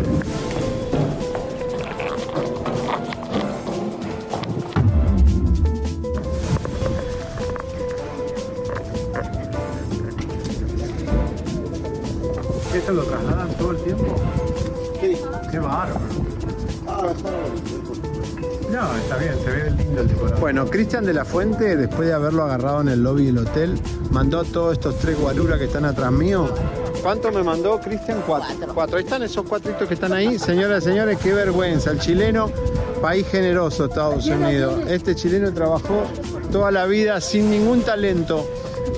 Bueno, Cristian de la Fuente, después de haberlo agarrado en el lobby del hotel, mandó a todos estos tres guaruras que están atrás mío. ¿Cuánto me mandó Cristian? Cuatro. Cuatro. Ahí están esos cuatritos que están ahí. Señoras y señores, qué vergüenza. El chileno, país generoso, Estados Unidos. Este chileno trabajó toda la vida sin ningún talento.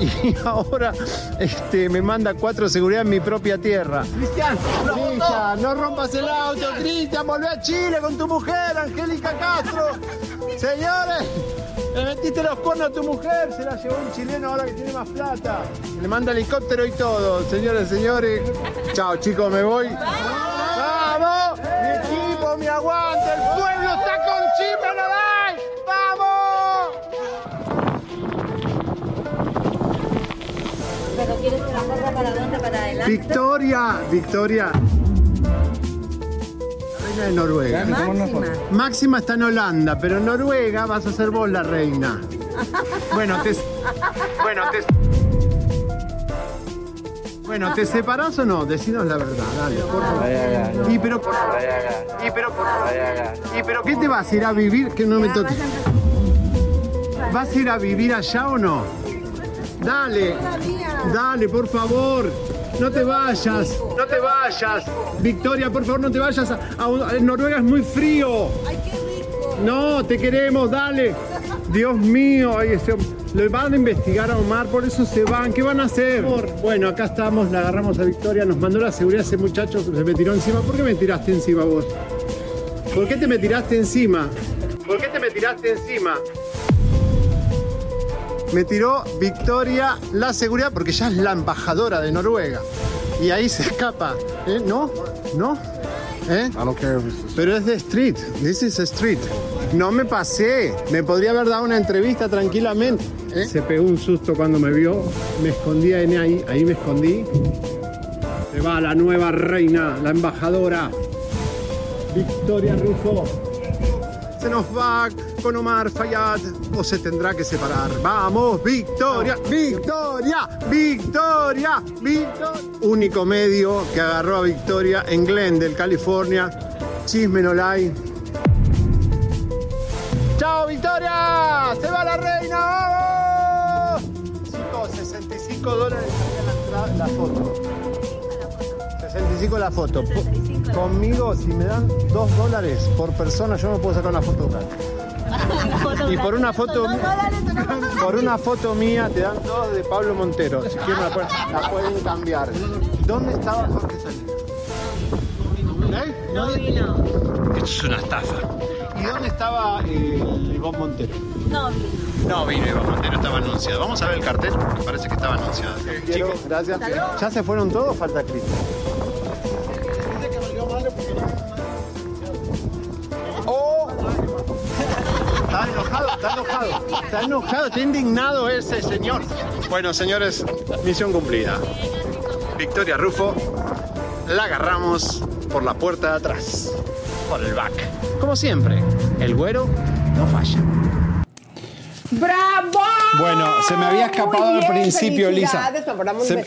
Y ahora este, me manda cuatro seguridad en mi propia tierra. Cristian, no rompas el auto, Cristian, volvé a Chile con tu mujer, Angélica Castro. Señores, le metiste los cuernos a tu mujer, se la llevó un chileno ahora que tiene más plata. Le manda helicóptero y todo, señores, señores. Chao, chicos, me voy. ¡Vamos! Mi equipo, mi aguante, el pueblo está con Chipre Noray. ¡Vamos! ¿Pero quieres que la para dónde? ¿Para adelante? Victoria, Victoria. Reina de Noruega. Máxima. Máxima está en Holanda, pero en Noruega vas a ser vos la reina. Bueno, te. Bueno, te. Bueno, ¿te separás o no? Decinos la verdad, dale, por favor. Y pero. Y pero. Y pero, ¿qué te vas a ir a vivir? Que no me toques. ¿Vas a ir a vivir allá o no? Dale, dale, por favor. No te vayas, no te vayas. Victoria, por favor, no te vayas. A, Noruega es muy frío. No, te queremos, dale. Dios mío, ay, ese- le van a investigar a Omar, por eso se van. ¿Qué van a hacer? Bueno, acá estamos, la agarramos a Victoria, nos mandó la seguridad ese muchacho, se me tiró encima. ¿Por qué me tiraste encima vos? ¿Por qué te me tiraste encima? ¿Por qué te me tiraste encima? Me tiró Victoria la seguridad porque ya es la embajadora de Noruega. Y ahí se escapa. ¿Eh? ¿No? ¿No? ¿Eh? Pero es de street. This is street. No me pasé. Me podría haber dado una entrevista tranquilamente. ¿Eh? Se pegó un susto cuando me vio. Me escondí en ahí. Ahí me escondí. Se va la nueva reina, la embajadora. Victoria Rufo. Se nos va con Omar Fayad o se tendrá que separar. Vamos, Victoria, Victoria, Victoria, Victoria. Único medio que agarró a Victoria en Glendale, California. Chisme no hay. Chao, Victoria. ¡Se va la reina! ¡Vamos! Chicos, 65 dólares la, la foto. 65 la foto. Conmigo, si me dan 2 dólares por persona, yo no puedo sacar una foto gratis. Y por una foto, por una foto mía te dan dos de Pablo Montero. Si quieren la pueden, la pueden cambiar. ¿Dónde estaba Jorge Salinas? ¿Eh? No vino. Esto es una estafa. ¿Y dónde estaba eh, Ivonne Montero? No vino. No vino Ivonne Montero, estaba anunciado. Vamos a ver el cartel, porque parece que estaba anunciado. Chicos, gracias. ¿Ya se fueron todos o falta Cristian? Está enojado, está enojado. Está enojado, está indignado ese señor. Bueno, señores, misión cumplida. Victoria Rufo, la agarramos por la puerta de atrás, por el back. Como siempre, el güero no falla. ¡Bravo! Bueno, se me había escapado al principio, Lisa.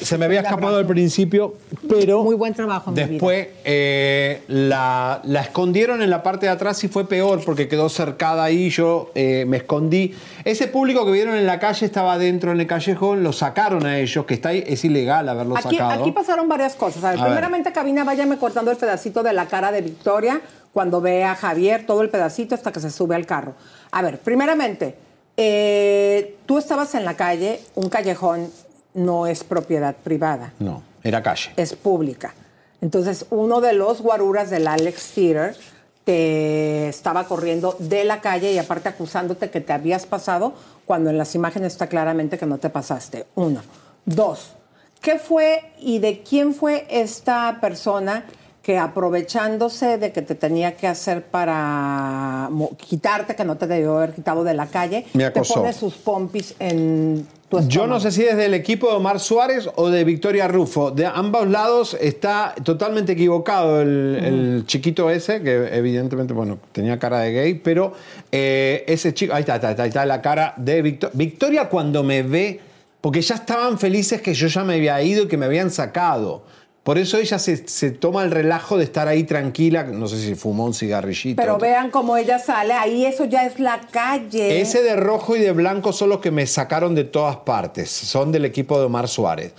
Se, me había escapado al principio, pero Muy buen trabajo, mi vida. después eh, la, la escondieron en la parte de atrás y fue peor porque quedó cercada ahí. Yo eh, me escondí. Ese público que vieron en la calle estaba dentro en el callejón, lo sacaron a ellos, que está ahí, es ilegal haberlo Aquí, sacado. aquí pasaron varias cosas. A ver, A ver. primeramente, Cabina, váyame cortando el pedacito de la cara de Victoria cuando ve a Javier, todo el pedacito hasta que se sube al carro. A ver, primeramente, eh, tú estabas en la calle, un callejón no es propiedad privada, No, era calle. es pública. Entonces, uno de los guaruras del Alex Theater te estaba corriendo de la calle y aparte acusándote que te habías pasado cuando en las imágenes está claramente que no te pasaste. Uno. Dos. ¿Qué fue y de quién fue esta persona que aprovechándose de que te tenía que hacer para quitarte, que no te debió haber quitado de la calle, Me te pone sus pompis en tu estómago? Yo no sé si es del equipo de Omar Suárez o de Victoria Rufo. De ambos lados está totalmente equivocado el, el chiquito ese, que evidentemente, bueno, tenía cara de gay, pero eh, ese chico, ahí está, ahí está, ahí está la cara de Victoria. Victoria cuando me ve, porque ya estaban felices que yo ya me había ido y que me habían sacado. Por eso ella se, se toma el relajo de estar ahí tranquila, no sé si fumó un cigarrillito. Pero vean cómo ella sale, ahí eso ya es la calle. Ese de rojo y de blanco son los que me sacaron de todas partes. Son del equipo de Omar Suárez.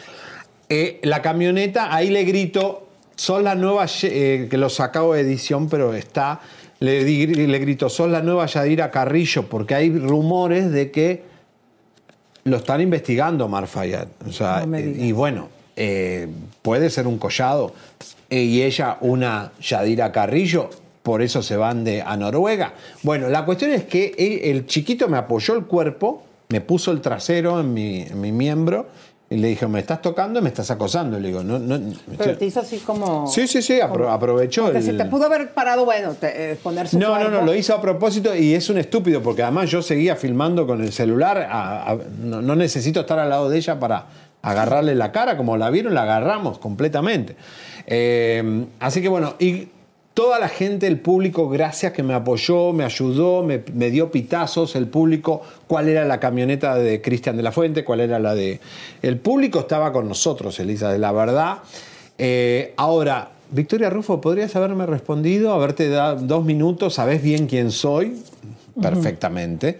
Eh, la camioneta, ahí le grito, son la nueva, eh, que los acabo de edición, pero está, le, di- le grito, son la nueva Yadira Carrillo, porque hay rumores de que lo están investigando Omar Fayad. O sea, No eh, y bueno, eh, puede ser un collado. eh, y ella una Yadira Carrillo, por eso se van de, a Noruega. Bueno, la cuestión es que el chiquito me apoyó el cuerpo, me puso el trasero en mi, en mi miembro y le dije, me estás tocando y me estás acosando. Le digo, no, no. Pero te hizo así como... Sí, sí, sí, apro- aprovechó Porque el... si te pudo haber parado, bueno, te- eh, poner su No, no, no, lo hizo a propósito y es un estúpido porque además yo seguía filmando con el celular. a- a- no, no necesito estar al lado de ella para agarrarle la cara. Como la vieron, la agarramos completamente. Eh, así que bueno, y toda la gente, el público, gracias que me apoyó, me ayudó, me, me dio pitazos. El público, cuál era la camioneta de Cristian de la Fuente, cuál era la de. El público estaba con nosotros, Elisa, de la verdad. Eh, ahora, Victoria Rufo, ¿podrías haberme respondido? Haberte dado dos minutos, sabes bien quién soy, perfectamente.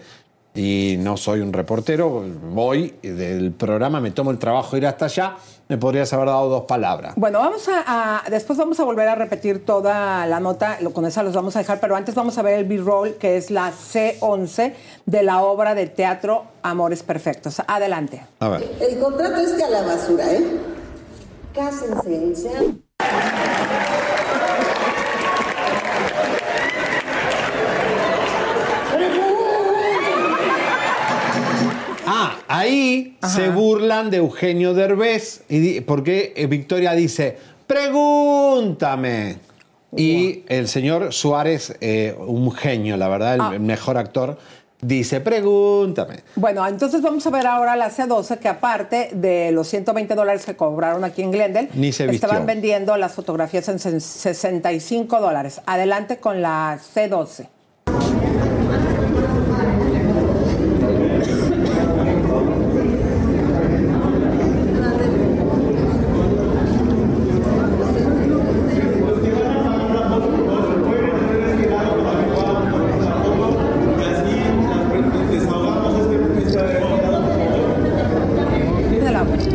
Y no soy un reportero, voy del programa, me tomo el trabajo de ir hasta allá, me podrías haber dado dos palabras. Bueno, vamos a, a- después vamos a volver a repetir toda la nota, lo- con esa los vamos a dejar, pero antes vamos a ver el B-roll, que es la C11 de la obra de teatro Amores Perfectos. Adelante. A ver. El contrato es que a la basura, ¿eh? Cásense, sean... Ah, ahí se burlan de Eugenio Derbez, y porque eh, Victoria dice, pregúntame. Y el señor Suárez, eh, un genio, la verdad, el, Ah. mejor actor, dice, pregúntame. Bueno, entonces vamos a ver ahora la C12, que aparte de los 120 dólares que cobraron aquí en Glendale, Ni se estaban vendiendo las fotografías en sen- 65 dólares. Adelante con la C12.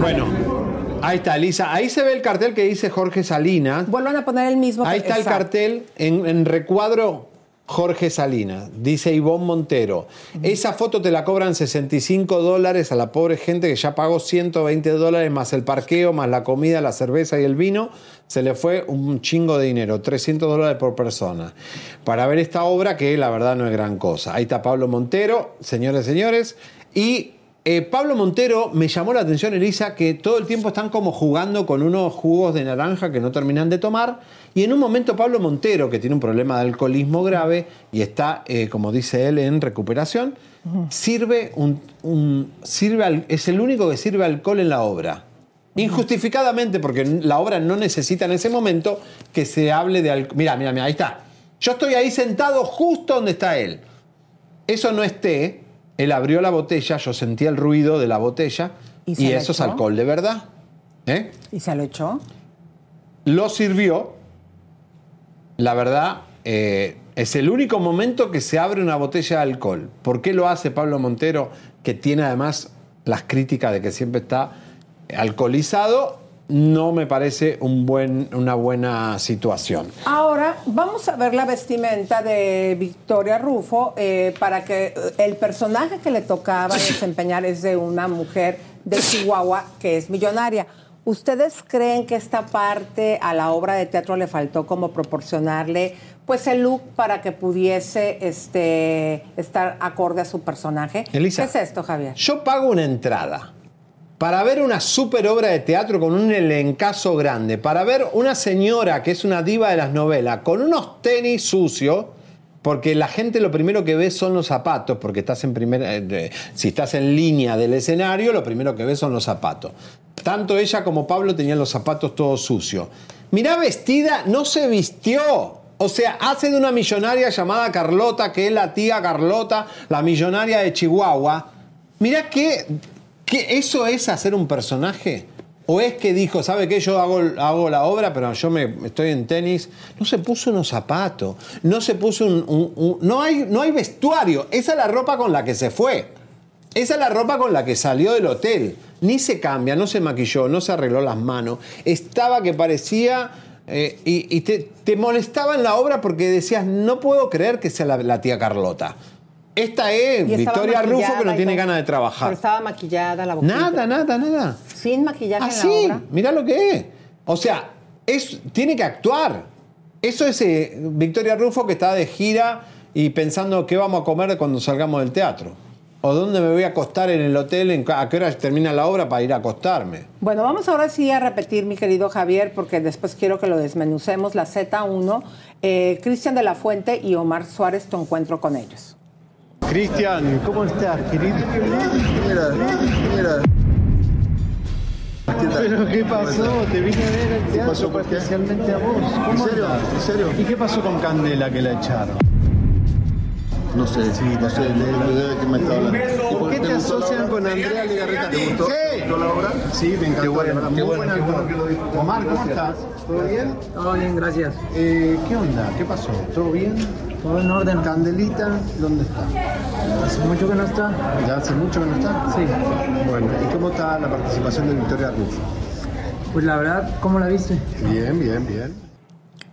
Bueno, ahí está, Lisa. Ahí se ve el cartel que dice Jorge Salinas. Vuelvan a poner el mismo. Ahí está el cartel en, en recuadro Jorge Salinas, dice Ivonne Montero. Esa foto te la cobran 65 dólares a la pobre gente que ya pagó 120 dólares más el parqueo, más la comida, la cerveza y el vino. Se le fue un chingo de dinero, 300 dólares por persona. Para ver esta obra que la verdad no es gran cosa. Ahí está Pablo Montero, señores y señores. Y eh, Pablo Montero me llamó la atención, Elisa, que todo el tiempo están como jugando con unos jugos de naranja que no terminan de tomar. Y en un momento Pablo Montero, que tiene un problema de alcoholismo grave y está, eh, como dice él, en recuperación, sirve un, un- sirve al- es el único que sirve alcohol en la obra. Injustificadamente, porque la obra no necesita en ese momento que se hable de alcohol. Mira, mira, mira, ahí está. Yo estoy ahí sentado justo donde está él. Eso no es té. Él abrió la botella, yo sentí el ruido de la botella ¿Y eso es alcohol de verdad. ¿Eh? ¿Y se lo echó? Lo sirvió. La verdad, eh, es el único momento que se abre una botella de alcohol. ¿Por qué lo hace Pablo Montero, que tiene además las críticas de que siempre está alcoholizado? No me parece un buen, una buena situación. Ahora vamos a ver la vestimenta de Victoria Rufo eh, para que eh, el personaje que le tocaba desempeñar es de una mujer de Chihuahua que es millonaria. ¿Ustedes creen que esta parte a la obra de teatro le faltó como proporcionarle pues el look para que pudiese este, estar acorde a su personaje? Elisa. ¿Qué es esto, Javier? Yo pago una entrada para ver una super obra de teatro con un elencazo grande, para ver una señora que es una diva de las novelas con unos tenis sucios, porque la gente lo primero que ve son los zapatos, porque estás en primera, eh, si estás en línea del escenario, lo primero que ves son los zapatos. Tanto ella como Pablo tenían los zapatos todos sucios. Mirá vestida, no se vistió. O sea, hace de una millonaria llamada Carlota, que es la tía Carlota, la millonaria de Chihuahua. Mirá que, que eso es hacer un personaje. ¿O es que dijo, ¿sabe qué? Yo hago, hago la obra, pero yo me estoy en tenis. No se puso unos zapatos. No se puso un. no, hay, no hay vestuario. Esa es la ropa con la que se fue. Esa es la ropa con la que salió del hotel. Ni se cambia, no se maquilló, no se arregló las manos. Estaba que parecía. eh, y te, molestaba en la obra porque decías, no puedo creer que sea la tía Carlota. Esta es Y Victoria Rufo que no tiene ganas de Pero trabajar. estaba maquillada la boquita. Nada, nada, nada. Sin maquillaje en la Así, obra. mira lo que es. O sea, es, tiene que actuar. Eso es eh, Victoria Rufo que está de gira y pensando qué vamos a comer cuando salgamos del teatro. O dónde me voy a acostar en el hotel, en a qué hora termina la obra para ir a acostarme. Bueno, vamos ahora sí a repetir, mi querido Javier, porque después quiero que lo desmenucemos. La Z1, eh, Cristian de la Fuente y Omar Suárez, tu encuentro con ellos. Cristian, ¿cómo estás, querido? Mira, mira. ¿Pero qué pasó? Te vine a ver al teatro pasó? Especialmente a vos. ¿Cómo ¿En serio? ¿En serio? ¿Y qué pasó con Candela que la echaron? No sé, no sé de, de qué me está hablando. ¿Por qué te asocian con Andrea Legarreta? ¿Te gustó? ¿Qué? ¿Te gustó la obra? Sí, me encantó. Qué bueno, qué muy bueno. Omar, ¿cómo estás? ¿Todo bien? Todo bien, gracias. Eh, ¿Qué onda? ¿Qué pasó? ¿Todo bien? Todo en orden. ¿Candelita dónde está? Hace mucho que no está. ¿Ya hace mucho que no está? Sí. Bueno, ¿y cómo está la participación de Victoria Rufo? Pues la verdad, ¿cómo la viste? Bien, bien, bien.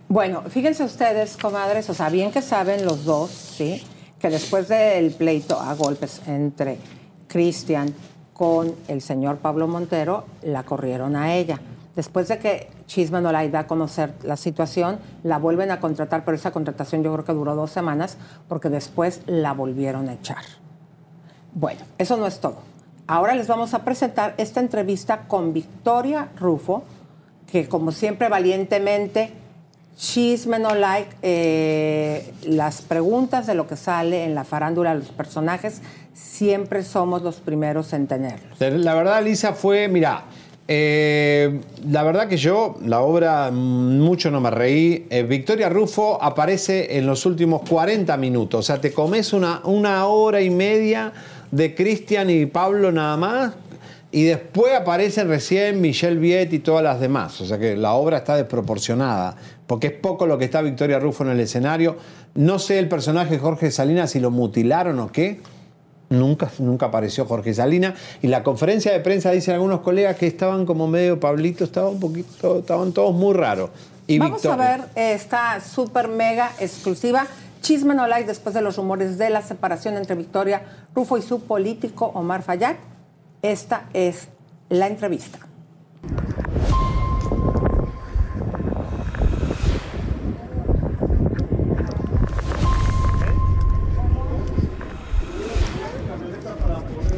Bueno, fíjense ustedes, comadres, o sea, bien que saben los dos, ¿sí? Que después del pleito a golpes entre Cristian con el señor Pablo Montero, la corrieron a ella. Después de que Chisme no la da a conocer la situación, la vuelven a contratar, pero esa contratación yo creo que duró dos semanas, porque después la volvieron a echar. Bueno, eso no es todo. Ahora les vamos a presentar esta entrevista con Victoria Rufo, que como siempre valientemente, chisme no like, eh, las preguntas de lo que sale en la farándula, los personajes, siempre somos los primeros en tenerlos. La verdad, Lisa, fue, mira, eh, la verdad que yo, la obra, mm, mucho no me reí. Eh, Victoria Rufo aparece en los últimos 40 minutos. O sea, te comes una, una hora y media de Cristian y Pablo nada más. Y después aparecen recién Michelle Viet y todas las demás. O sea que la obra está desproporcionada. Porque es poco lo que está Victoria Rufo en el escenario. No sé el personaje Jorge Salinas si lo mutilaron o qué. Nunca, nunca apareció Jorge Salina. Y la conferencia de prensa, dicen algunos colegas que estaban como medio Pablito, estaba un poquito, estaban todos muy raros. Y Vamos Victoria- a ver esta super mega exclusiva. Chisme no like después de los rumores de la separación entre Victoria Rufo y su político Omar Fayad. Esta es la entrevista.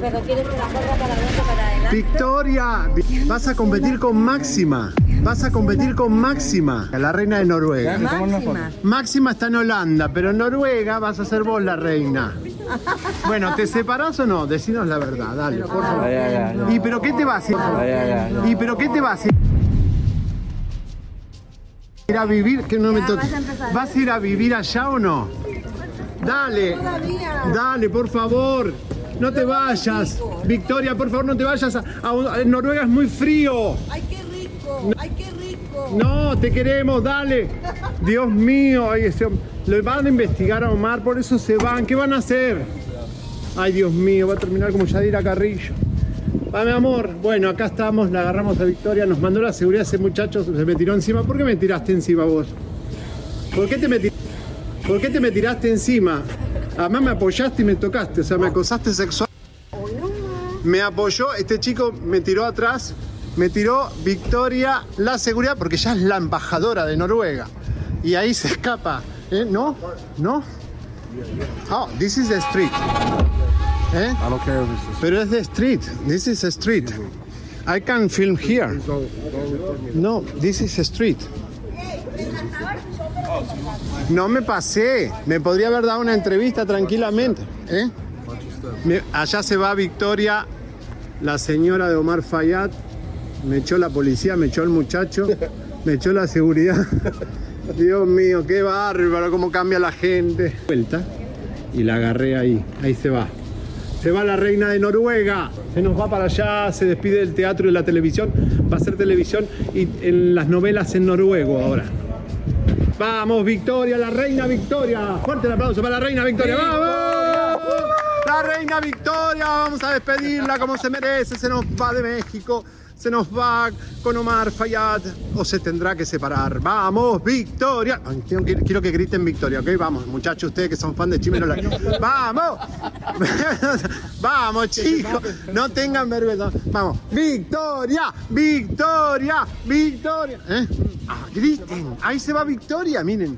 Pero quieres que la ponga para adelante para adelante. Victoria, vi- vas a competir con Máxima. Vas a competir con Máxima, la reina de Noruega. Máxima. Máxima está en Holanda, pero en Noruega vas a ser vos la reina. Bueno, ¿te separás o no? Decinos la verdad, dale, por favor. ¿Y pero qué te vas. ¿Y pero qué te vas a ir? ¿Ir a vivir? Que no me. ¿Vas a ir a vivir allá o no? Dale, dale, por favor. No te vayas. Victoria, por favor, no te vayas. A, a- en Noruega es muy frío. ¡Ay, qué rico! ¡Ay, qué rico! No, te queremos, dale. Dios mío, ay, ese lo van a investigar a Omar, por eso se van. ¿Qué van a hacer? Ay, Dios mío, va a terminar como Yadira Carrillo. Va, mi amor. Bueno, acá estamos, la agarramos a Victoria, nos mandó la seguridad ese muchacho, se me tiró encima. ¿Por qué me tiraste encima vos? ¿Por qué te me, ¿Por qué te me tiraste encima? Además me apoyaste y me tocaste, o sea, me acosaste sexual. Me apoyó, este chico me tiró atrás, me tiró Victoria la seguridad, porque ya es la embajadora de Noruega. Y ahí se escapa. ¿Eh? ¿No? ¿No? Oh, this is the street. ¿Eh? Pero es the street. This is a street. I can film here. No, this is a street. No me pasé. Me podría haber dado una entrevista tranquilamente. ¿eh? Me- allá se va Victoria, la señora de Omar Fayad. Me echó la policía, me echó el muchacho, me echó la seguridad. Dios mío, qué bárbaro, cómo cambia la gente. Vuelta y la agarré ahí. Ahí se va. Se va la reina de Noruega. Se nos va para allá, se despide del teatro y de la televisión. Va a ser televisión y en las novelas en noruego ahora. Vamos, Victoria, la reina Victoria. Fuerte el aplauso para la reina Victoria. ¡Vamos! La reina Victoria, vamos a despedirla como se merece. Se nos va de México. Se nos va con Omar Fayad o se tendrá que separar. Vamos, Victoria. Ay, quiero, que- quiero que griten Victoria, ¿ok? Vamos, muchachos, ustedes que son fan de Chimeno. ¡Vamos! Vamos, chicos. No tengan vergüenza. Vamos. Victoria, Victoria, Victoria. ¿Eh? Ah, griten. Ahí se va Victoria, miren.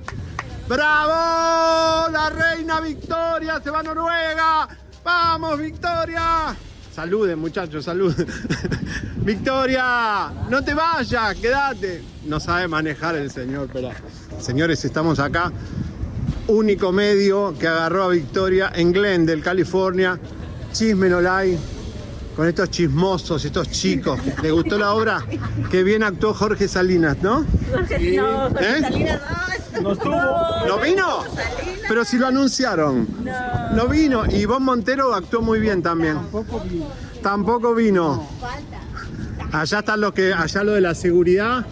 ¡Bravo! La reina Victoria se va a Noruega. ¡Vamos, Victoria! Saluden, muchachos, saluden. Victoria, no te vayas, quédate. No sabe manejar el señor, pero. Señores, estamos acá. Único medio que agarró a Victoria en Glendale, California. Chisme no hay. Con estos chismosos, estos chicos. ¿Le gustó la obra? Qué bien actuó Jorge Salinas, ¿no? Jorge, no, Jorge ¿Eh? Salinas, no. ¿No estuvo? ¿No vino? Pero si lo anunciaron. No vino. Y Ivonne Montero actuó muy bien también. Tampoco vino. Allá están los que, allá lo de la seguridad.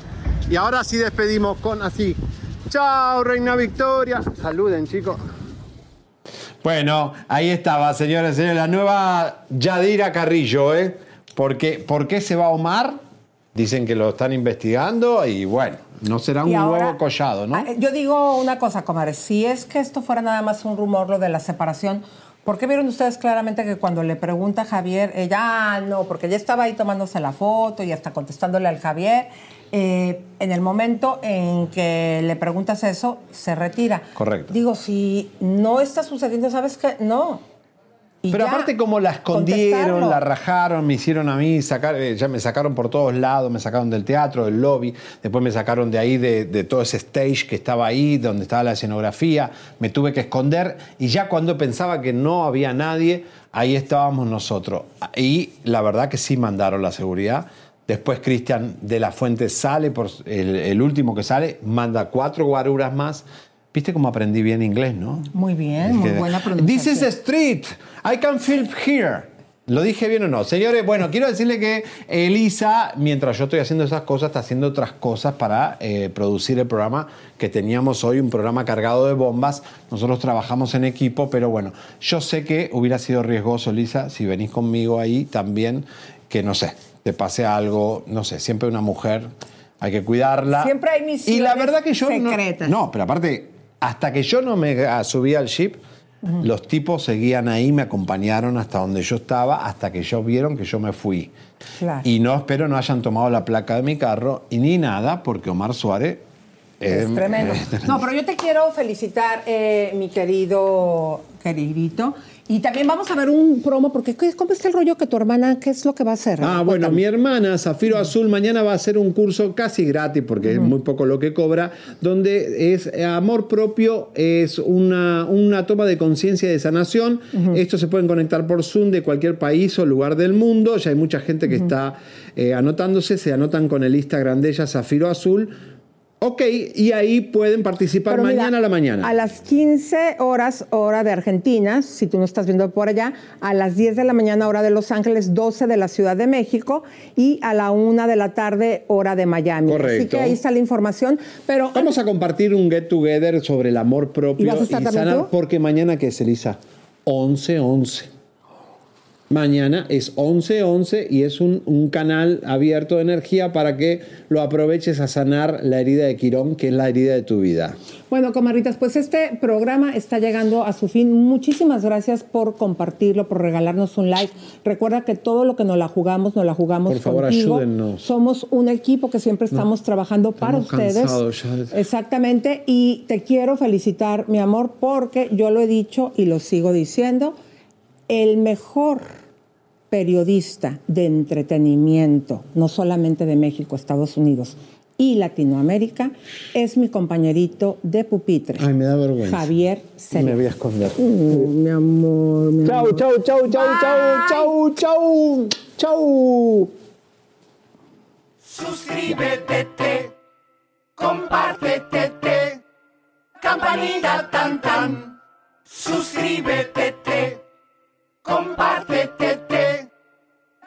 Y ahora sí despedimos con así. Chao, Reina Victoria. Saluden, chicos. Bueno, ahí estaba, señores y señores, la nueva Yadira Carrillo, ¿eh? ¿Por qué, por qué se va Omar? Dicen que lo están investigando y bueno, no será un ahora- huevo collado, ¿no? Ah, Yo digo una cosa, comadre. Si es que esto fuera nada más un rumor, lo de la separación, ¿por qué vieron ustedes claramente que cuando le pregunta a Javier, ella, ah, no, porque ella estaba ahí tomándose la foto y hasta contestándole al Javier, eh, en el momento en que le preguntas eso, se retira. Correcto. Digo, si no está sucediendo, ¿sabes qué? No. Y Pero aparte como la escondieron, la rajaron, me hicieron a mí sacar, eh, ya me sacaron por todos lados, me sacaron del teatro, del lobby, después me sacaron de ahí, de, de todo ese stage que estaba ahí, donde estaba la escenografía, me tuve que esconder y ya cuando pensaba que no había nadie, ahí estábamos nosotros. Y la verdad que sí mandaron la seguridad. Después Cristian de la Fuente sale, por el, el último que sale, manda cuatro guaruras más. ¿Viste cómo aprendí bien inglés, no? Muy bien, muy buena This pronunciación. is a street. I can film here. ¿Lo dije bien o no? Señores, bueno, quiero decirle que Elisa, mientras yo estoy haciendo esas cosas, está haciendo otras cosas para eh, producir el programa que teníamos hoy, un programa cargado de bombas. Nosotros trabajamos en equipo, pero bueno, yo sé que hubiera sido riesgoso, Elisa, si venís conmigo ahí también, que no sé, te pase algo, no sé, siempre una mujer, hay que cuidarla. Siempre hay misiones Y la verdad que yo no- secretas. no, pero aparte, hasta que yo no me subí al ship, los tipos seguían ahí, me acompañaron hasta donde yo estaba, hasta que ellos vieron que yo me fui. Claro. Y no espero no hayan tomado la placa de mi carro y ni nada, porque Omar Suárez Es eh, tremendo. No, pero yo te quiero felicitar, eh, mi querido queridito. Y también vamos a ver un promo, porque ¿qué- ¿cómo está el rollo que tu hermana, qué es lo que va a hacer? Ah, bueno, mi hermana Zafiro Azul mañana va a hacer un curso casi gratis, porque es muy poco lo que cobra, donde es eh, amor propio, es una, una toma de conciencia de sanación. Esto se pueden conectar por Zoom de cualquier país o lugar del mundo. Ya hay mucha gente que está eh, anotándose, se anotan con el Instagram de ella, Zafiro Azul. Ok, y ahí pueden participar Pero mira, mañana a la mañana. A las 15 horas, hora de Argentina, si tú no estás viendo por allá, a las 10 de la mañana, hora de Los Ángeles, 12 de la Ciudad de México, y a la 1 de la tarde, hora de Miami. Así Correcto. que ahí está la información. Pero Vamos a compartir un get together sobre el amor propio ¿Y vas a estar también sanar, porque mañana que es Elisa 11-11. Mañana es 11-11 y es un, un canal abierto de energía para que lo aproveches a sanar la herida de Quirón, que es la herida de tu vida. Bueno, comadritas, pues este programa está llegando a su fin. Muchísimas gracias por compartirlo, por regalarnos un like. Recuerda que todo lo que nos la jugamos, nos la jugamos Por favor, contigo. ayúdennos. Somos un equipo que siempre estamos trabajando para ustedes. ya Exactamente. Y te quiero felicitar, mi amor, porque yo lo he dicho y lo sigo diciendo. El mejor periodista de entretenimiento, no solamente de México, Estados Unidos y Latinoamérica, es mi compañerito de pupitre. Ay, me da vergüenza. Javier Celia. Me voy a esconder. Uh, mi amor, mi Chau, amor. chau, chau, chau, chau, chau, chau, chau. Suscríbete, compártete, campanita tan tan. Suscríbete, compártete,